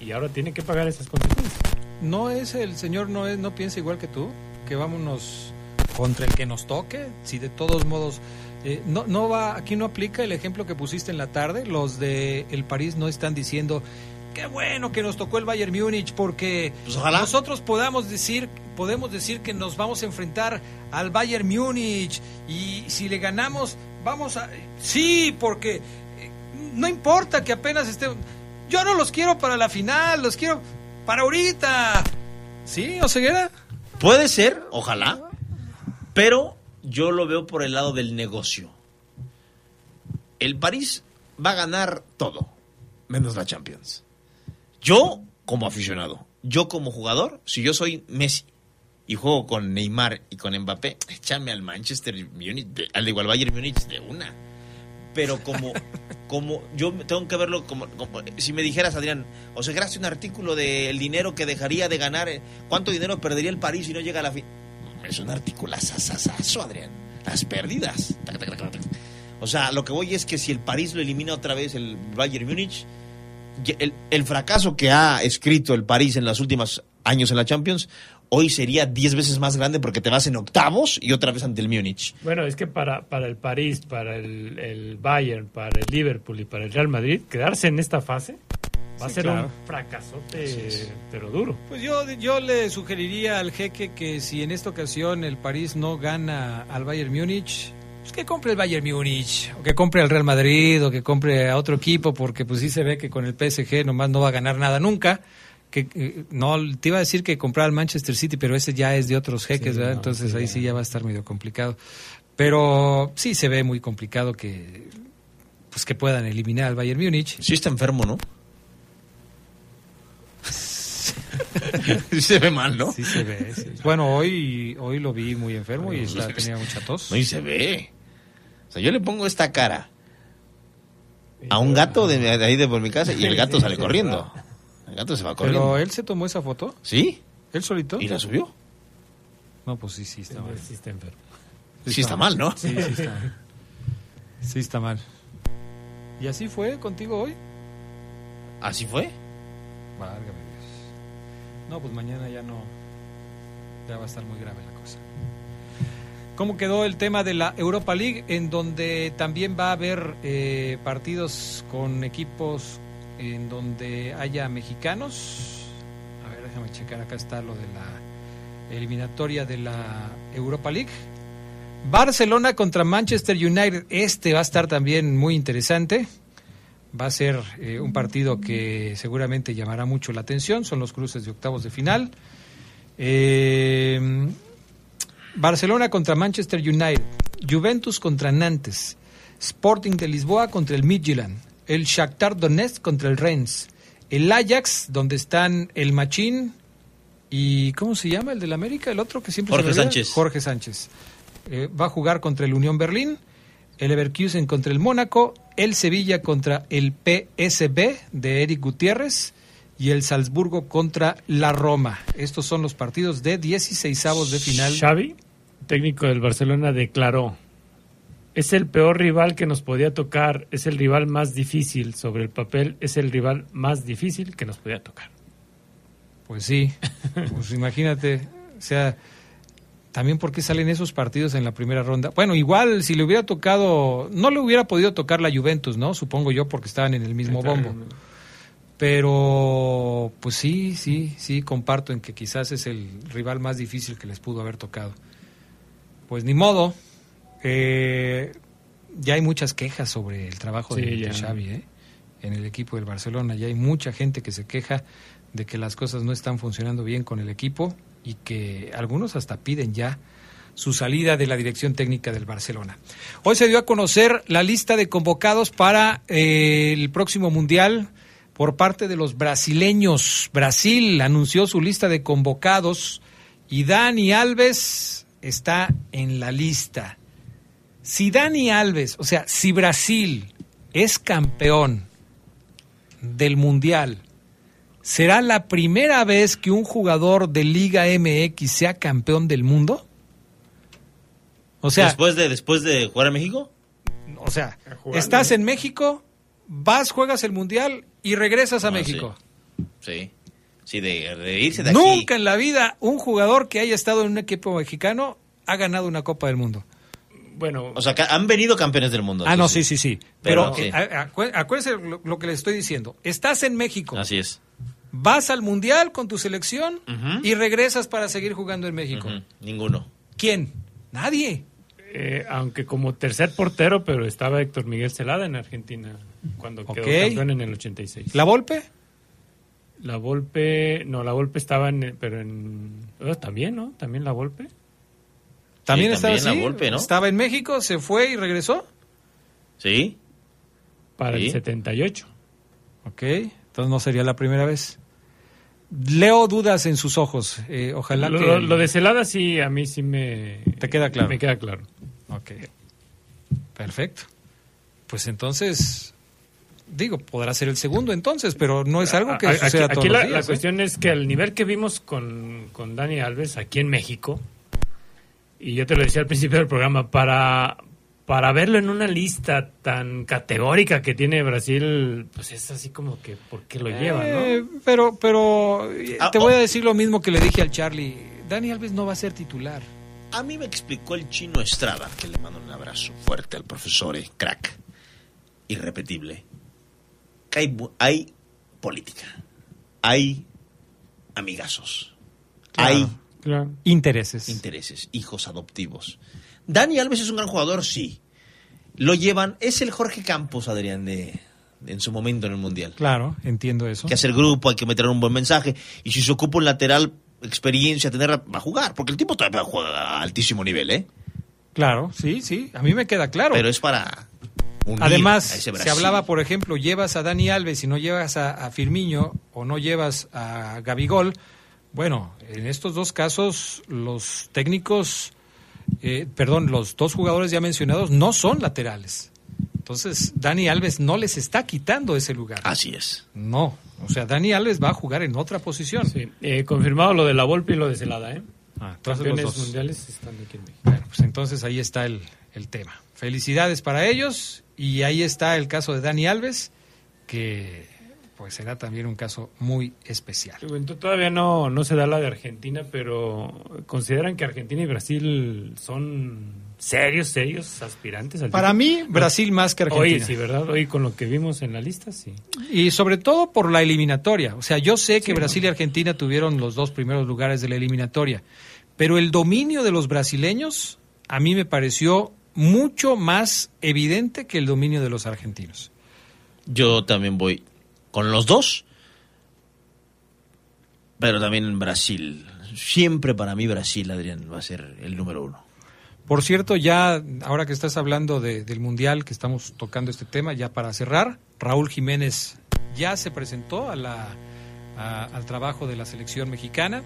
y ahora tiene que pagar esas consecuencias. ¿No es el señor, no, es, no piensa igual que tú? Que vámonos contra el que nos toque, si de todos modos... eh, no, no va, aquí no aplica el ejemplo que pusiste en la tarde. Los de el París no están diciendo qué bueno que nos tocó el Bayern Múnich porque Pues nosotros podamos decir podemos decir que nos vamos a enfrentar al Bayern Múnich y si le ganamos vamos a sí porque eh, no importa que apenas esté yo no los quiero para la final los quiero para ahorita. Sí Oseguera Puede ser, ojalá, pero yo lo veo por el lado del negocio. El París va a ganar todo, menos la Champions. Yo, como aficionado, yo como jugador, si yo soy Messi y juego con Neymar y con Mbappé, échame al Manchester Munich, de- al igual Bayern Munich de una. Pero como, como yo tengo que verlo como, como- si me dijeras, Adrián, o sea, gracias un artículo del dinero que dejaría de ganar, ¿cuánto dinero perdería el París si no llega a la fin? Es un artículo asasasazo, Adrián. Las pérdidas. O sea, lo que voy es que si el París lo elimina otra vez el Bayern Múnich, el, fracaso que ha escrito el París en los últimos años en la Champions, hoy sería 10 veces más grande porque te vas en octavos y otra vez ante el Múnich. Bueno, es que para, para el París, para el Bayern, para el Liverpool y para el Real Madrid, quedarse en esta fase va a Sí, ser claro. un fracasote, pero duro. Pues yo, yo le sugeriría al jeque que si en esta ocasión el París no gana al Bayern Múnich, pues que compre el Bayern Múnich, o que compre al Real Madrid, o que compre a otro equipo, porque pues sí se ve que con el PSG nomás no va a ganar nada nunca. Que, eh, no, te iba a decir que comprar al Manchester City, pero ese ya es de otros jeques, Sí, ¿verdad? no, Entonces sí, ahí sí ya va a estar medio complicado. Pero sí se ve muy complicado que pues que puedan eliminar al Bayern Múnich. Sí está enfermo, ¿no? Sí se ve mal, ¿no? Sí se ve. sí. Bueno, hoy, hoy lo vi muy enfermo y está- tenía mucha tos. No, y se ve. O sea, yo le pongo esta cara a un gato de, de ahí de por mi casa y el gato sale corriendo. El gato se va corriendo. Pero él se tomó esa foto. ¿Sí? ¿Él solito? ¿Y la subió? No, pues sí, sí está mal. Sí está enfermo. Sí está mal, ¿no? Sí, sí está. Sí está mal. ¿Y así fue contigo hoy? ¿Así fue? Válgame. No, pues mañana ya no. Ya va a estar muy grave la cosa. ¿Cómo quedó el tema de la Europa League? En donde también va a haber eh, partidos con equipos en donde haya mexicanos. A ver, déjame checar. Acá está lo de la eliminatoria de la Europa League. Barcelona contra Manchester United. Este va a estar también muy interesante. Va a ser eh, un partido que seguramente llamará mucho la atención. Son los cruces de octavos de final. Eh, Barcelona contra Manchester United. Juventus contra Nantes. Sporting de Lisboa contra el Midtjylland. El Shakhtar Donetsk contra el Rennes. El Ajax, donde están el Machín y ¿cómo se llama el del América? El otro que siempre se Jorge olvida. Sánchez. Jorge Sánchez. Eh, va a jugar contra el Unión Berlín, el Leverkusen contra el Mónaco, el Sevilla contra el PSB de Eric Gutiérrez y el Salzburgo contra la Roma. Estos son los partidos de 16 avos de final. Xavi, técnico del Barcelona, declaró, es el peor rival que nos podía tocar, es el rival más difícil sobre el papel, es el rival más difícil que nos podía tocar. Pues sí, pues imagínate, o sea, también porque salen esos partidos en la primera ronda. Bueno, igual si le hubiera tocado, no le hubiera podido tocar la Juventus, ¿no? Supongo yo porque estaban en el mismo bombo. Pero, pues sí, sí, sí, comparto en que quizás es el rival más difícil que les pudo haber tocado. Pues ni modo. Eh, ya hay muchas quejas sobre el trabajo Sí, de, de. Xavi, ¿eh? En el equipo del Barcelona. Ya hay mucha gente que se queja de que las cosas no están funcionando bien con el equipo y que algunos hasta piden ya su salida de la dirección técnica del Barcelona. Hoy se dio a conocer la lista de convocados para eh, el próximo Mundial por parte de los brasileños. Brasil anunció su lista de convocados y Dani Alves está en la lista. Si Dani Alves, o sea, si Brasil es campeón del Mundial, ¿será la primera vez que un jugador de Liga MX sea campeón del mundo? O sea, después de después de jugar a México. O sea, estás en México, vas, juegas el Mundial y regresas a México. Sí. Sí, de, irse de Nunca en la vida un jugador que haya estado en un equipo mexicano ha ganado una Copa del Mundo. Bueno, o sea, han venido campeones del mundo. Ah, no, sí, sí, sí. Pero, eh, acuérdense lo, que les estoy diciendo. Estás en México. Así es. Vas al Mundial con tu selección y regresas para seguir jugando en México. Ninguno. ¿Quién? Nadie. Eh, aunque como tercer portero, pero estaba Héctor Miguel Celada en Argentina cuando quedó campeón en el 86. ¿La Volpe? La Volpe, no, la Volpe estaba en, pero en, oh, también, ¿no? También la Volpe. También, estaba así, ¿no? Estaba en México, se fue y regresó. Sí. Para el 78. Ok, entonces no sería la primera vez. Leo dudas en sus ojos. Eh, ojalá lo, que. Lo de Celada sí, a mí sí me. ¿Te queda claro? Me queda claro. Ok. Perfecto. Pues entonces. Digo, podrá ser el segundo entonces, pero no es algo que suceda aquí, todos la, los días, la cuestión es que al nivel que vimos con, con Dani Alves aquí en México, y yo te lo decía al principio del programa, para, para verlo en una lista tan categórica que tiene Brasil, pues es así como que, ¿por qué lo lleva, no? Eh, pero, pero ah, te voy a oh. decir lo mismo que le dije al Charlie. Dani Alves no va a ser titular. A mí me explicó el chino Estrada, que le mando un abrazo fuerte al profesor, eh, crack, irrepetible, que hay, hay política, hay amigazos, hay Intereses. Intereses, hijos adoptivos. Dani Alves es un gran jugador, sí. Lo llevan, es el Jorge Campos, Adrián, de, en su momento en el Mundial. Claro, entiendo eso. Hay que hacer grupo, hay que meter un buen mensaje. Y si se ocupa un lateral, experiencia, tenerla, va a jugar. Porque el tipo todavía juega a altísimo nivel, ¿eh? Claro, sí, sí. A mí me queda claro. Pero es para. Además, se hablaba, por ejemplo, llevas a Dani Alves y no llevas a, a Firmiño o no llevas a Gabigol, bueno, en estos dos casos los técnicos, eh, perdón, los dos jugadores ya mencionados no son laterales. Entonces, Dani Alves no les está quitando ese lugar. Así es. No, o sea, Dani Alves va a jugar en otra posición. Sí, eh, confirmado lo de la Volpe y lo de Celada, ¿eh? Ah, Campeones los mundiales están aquí en México. Bueno, pues entonces ahí está el, el tema. Felicidades para ellos y ahí está el caso de Dani Alves, que pues será también un caso muy especial. todavía no, no se da la de Argentina, pero ¿consideran que Argentina y Brasil son serios, serios aspirantes al Para mí, Brasil más que Argentina. Hoy sí, ¿verdad? Hoy con lo que vimos en la lista, sí. Y sobre todo por la eliminatoria. O sea, yo sé que Brasil y Argentina tuvieron los dos primeros lugares de la eliminatoria, pero el dominio de los brasileños a mí me pareció mucho más evidente que el dominio de los argentinos. Yo también voy con los dos, pero también en Brasil. Siempre para mí Brasil, Adrián, va a ser el número uno. Por cierto, ya ahora que estás hablando del Mundial, que estamos tocando este tema, ya para cerrar, Raúl Jiménez ya se presentó a la, al trabajo de la selección mexicana.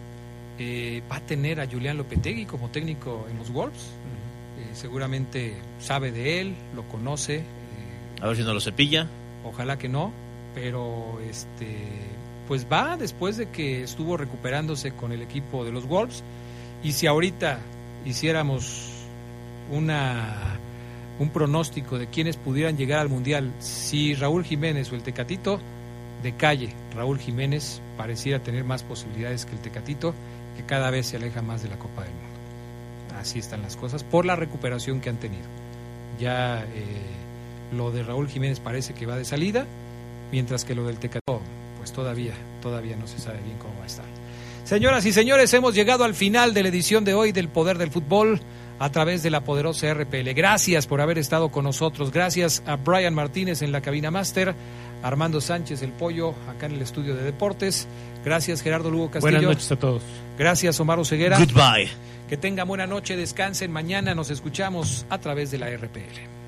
Eh, va a tener a Julián Lopetegui como técnico en los Wolves. Eh, seguramente sabe de él, lo conoce. Eh, a ver si no lo cepilla. Ojalá que no pero este pues va después de que estuvo recuperándose con el equipo de los Wolves. Y si ahorita hiciéramos una un pronóstico de quienes pudieran llegar al mundial si Raúl Jiménez o el Tecatito de calle Raúl Jiménez pareciera tener más posibilidades que el Tecatito que cada vez se aleja más de la Copa del Mundo. Así están las cosas por la recuperación que han tenido. Ya eh, lo de Raúl Jiménez parece que va de salida mientras que lo del Tecatito, pues todavía, todavía no se sabe bien cómo va a estar. Señoras y señores, hemos llegado al final de la edición de hoy del Poder del Fútbol a través de la poderosa RPL. Gracias por haber estado con nosotros. Gracias a Brian Martínez en la cabina máster, Armando Sánchez el Pollo acá en el estudio de deportes. Gracias Gerardo Lugo Castillo. Buenas noches a todos. Gracias Omar Ceguera. Goodbye. Que tengan buena noche, descansen. Mañana nos escuchamos a través de la RPL.